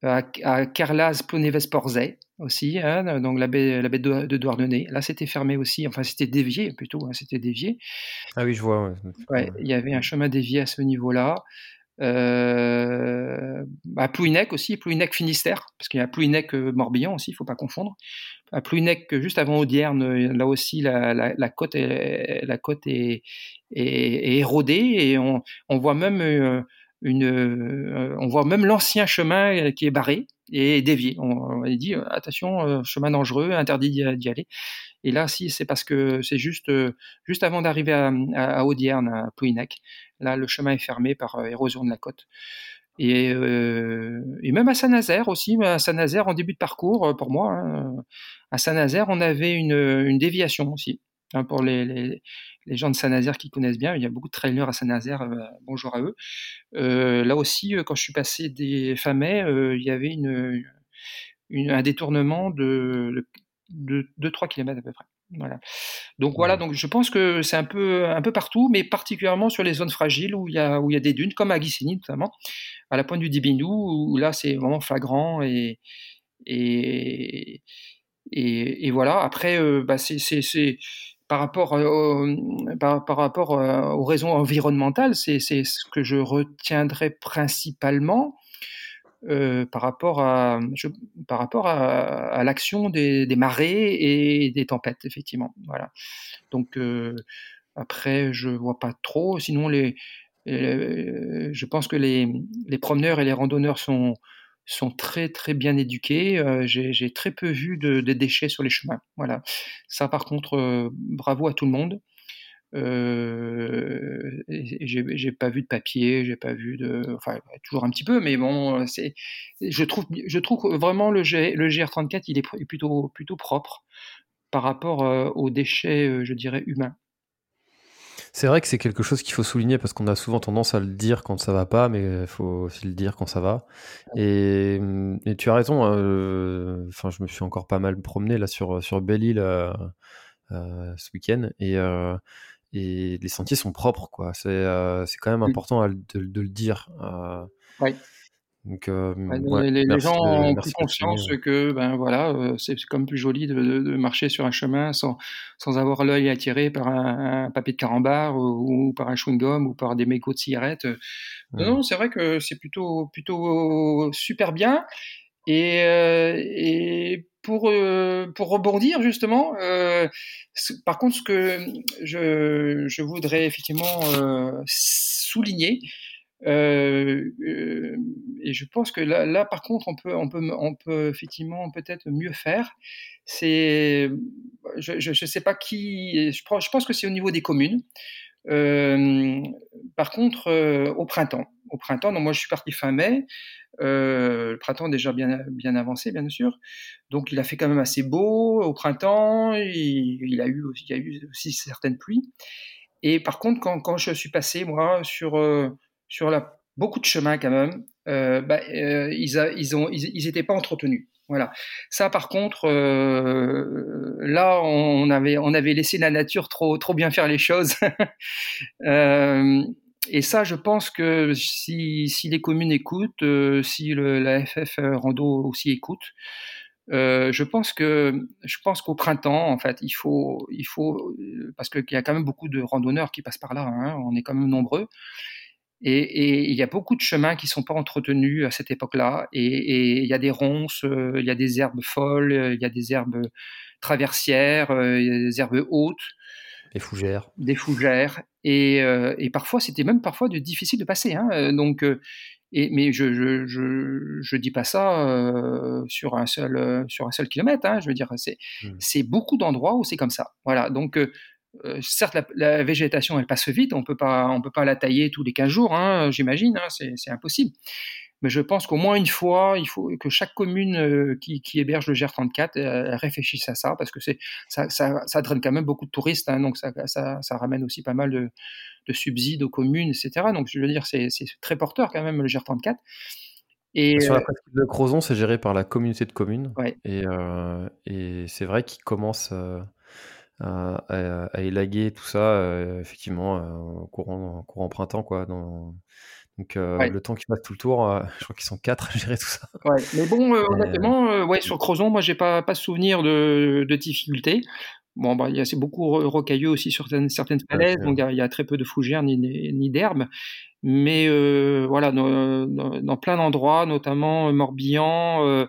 À, à Carlas Plonéves-Porzay aussi, hein, donc la baie, la baie de, de Douarnenez. Là, c'était fermé aussi, enfin, c'était dévié plutôt, hein, c'était dévié. Ah oui, je vois. Ouais. il y avait un chemin dévié à ce niveau-là. Euh, à Plouinec aussi, Plouinec Finistère, parce qu'il y a Plouinec euh, Morbihan aussi, il faut pas confondre. À Plouinec, juste avant Audierne, euh, là aussi la, côte, est, érodée et on, voit même euh, l'ancien chemin qui est barré et dévié. On, on dit attention, chemin dangereux, interdit d'y aller. Et là, si, c'est parce que c'est juste, euh, juste avant d'arriver à, à, Audierne, à Plouinec. Là, le chemin est fermé par euh, érosion de la côte. Et, euh, même à Saint-Nazaire aussi, à Saint-Nazaire en début de parcours, pour moi, hein, à Saint-Nazaire, on avait une, déviation aussi. Hein, pour les, gens de Saint-Nazaire qui connaissent bien, il y a beaucoup de trailers à Saint-Nazaire, bonjour à eux. Euh, là aussi, quand je suis passé des mai, il y avait un détournement de, de 2-3 km à peu près. Voilà. Donc voilà, donc je pense que c'est un peu, un peu partout, mais particulièrement sur les zones fragiles où il y a, où il y a des dunes, comme à Guissény notamment, à la pointe du Dibindou, où là c'est vraiment flagrant et, et, et, voilà. Après, euh, bah, c'est par rapport, euh, par, par, rapport euh, aux raisons environnementales, c'est ce que je retiendrai principalement. Euh, par rapport à, par rapport à, l'action des, marées et des tempêtes, effectivement. Voilà. Donc euh, après, je vois pas trop. Sinon, les, je pense que les, les, promeneurs et les randonneurs sont, sont très très bien éduqués. Euh, j'ai très peu vu de, de, déchets sur les chemins. Voilà. Ça, par contre, bravo à tout le monde. Euh, j'ai pas vu de papier, j'ai pas vu de, enfin toujours un petit peu, mais bon, c'est, je trouve, je trouve vraiment le, G, le GR34 il est plutôt plutôt propre par rapport euh, aux déchets, euh, je dirais humains. C'est vrai que c'est quelque chose qu'il faut souligner parce qu'on a souvent tendance à le dire quand ça va pas, mais il faut aussi le dire quand ça va. Et, et tu as raison. Hein, je me suis encore pas mal promené là sur sur Belle-Île ce week-end et et les sentiers sont propres, quoi. C'est euh, quand même mmh. important de, de, le dire. Euh, oui. Donc, euh, les, gens ont pris conscience que ben voilà, euh, c'est comme plus joli de, de, marcher sur un chemin sans, sans avoir l'œil attiré par un, papier de carambar ou, par un chewing-gum ou par des mégots de cigarettes. Non, mmh. c'est vrai que c'est plutôt plutôt super bien. Et, et pour, euh, pour rebondir justement, euh, par contre, ce que je, voudrais effectivement euh, souligner, et je pense que là, par contre, on peut, on peut, on peut effectivement peut-être mieux faire. C'est, je ne sais pas qui, je pense que c'est au niveau des communes. Par contre, au printemps, au printemps, donc moi je suis parti fin mai. Euh, le printemps déjà bien, bien avancé, bien sûr. Donc il a fait quand même assez beau au printemps. Il, il a, eu, il y a eu aussi certaines pluies. Et par contre, quand, quand je suis passé, moi, sur, sur la, beaucoup de chemins quand même, euh, ils, a, ils, ont, ils, étaient pas entretenus. Voilà. Ça, par contre, euh, là, on avait, on avait laissé la nature trop, trop bien faire les choses. euh, et ça, je pense que si, si les communes écoutent, euh, si le, la FF Rando aussi écoute, je pense que je pense qu'au printemps, en fait, il faut, il faut, parce qu'il y a quand même beaucoup de randonneurs qui passent par là. Hein, on est quand même nombreux. Et, il y a beaucoup de chemins qui sont pas entretenus à cette époque-là. Et, il y a des ronces, il y a des herbes folles, il y a des herbes traversières, il y a des herbes hautes. Des fougères. Des fougères. Et, et parfois, c'était même parfois de, difficile de passer. Hein. Donc, et, mais je, je, je, je, dis pas ça euh, sur un seul sur un seul kilomètre. Hein, je veux dire, c'est mmh. c'est beaucoup d'endroits où c'est comme ça. Voilà. Donc euh, certes, la, la, végétation elle passe vite. On peut pas on peut pas la tailler tous les 15 jours. Hein, J'imagine. Hein, c'est impossible. Mais je pense qu'au moins une fois, il faut que chaque commune euh, qui, qui, héberge le GR34 euh, réfléchisse à ça, parce que c'est ça, ça, ça, draine quand même beaucoup de touristes, hein, donc ça, ça, ça, ramène aussi pas mal de, de, subsides aux communes, etc. Donc je veux dire, c'est très porteur quand même le GR34. Et sur la presqu'île de Crozon, c'est géré par la communauté de communes, et, et c'est vrai qu'ils commencent à, à, élaguer tout ça, effectivement, au courant, courant printemps, quoi, dans donc euh, le temps qu'ils fassent tout le tour, euh, je crois qu'ils sont quatre à gérer tout ça. Ouais. Mais bon, euh, honnêtement, ouais, sur Crozon, moi j'ai pas pas souvenir de, de difficultés. Bon, bah, c'est beaucoup rocailleux aussi sur certaines, certaines falaises, donc il y, a très peu de fougères ni, ni, d'herbes. Mais voilà, dans, dans, plein d'endroits, notamment Morbihan,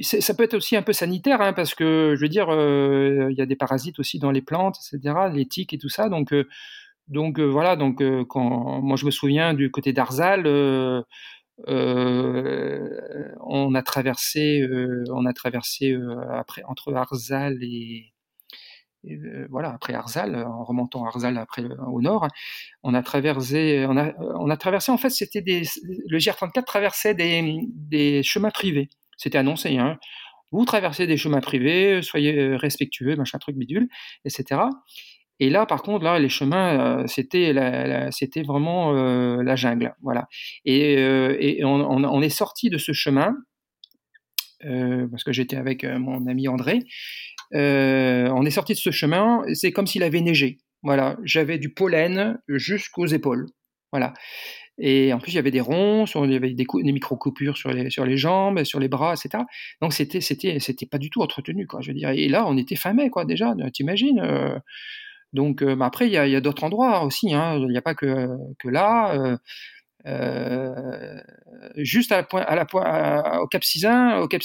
ça peut être aussi un peu sanitaire, hein, parce que je veux dire, il y a des parasites aussi dans les plantes, etc., les tiques et tout ça. Donc donc euh, voilà, donc euh, quand moi je me souviens du côté d'Arzal, euh, on a traversé, on a traversé après entre Arzal et, voilà, après Arzal, en remontant Arzal après au nord, on a traversé, on a traversé en fait, c'était des, le GR34 traversait des, des chemins privés. C'était annoncé, hein. Vous traversez des chemins privés, soyez respectueux, machin truc bidule, etc. Et là, par contre, là, les chemins, euh, c'était c'était vraiment euh, la jungle, voilà. Et, euh, et on, on, est sorti de ce chemin parce que j'étais avec mon ami André. on est sorti de ce chemin, c'est comme s'il avait neigé. Voilà, j'avais du pollen jusqu'aux épaules, voilà. Et en plus, il y avait des ronces, il y avait des, des micro-coupures sur les, sur les jambes, sur les bras, etc. Donc, c'était, c'était, pas du tout entretenu, quoi, je veux dire. Et là, on était fin mai, quoi, déjà, t'imagines donc, euh, après, il y a, d'autres endroits aussi. Hein. Il n'y a pas que, que là. Euh, euh, juste à la à la au Cap Sizun, au Cap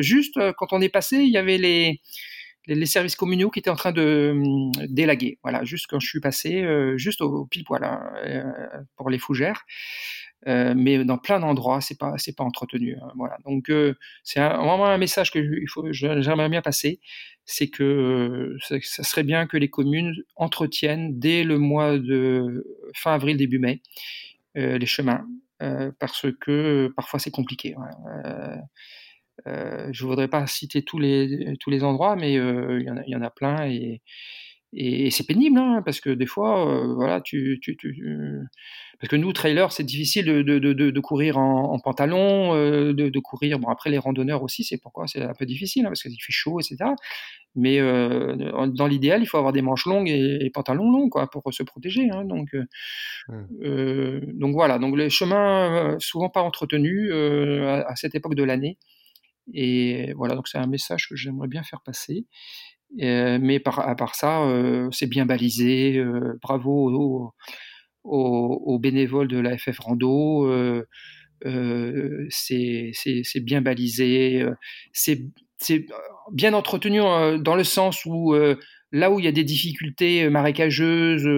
juste quand on est passé, il y avait les, les, services communaux qui étaient en train de d'élaguer. Voilà, juste quand je suis passé, juste au, pile poil hein, pour les fougères. mais dans plein d'endroits, c'est pas c'est pas entretenu. Hein, voilà. Donc c'est vraiment un message que j'aimerais bien passer c'est que ça serait bien que les communes entretiennent dès le mois de fin avril, début mai, euh, les chemins, euh, parce que parfois c'est compliqué. Euh, je ne voudrais pas citer tous les, tous les endroits, mais il y, en a, y en a plein et, et, c'est pénible, hein, parce que des fois, voilà, tu, tu, tu, parce que nous, trailer, c'est difficile de, de, de, de, courir en, en pantalon, de, courir. Bon, après les randonneurs aussi, c'est pourquoi c'est un peu difficile, hein, parce qu'il fait chaud, etc. Mais euh, dans l'idéal, il faut avoir des manches longues et, pantalons longs, quoi, pour se protéger. Hein, donc, mmh. euh, donc voilà. Donc les chemins souvent pas entretenus à, à, cette époque de l'année. Et voilà. Donc c'est un message que j'aimerais bien faire passer. mais par, à part ça, c'est bien balisé. bravo aux, aux, bénévoles de la FF Rando. Euh, c'est bien balisé, c'est bien entretenu dans le sens où là où il y a des difficultés marécageuses,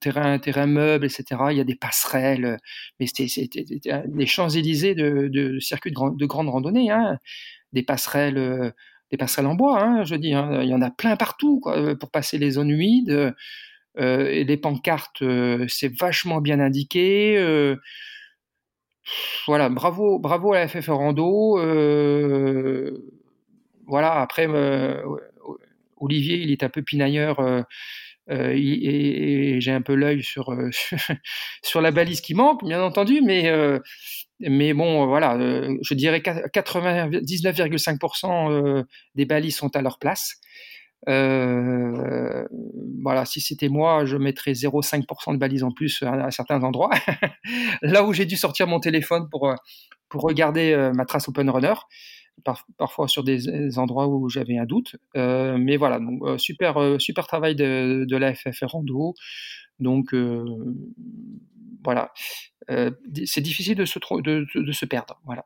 terrain, terrain meuble, etc., il y a des passerelles, mais c'est des Champs-Élysées de, circuits de, de grande randonnée, hein, des passerelles des passerelles en bois, hein, je dis, hein, il y en a plein partout pour passer les zones humides. Euh, et les pancartes, euh, c'est vachement bien indiqué. Euh, voilà, bravo, bravo à la FF Rando. voilà, après, Olivier, il est un peu pinailleur. et, j'ai un peu l'œil sur, sur la balise qui manque, bien entendu, mais, mais bon, voilà, je dirais 99,5% des balises sont à leur place. Euh, voilà, si c'était moi, je mettrais 0,5% de balises en plus à, certains endroits. Là où j'ai dû sortir mon téléphone pour, pour regarder ma trace Open Runner. Parfois sur des, endroits où j'avais un doute. mais voilà, donc, super, super travail de, de la FFR Rando. Donc voilà, c'est difficile de se, de, de se perdre. Voilà.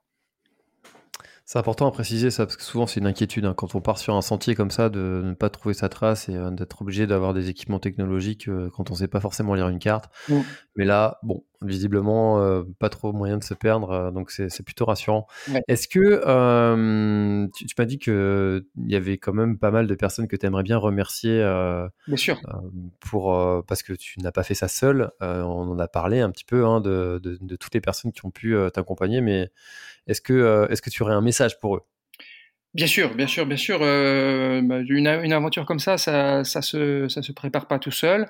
C'est important à préciser ça, parce que souvent c'est une inquiétude hein, quand on part sur un sentier comme ça, de ne pas trouver sa trace et euh, d'être obligé d'avoir des équipements technologiques euh, quand on ne sait pas forcément lire une carte. Mm. Mais là, bon, visiblement, euh, pas trop moyen de se perdre, donc c'est plutôt rassurant. Est-ce que tu, m'as dit qu'il y avait quand même pas mal de personnes que tu aimerais bien remercier bien sûr. pour, parce que tu n'as pas fait ça seul. on en a parlé un petit peu hein, de, de, de, toutes les personnes qui ont pu t'accompagner, mais est-ce que, euh, est-ce que tu aurais un message pour eux? Bien sûr, bien sûr, bien sûr. Euh, bah, une, aventure comme ça, ça, ça se, ça se prépare pas tout seul.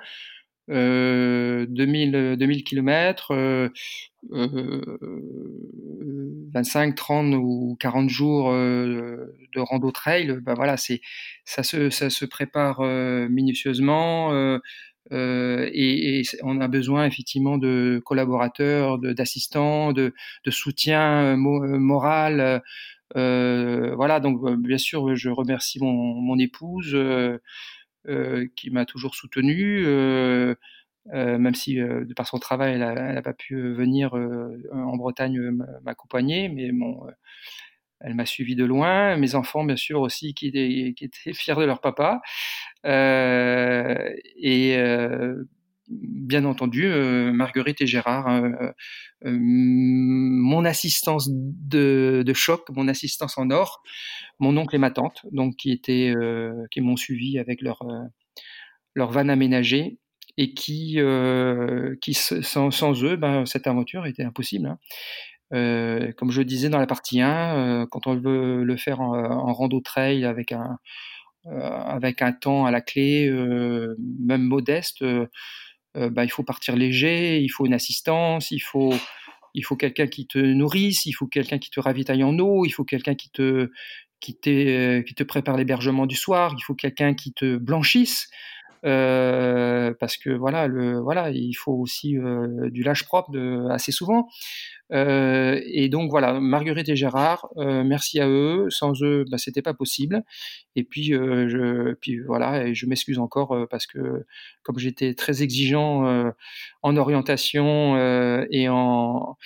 2000, 2000 km, 25, 30 ou 40 jours euh, de rando trail, bah voilà, c'est ça se, ça se prépare minutieusement. Euh, et, on a besoin effectivement de collaborateurs, d'assistants, de, de, soutien euh, euh, moral. Euh, voilà, donc bien sûr, je remercie mon, mon épouse euh, qui m'a toujours soutenu, même si de par son travail, elle n'a pas pu venir en Bretagne m'accompagner, mais bon, elle m'a suivi de loin. Mes enfants, bien sûr, aussi, qui, qui étaient fiers de leur papa. Euh, et euh, bien entendu, euh, Marguerite et Gérard, hein, mon assistance de, choc, mon assistance en or, mon oncle et ma tante, donc qui étaient, qui m'ont suivi avec leur leur van aménagé et qui, qui sans, eux, ben, cette aventure était impossible. Hein. Euh, comme je le disais dans la partie 1, euh, quand on veut le faire en, en rando trail avec un, euh, avec un temps à la clé, même modeste, bah, il faut partir léger, il faut une assistance, il faut, il faut quelqu'un qui te nourrisse, il faut quelqu'un qui te ravitaille en eau, il faut quelqu'un qui te, qui, qui te prépare l'hébergement du soir, il faut quelqu'un qui te blanchisse. Euh, parce que voilà, voilà, il faut aussi euh, du lâche propre assez souvent. Euh, et donc voilà, Marguerite et Gérard, merci à eux. Sans eux, bah, c'était pas possible. Et puis, puis voilà, et je m'excuse encore parce que comme j'étais très exigeant en orientation et en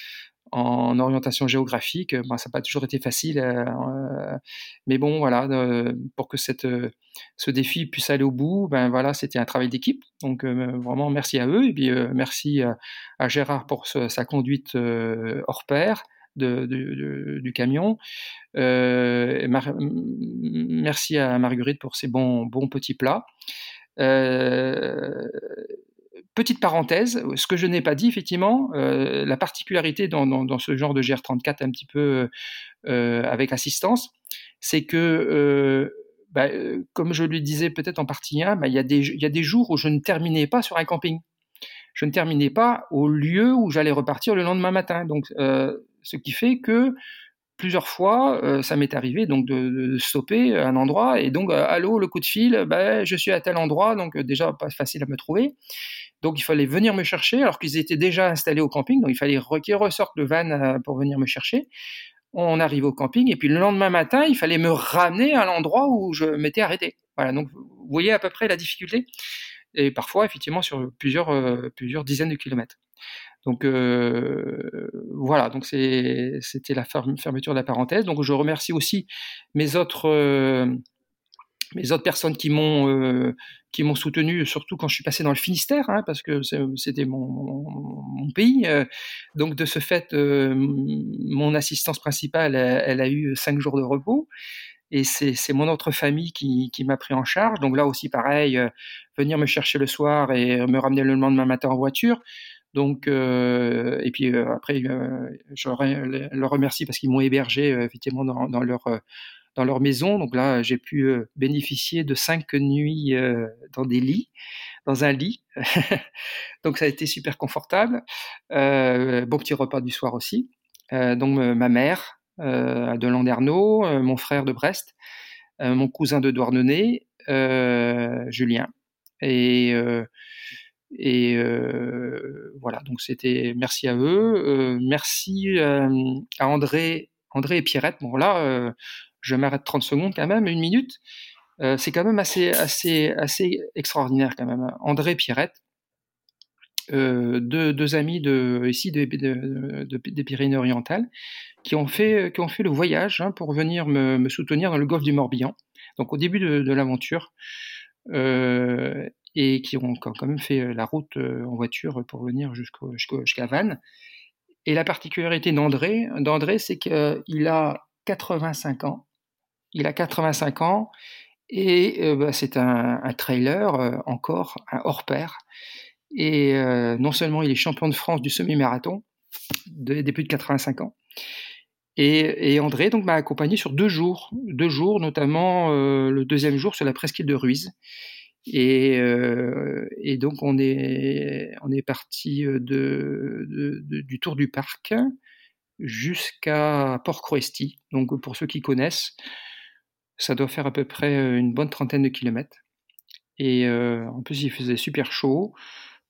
en orientation géographique. Ben, ça n'a pas toujours été facile, euh, euh, mais bon, voilà, euh, pour que cette, ce défi puisse aller au bout, ben voilà, c'était un travail d'équipe. Donc vraiment, merci à eux et puis merci à, Gérard pour sa conduite hors pair. De, du camion. merci à Marguerite pour ses bons, bons petits plats. Euh, Petite parenthèse, ce que je n'ai pas dit, effectivement, euh, la particularité dans, ce genre de GR34 un petit peu euh, avec assistance, c'est que, euh, bah, comme je lui disais peut-être en partie 1, bah, il, y y a des jours où je ne terminais pas sur un camping. Je ne terminais pas au lieu où j'allais repartir le lendemain matin. Donc, ce qui fait que plusieurs fois, euh, ça m'est arrivé donc de, stopper un endroit et donc euh, allô le coup de fil, ben, je suis à tel endroit donc euh, déjà pas facile à me trouver. Donc il fallait venir me chercher alors qu'ils étaient déjà installés au camping donc il fallait qu'ils ressortent le van pour venir me chercher. On arrive au camping et puis le lendemain matin il fallait me ramener à l'endroit où je m'étais arrêté. Voilà donc vous voyez à peu près la difficulté et parfois effectivement sur plusieurs plusieurs dizaines de kilomètres. Donc euh, voilà, donc c'était la fermeture de la parenthèse. Donc je remercie aussi mes autres euh, mes autres personnes qui m'ont euh, qui m'ont soutenu, surtout quand je suis passé dans le Finistère, hein, parce que c'était mon, pays. donc de ce fait, mon assistance principale, elle, a eu cinq jours de repos. Et c'est mon autre famille qui m'a pris en charge. Donc là aussi, pareil, venir me chercher le soir et me ramener le lendemain matin en voiture. Donc, euh, et puis euh, après, euh, je leur remercie parce qu'ils m'ont hébergé effectivement dans, dans leur dans leur maison. Donc là, j'ai pu bénéficier de cinq nuits dans des lits, dans un lit. donc ça a été super confortable. bon petit repas du soir aussi. donc ma mère de Landerneau, mon frère de Brest, mon cousin de Douarnenez, Julien. Et Et voilà, donc c'était merci à eux. merci à André, André et Pierrette. Bon là, je m'arrête 30 secondes quand même, une minute. c'est quand même assez, assez, assez extraordinaire quand même. André et Pierrette, deux, amis de, ici des Pyrénées-Orientales, qui ont fait, qui ont fait le voyage hein, pour venir me, soutenir dans le golfe du Morbihan. Donc au début de, l'aventure, et qui ont quand même fait la route en voiture pour venir jusqu'à Vannes. Et la particularité d'André, c'est qu'il a 85 ans. Il a 85 ans et bah, c'est un, trailer encore, un hors pair. Et non seulement il est champion de France du semi-marathon des plus de 85 ans. Et, André donc m'a accompagné sur deux jours, deux jours, notamment le deuxième jour sur la presqu'île de Ruiz. Et, euh, et, donc on est, parti euh, du tour du parc jusqu'à Port Croesti. Donc pour ceux qui connaissent, ça doit faire à peu près euh, une bonne trentaine de kilomètres. Et en plus il faisait super chaud.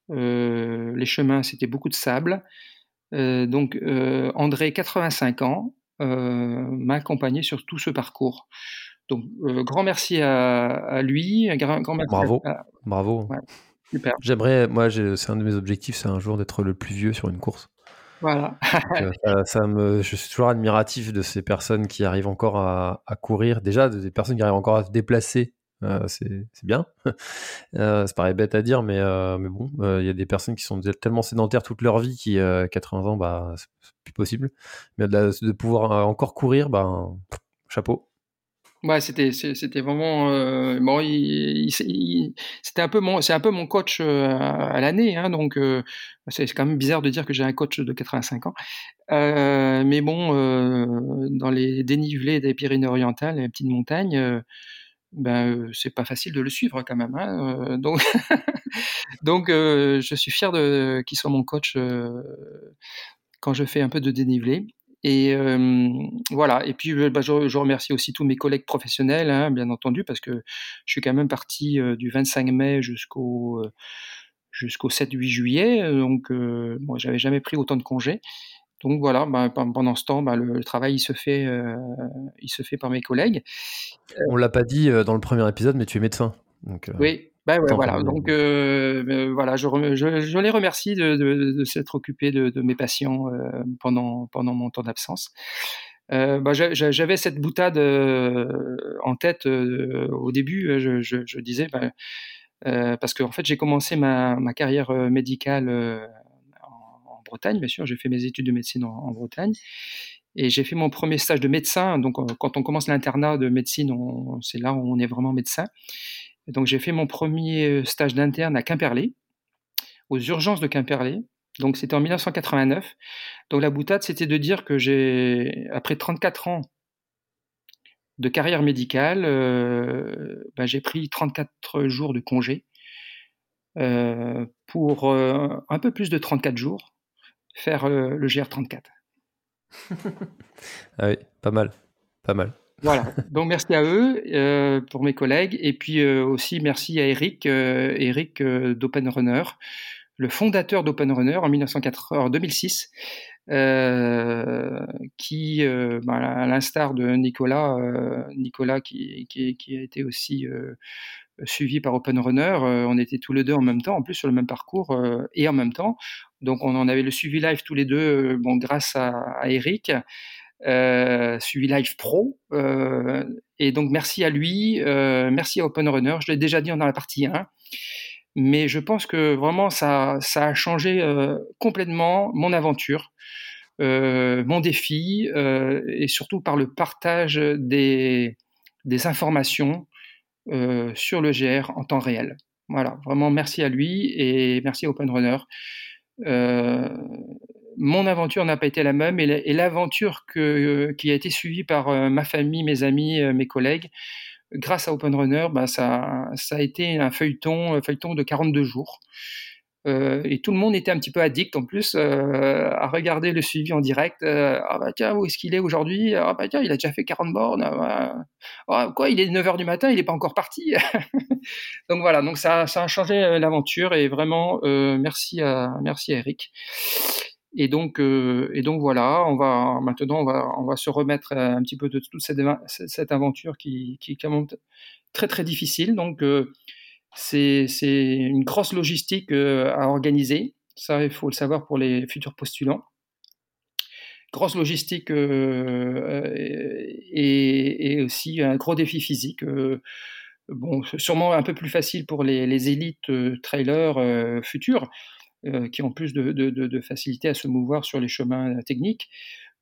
Les chemins c'était beaucoup de sable. Donc André, 85 ans, m'a accompagné sur tout ce parcours. Donc, euh, grand merci à, lui. Un grand, merci bravo. Bravo. super. J'aimerais, moi, c'est un de mes objectifs, c'est un jour d'être le plus vieux sur une course. Voilà. Euh, ça, me, je suis toujours admiratif de ces personnes qui arrivent encore à, courir. Déjà, des personnes qui arrivent encore à se déplacer. Euh, c'est bien. ça paraît bête à dire, mais, mais bon, il y a des personnes qui sont tellement sédentaires toute leur vie qui, à 80 ans, bah, c'est plus possible. Mais de, de pouvoir encore courir, bah, chapeau. Ouais, c'était c'était vraiment euh, bon. c'était un peu mon c'est un peu mon coach euh, à, l'année, hein, donc euh, c'est quand même bizarre de dire que j'ai un coach de 85 ans. mais bon, dans les dénivelés des Pyrénées-Orientales, les petites montagnes, ben c'est pas facile de le suivre quand même. Hein, donc donc je suis fier de qu'il soit mon coach quand je fais un peu de dénivelé. Et voilà. Et puis, bah, je, remercie aussi tous mes collègues professionnels, hein, bien entendu, parce que je suis quand même parti du 25 mai jusqu'au jusqu'au 7-8 juillet. Donc, moi, j'avais jamais pris autant de congés. Donc voilà, bah, pendant ce temps, bah, le, travail il se fait, il se fait par mes collègues. On l'a pas dit dans le premier épisode, mais tu es médecin. Donc, oui, bah voilà. Donc euh, euh, voilà, je, je, les remercie de, s'être occupés de, mes patients euh, pendant, pendant mon temps d'absence. Bah, j'avais cette boutade en tête au début. Je, disais bah, parce qu'en en fait j'ai commencé ma, ma, carrière médicale en, Bretagne, bien sûr. J'ai fait mes études de médecine en, en Bretagne. Et j'ai fait mon premier stage de médecin. Donc, quand on commence l'internat de médecine, c'est là où on est vraiment médecin donc j'ai fait mon premier euh, stage d'interne à Quimperlé, aux urgences de Quimperlé. Donc c'était en 1989. Donc la boutade, c'était de dire que j'ai, après 34 ans de carrière médicale, euh, ben, j'ai pris 34 jours de congé euh, pour un peu plus de 34 jours faire le GR34. ah oui, pas mal, pas mal. Voilà, donc merci à eux, euh, pour mes collègues, et puis euh, aussi merci à Eric, euh, Eric d'Open Runner, le fondateur d'Open Runner en, 1904, 2006, qui, bah, à l'instar de Nicolas, Nicolas qui, a été aussi suivi par Open Runner, on était tous les deux en même temps, en plus sur le même parcours et en même temps. Donc on en avait le suivi live tous les deux, bon grâce à Eric. Euh, suivi Live Pro. Euh, et donc merci à lui, euh, merci à Open Runner. Je l'ai déjà dit dans la partie 1. Mais je pense que vraiment ça, a changé complètement mon aventure, mon défi, et surtout par le partage des, des informations sur le GR en temps réel. Voilà, vraiment merci à lui et merci à Open Runner mon aventure n'a pas été la même et l'aventure qui a été suivie par euh, ma famille, mes amis, euh, mes collègues, grâce à Open Runner, bah, ça, a été un feuilleton, feuilleton de 42 jours. Euh, et tout le monde était un petit peu addict en plus euh, à regarder le suivi en direct. Euh, ah bah tiens, où est-ce qu'il est aujourd'hui? Ah bah tiens, il a déjà fait 40 bornes. Ah, bah, ah, quoi, il est 9h du matin, il n'est pas encore parti. donc voilà, donc ça, ça a changé l'aventure et vraiment merci à merci à Eric. Et donc, et donc voilà, on va maintenant on va on va se remettre un petit peu de toute cette, cette aventure qui qui est très très difficile. Donc c'est une grosse logistique euh, à organiser. Ça, il faut le savoir pour les futurs postulants. Grosse logistique euh, et, aussi un gros défi physique. Euh, bon, sûrement un peu plus facile pour les, élites trailers futurs, qui ont plus de, facilité à se mouvoir sur les chemins techniques.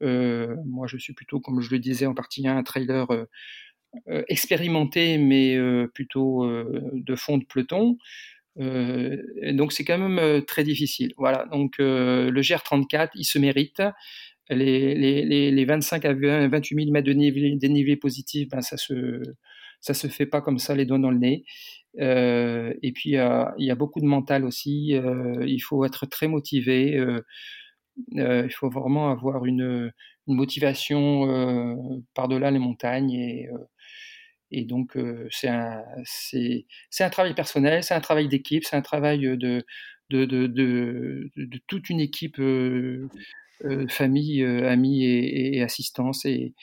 moi, je suis plutôt, comme je le disais en partie, un trailer euh, expérimenté, mais euh, plutôt euh, de fond de peloton. donc c'est quand même très difficile. Voilà, donc le GR34, il se mérite. Les, 25 à 28 000 mètres de dénivelé, positif, ben ça se ça se fait pas comme ça les doigts dans le nez. Et puis il y a beaucoup de mental aussi. il faut être très motivé. il faut vraiment avoir une, motivation par-delà les montagnes et donc, c'est un, travail personnel, c'est un travail d'équipe, c'est un travail de, toute une équipe, famille, amis et, assistance. Et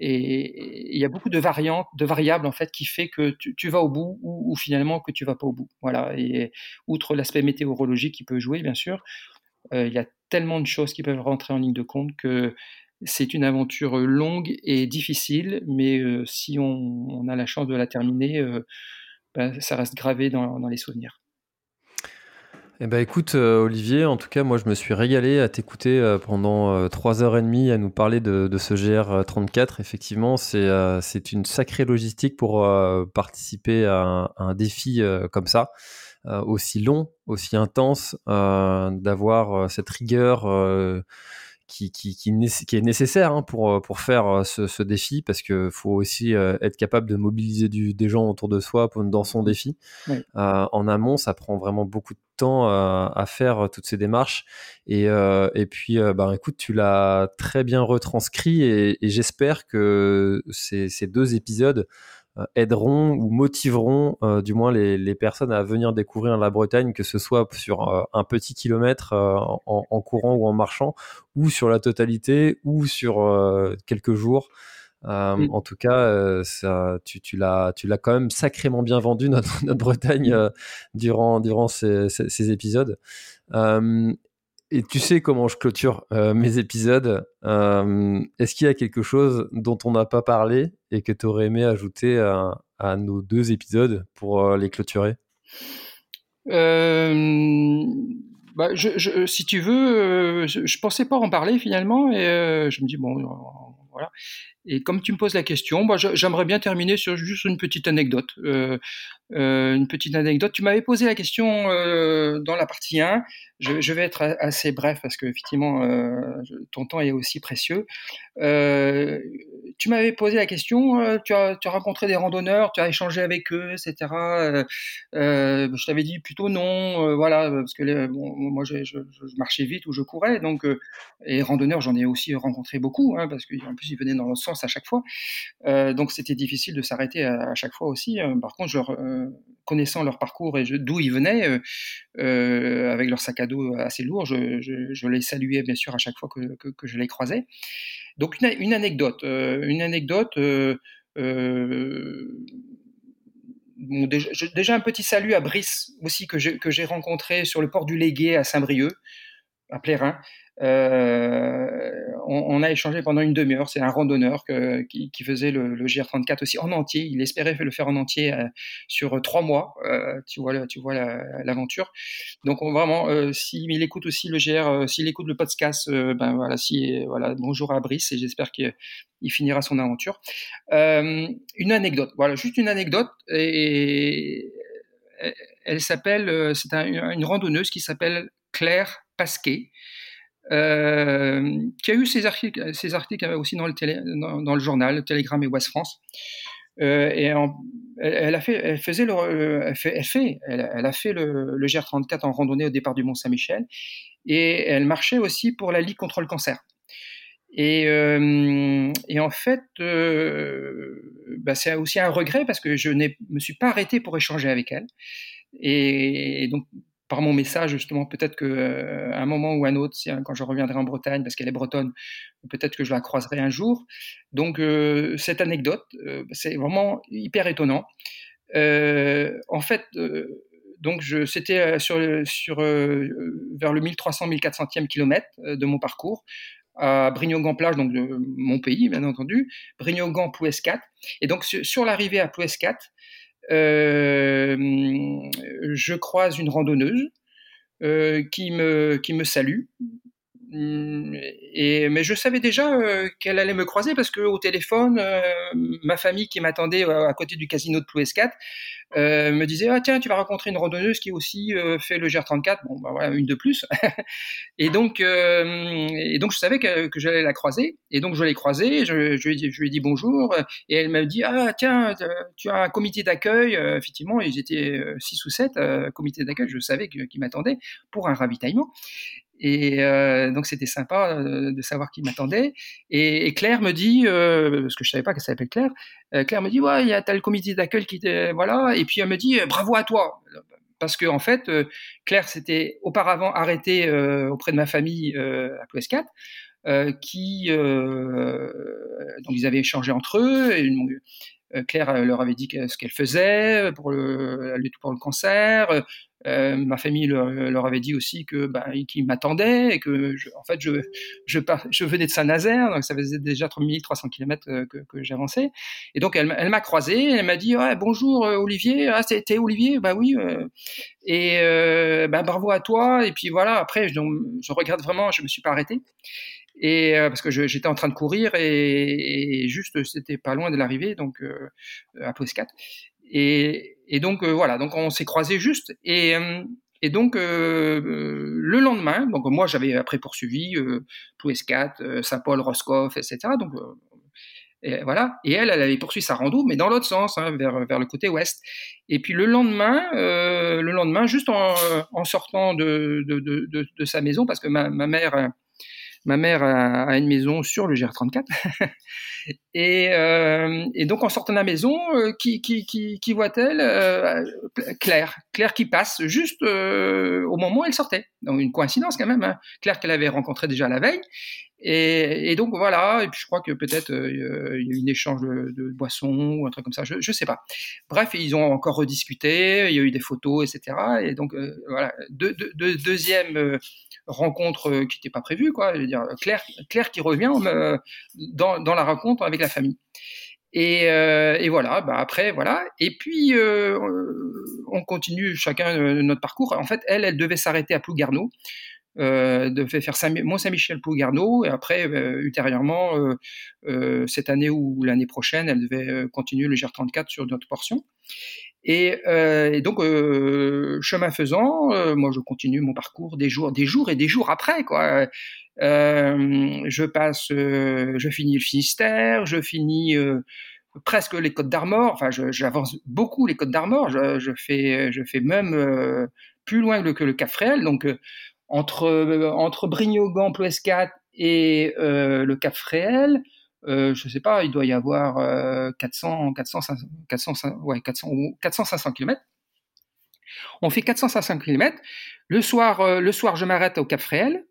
il y a beaucoup de variantes, de variables en fait, qui fait que tu, vas au bout ou, finalement que tu vas pas au bout. Voilà. Et outre l'aspect météorologique qui peut jouer, bien sûr, il y a tellement de choses qui peuvent rentrer en ligne de compte que c'est une aventure longue et difficile, mais si on, a la chance de la terminer, ben, ça reste gravé dans, les souvenirs. Eh ben écoute Olivier, en tout cas moi je me suis régalé à t'écouter pendant trois heures et demie à nous parler de, ce GR34. Effectivement, c'est une sacrée logistique pour participer à un, défi comme ça, aussi long, aussi intense, d'avoir cette rigueur qui, qui, qui, est nécessaire hein, pour, euh, pour faire euh, ce, ce défi, parce qu'il faut aussi euh, être capable de mobiliser du, des gens autour de soi dans son défi. en amont, ça prend vraiment beaucoup de temps à faire toutes ces démarches. Et, et puis, bah, écoute, tu l'as très bien retranscrit et, et j'espère que ces, ces deux épisodes euh, aideront ou motiveront euh, du moins les, personnes à venir découvrir la Bretagne, que ce soit sur euh, un petit kilomètre en, courant ou en marchant, ou sur la totalité, ou sur quelques jours. Mm. En tout cas, ça, tu, tu l'as, quand même sacrément bien vendu notre, notre Bretagne durant durant ces, ces, épisodes. Et tu sais comment je clôture euh, mes épisodes. Euh, est-ce qu'il y a quelque chose dont on n'a pas parlé et que tu aurais aimé ajouter à, nos deux épisodes pour euh, les clôturer? Bah, si tu veux, je, ne pensais pas en parler finalement et je me dis bon, voilà. Et comme tu me poses la question, j'aimerais bien terminer sur juste une petite anecdote. Euh, euh, une petite anecdote. Tu m'avais posé la question euh, dans la partie 1. Je, vais être assez bref parce que effectivement, euh, ton temps est aussi précieux. Tu m'avais posé la question. Tu as, rencontré des randonneurs, tu as échangé avec eux, etc. je t'avais dit plutôt non. voilà, parce que moi, je, marchais vite ou je courais. Donc, et randonneurs, j'en ai aussi rencontré beaucoup, hein, parce qu'en plus, ils venaient dans le sens à chaque fois. donc, c'était difficile de s'arrêter à, chaque fois aussi. Par contre, je connaissant leur parcours et d'où ils venaient, euh, euh, avec leur sac à dos assez lourd, je, les saluais bien sûr à chaque fois que, je les croisais. Donc une, anecdote, une anecdote. Euh, déjà, un petit salut à Brice aussi que j'ai rencontré sur le port du Légué à Saint-Brieuc, à Plérin. Euh, on, a échangé pendant une demi-heure. C'est un randonneur qui, faisait le, GR34 aussi en entier. Il espérait le faire en entier euh, sur trois mois. Euh, tu vois, tu vois l'aventure. Donc on, vraiment, s'il écoute aussi le GR, s'il écoute le podcast, ben voilà, si voilà, bonjour à Brice et j'espère qu'il finira son aventure. une anecdote, voilà, juste une anecdote et, elle s'appelle, c'est une randonneuse qui s'appelle Claire Pasquet. Euh, qui a eu ses articles, articles aussi dans le, journal, le Télégramme et Ouest France. et elle, a fait, faisait le, fait, elle, fait elle, a fait le, le GR34 en randonnée au départ du Mont Saint-Michel, et elle marchait aussi pour la Ligue contre le cancer. Et, euh, en fait, euh, bah c'est aussi un regret parce que je ne me suis pas arrêté pour échanger avec elle. Et, donc, mon message, justement, peut-être qu'à euh, un moment ou un autre, quand je reviendrai en Bretagne, parce qu'elle est bretonne, peut-être que je la croiserai un jour. Donc, euh, cette anecdote, euh, c'est vraiment hyper étonnant. en fait, donc c'était sur, sur vers le 1300-1400e kilomètre de mon parcours à Brignogan-Plage, donc de mon pays, bien entendu, Brignogan-Plouescat. Et donc, sur, l'arrivée à Plouescat, euh, je croise une randonneuse euh, qui, me, qui me salue et, mais je savais déjà euh, qu'elle allait me croiser parce que au téléphone, euh, ma famille qui m'attendait euh, à côté du casino de Plouescat me disait ah tiens tu vas rencontrer une randonneuse qui aussi fait le GR34 bon bah voilà une de plus. Et donc et donc je savais que, j'allais la croiser. Et donc je l'ai croisée je, je, lui ai dit, je lui ai dit bonjour et elle m'a dit ah tiens tu as un comité d'accueil. Effectivement ils étaient six ou sept comités d'accueil. Je savais qu'ils m'attendaient pour un ravitaillement et euh, donc c'était sympa euh, de savoir qui m'attendait. Et, Claire me dit, euh, parce que je savais pas qu'elle s'appelle Claire, Claire me dit ouais il y a tel comité d'accueil qui voilà. Et puis elle me dit bravo à toi parce que en fait Claire s'était auparavant arrêtée auprès de ma famille à Plus 4 qui donc ils avaient échangé entre eux. Claire leur avait dit ce qu'elle faisait pour le, la lutte pour le cancer. Euh, ma famille leur, avait dit aussi que bah, qu'ils m'attendaient et que je, en fait je je, venais de Saint-Nazaire donc ça faisait déjà 3300 km euh, que, que j'avançais. Et donc elle, m'a croisé elle m'a dit ouais, bonjour euh, Olivier. Ah c'était Olivier? Bah oui et bah, bravo à toi. Et puis voilà après je, je regrette vraiment je me suis pas arrêté et parce que j'étais en train de courir et, juste c'était pas loin de l'arrivée donc à Post 4 et, donc euh, voilà, donc on s'est croisés juste. Et, euh, donc euh, le lendemain, donc moi j'avais après poursuivi euh, Saint-Paul, Roscoff, etc. Donc et voilà. Et elle, elle avait poursuivi sa rando, mais dans l'autre sens, hein, vers, vers le côté ouest. Et puis le lendemain, euh, le lendemain, juste en, sortant de, de, de, de, sa maison, parce que ma, ma mère ma mère a, une maison sur le GR34. et, euh, et, donc, en sortant de la maison, euh, qui, qui, qui, qui voit-elle euh, Claire. Claire qui passe juste au moment où elle sortait. Donc, une coïncidence quand même. Hein. Claire qu'elle avait rencontrée déjà la veille. Et, donc voilà, et puis je crois que peut-être il y a eu une échange de, de, boissons ou un truc comme ça, je, je sais pas. Bref, ils ont encore rediscuté, il y a eu des photos, etc. Et donc voilà, de, de, deuxième rencontre euh, qui n'était pas prévue, quoi. Dire, Claire, Claire qui revient euh, dans, la rencontre avec la famille. Et, euh, voilà, bah après, voilà. Et puis, on continue chacun notre parcours. En fait, elle, elle devait s'arrêter à Plougarneau. Euh, devait faire Saint Mont-Saint-Michel Plougarneau et après ultérieurement cette année ou l'année prochaine elle devait continuer le GR34 sur notre portion et, euh, et donc, euh, chemin faisant, euh, moi, je continue mon parcours des jours, des jours et des jours après, quoi. Je passe, je finis le Finistère, je finis presque les Côtes d'Armor. Enfin, j'avance beaucoup les Côtes d'Armor. Je, fais, je fais même plus loin que le, Cap Fréhel. Donc, entre entre Brignogan, Plouescat et le Cap Fréhel, euh, je sais pas, il doit y avoir euh, 400, 400, 400, ouais, 400, 400, 500 km. On fait 400, 500 km. Le soir, euh, le soir, je m'arrête au Cap Fréhel.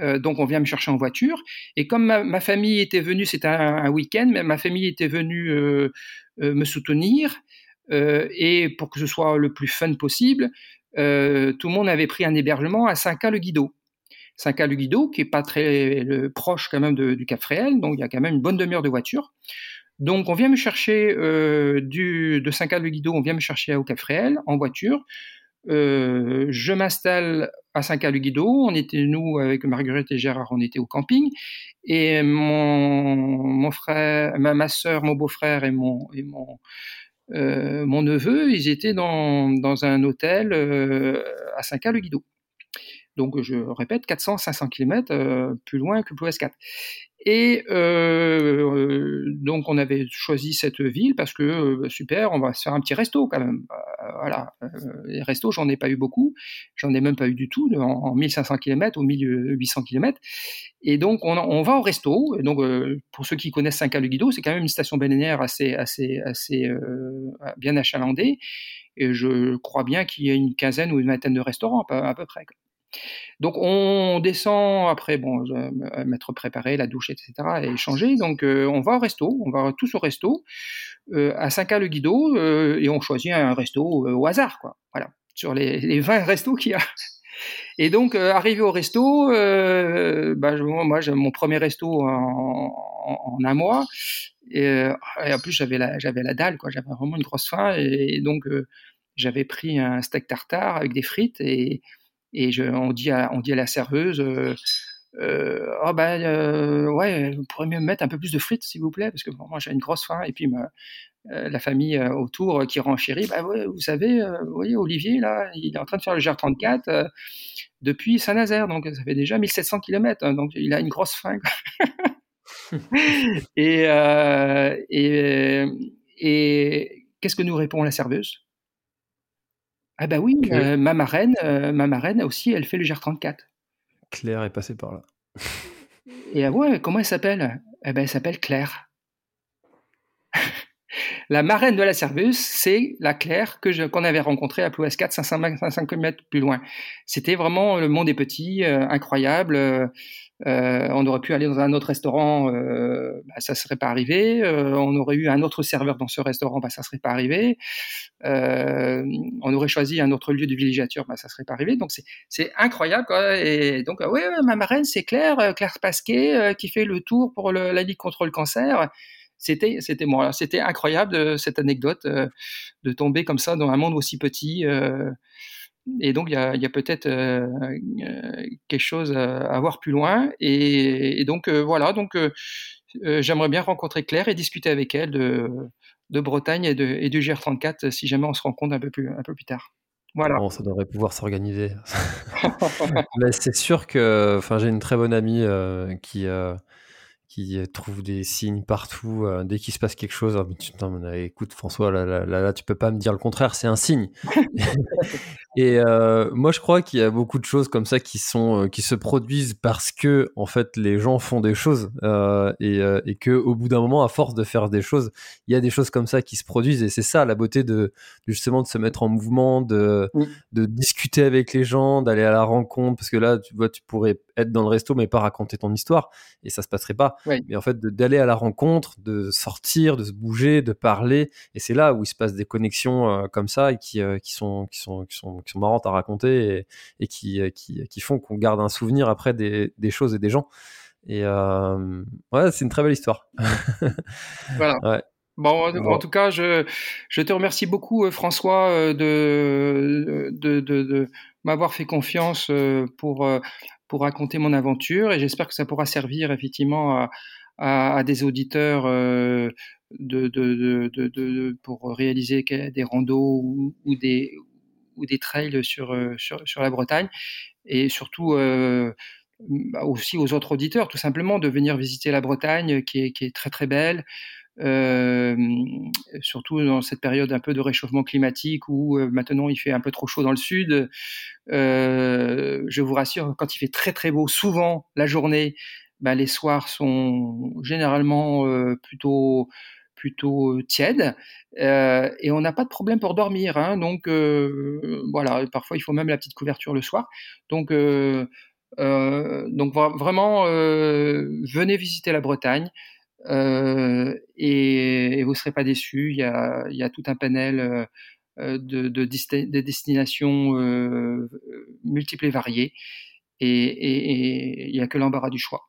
Euh, donc on vient me chercher en voiture et comme ma, famille était venue, c'était un, week-end, ma famille était venue euh, euh, me soutenir et pour que ce soit le plus fun possible, tout le monde avait pris un hébergement à Saint-Cas-le-Guido. Saint-Cas-le-Guido, qui est pas très proche quand même de, du Cap Fréhel, donc il y a quand même une bonne demi-heure de voiture. Donc on vient me chercher euh, du, de Saint-Cas-le-Guido, on vient me chercher au Cap Fréhel en voiture. Euh, je m'installe à Saint-Cas-le-Guido. On était nous avec Marguerite et Gérard, on était au camping. Et mon, frère, ma, soeur, mon beau-frère et mon et mon euh, mon neveu, ils étaient dans, un hôtel à Saint-Cas-le-Guido. Donc, je répète, 400-500 km euh, plus loin que Plouescat. Et euh, donc on avait choisi cette ville parce que euh, super, on va faire un petit resto quand même. Euh, voilà, les restos j'en ai pas eu beaucoup, j'en ai même pas eu du tout en, 1500 km ou 1800 km. Et donc on, va au resto. Et donc pour ceux qui connaissent Saint-Caluguido, c'est quand même une station balnéaire assez assez assez bien achalandée. Et je crois bien qu'il y a une quinzaine ou une vingtaine de restaurants à peu près. Donc on descend après, bon, m'être préparé, la douche, etc. et échanger. Donc euh, on va au resto, on va tous au resto euh, à 5K le Guido euh, et on choisit un resto au hasard, quoi. Voilà, sur les, les 20 restos qu'il y a. Et donc arrivé au resto, bah, moi mon premier resto en, un mois et, en plus j'avais la la dalle, quoi. J'avais vraiment une grosse faim et donc j'avais pris un steak tartare avec des frites et et je, on, dit à, on dit à la serveuse, euh, euh, oh ben euh, ouais, vous pourriez me mettre un peu plus de frites s'il vous plaît, parce que moi j'ai une grosse faim. Et puis la famille autour qui renchérit, bah ouais, vous savez, vous voyez Olivier là, il est en train de faire le GR34 depuis Saint-Nazaire, donc ça fait déjà 1700 km, hein, donc il a une grosse faim. et, et, et qu'est-ce que nous répond la serveuse? Ah bah oui, euh, ma marraine, euh, ma marraine aussi, elle fait le GR34. Claire est passée par là. Et ah ouais, comment elle s'appelle? Eh ben, elle s'appelle Claire. la marraine de la serveuse, c'est la Claire que qu'on avait rencontrée à Ploues 4, 500, km plus loin. C'était vraiment le monde est petit, euh, incroyable. Euh, on aurait pu aller dans un autre restaurant, euh, bah, ça serait pas arrivé. Euh, on aurait eu un autre serveur dans ce restaurant, bah, ça serait pas arrivé. On aurait choisi un autre lieu de villégiature, bah, ça serait pas arrivé. Donc c'est incroyable. Et donc oui, ma marraine, c'est Claire, Claire Pasquet, qui fait le tour pour la Ligue contre le cancer. C'était moi, c'était incroyable cette anecdote de tomber comme ça dans un monde aussi petit et donc il y a, peut-être euh, euh, quelque chose à, voir plus loin. Et, donc euh, voilà, donc j'aimerais bien rencontrer Claire et discuter avec elle de, de Bretagne et, de, et du GR34 si jamais on se rencontre un peu plus, un peu plus tard. Voilà. Bon, ça devrait pouvoir s'organiser. c'est sûr que, j'ai une très bonne amie qui qui trouve des signes partout euh, dès qu'il se passe quelque chose. Ah, écoute François, là, là, là, tu peux pas me dire le contraire, c'est un signe. et euh, moi, je crois qu'il y a beaucoup de choses comme ça qui sont euh, qui se produisent parce que en fait les gens font des choses et, et que au bout d'un moment, à force de faire des choses, il y a des choses comme ça qui se produisent et c'est ça la beauté de justement de se mettre en mouvement, de de discuter avec les gens, d'aller à la rencontre parce que là, tu vois, tu pourrais être dans le resto mais pas raconter ton histoire et ça se passerait pas. Mais en fait, d'aller à la rencontre, de sortir, de se bouger, de parler, et c'est là où il se passe des connexions euh, comme ça et qui, euh, qui, sont, qui, sont, qui, sont, qui sont marrantes à raconter et, et qui, euh, qui, qui, font qu'on garde un souvenir après des, des choses et des gens. Et ouais, c'est une très belle histoire. voilà. Bon, en, tout cas, je, je te remercie beaucoup, François, de, de, de, de m'avoir fait confiance pour pour raconter mon aventure et j'espère que ça pourra servir effectivement à, des auditeurs euh, pour réaliser des randos ou, des, trails sur, euh, sur, la Bretagne. Et surtout euh, bah, aussi aux autres auditeurs tout simplement de venir visiter la Bretagne qui est très très belle euh, surtout dans cette période un peu de réchauffement climatique où euh, maintenant il fait un peu trop chaud dans le sud. Euh, je vous rassure, quand il fait très très beau, souvent la journée, bah, les soirs sont généralement plutôt plutôt tièdes et on n'a pas de problème pour dormir. Hein, donc voilà, parfois il faut même la petite couverture le soir. Donc donc vraiment, venez visiter la Bretagne. Euh, et, vous ne serez pas déçus. Il y a, il y a tout un panel euh, euh, de, de, de destinations multiples et variées. Et il n'y a que l'embarras du choix.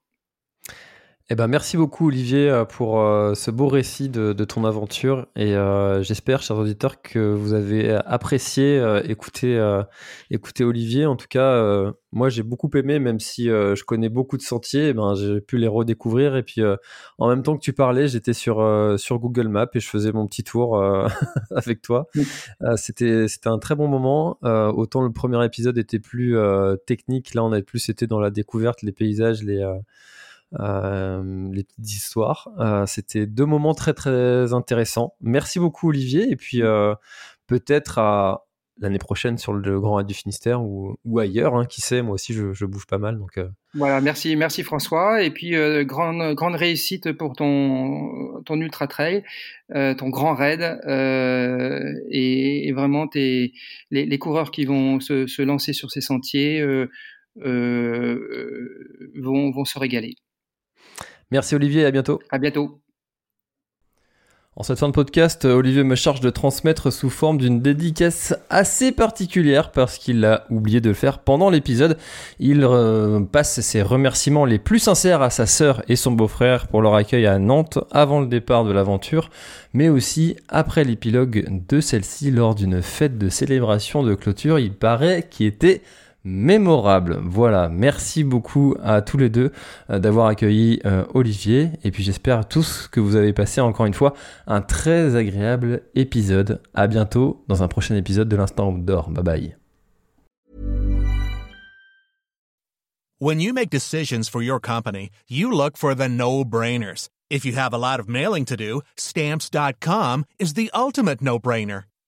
Eh ben, merci beaucoup Olivier euh, pour euh, ce beau récit de, ton aventure et euh, j'espère, chers auditeurs, que vous avez apprécié écouter, écouter Olivier. En tout cas, moi j'ai beaucoup aimé, même si je connais beaucoup de sentiers, eh ben, j'ai pu les redécouvrir et puis en même temps que tu parlais, j'étais sur, sur Google Maps et je faisais mon petit tour avec toi. c'était c'était un très bon moment. autant le premier épisode était plus technique, là on avait plus été dans la découverte, les paysages, les les petites histoires. C'était deux moments très très intéressants. Merci beaucoup Olivier et puis peut-être à l'année prochaine sur le Grand Raid du Finistère ou, ailleurs, hein, qui sait, moi aussi je, bouge pas mal. Donc, euh. Voilà, merci, merci François. Et puis, euh, grande, grande réussite pour ton, ton ultra trail, euh, ton grand raid. Et, vraiment, les, les, coureurs qui vont se, se lancer sur ces sentiers vont, vont se régaler. Merci Olivier, à bientôt. À bientôt. En cette fin de podcast, Olivier me charge de transmettre sous forme d'une dédicace assez particulière parce qu'il a oublié de le faire pendant l'épisode. Il euh, passe ses remerciements les plus sincères à sa sœur et son beau-frère pour leur accueil à Nantes avant le départ de l'aventure, mais aussi après l'épilogue de celle-ci lors d'une fête de célébration de clôture. Il paraît qu'il était mémorable. Voilà, merci beaucoup à tous les deux euh, d'avoir accueilli euh, Olivier et puis j'espère tous que vous avez passé encore une fois un très agréable épisode. À bientôt dans un prochain épisode de l'Instant Outdoor. Bye bye. When you make decisions for your company, you look for the no-brainers. If you have a lot of mailing to do, stamps.com is the ultimate no-brainer.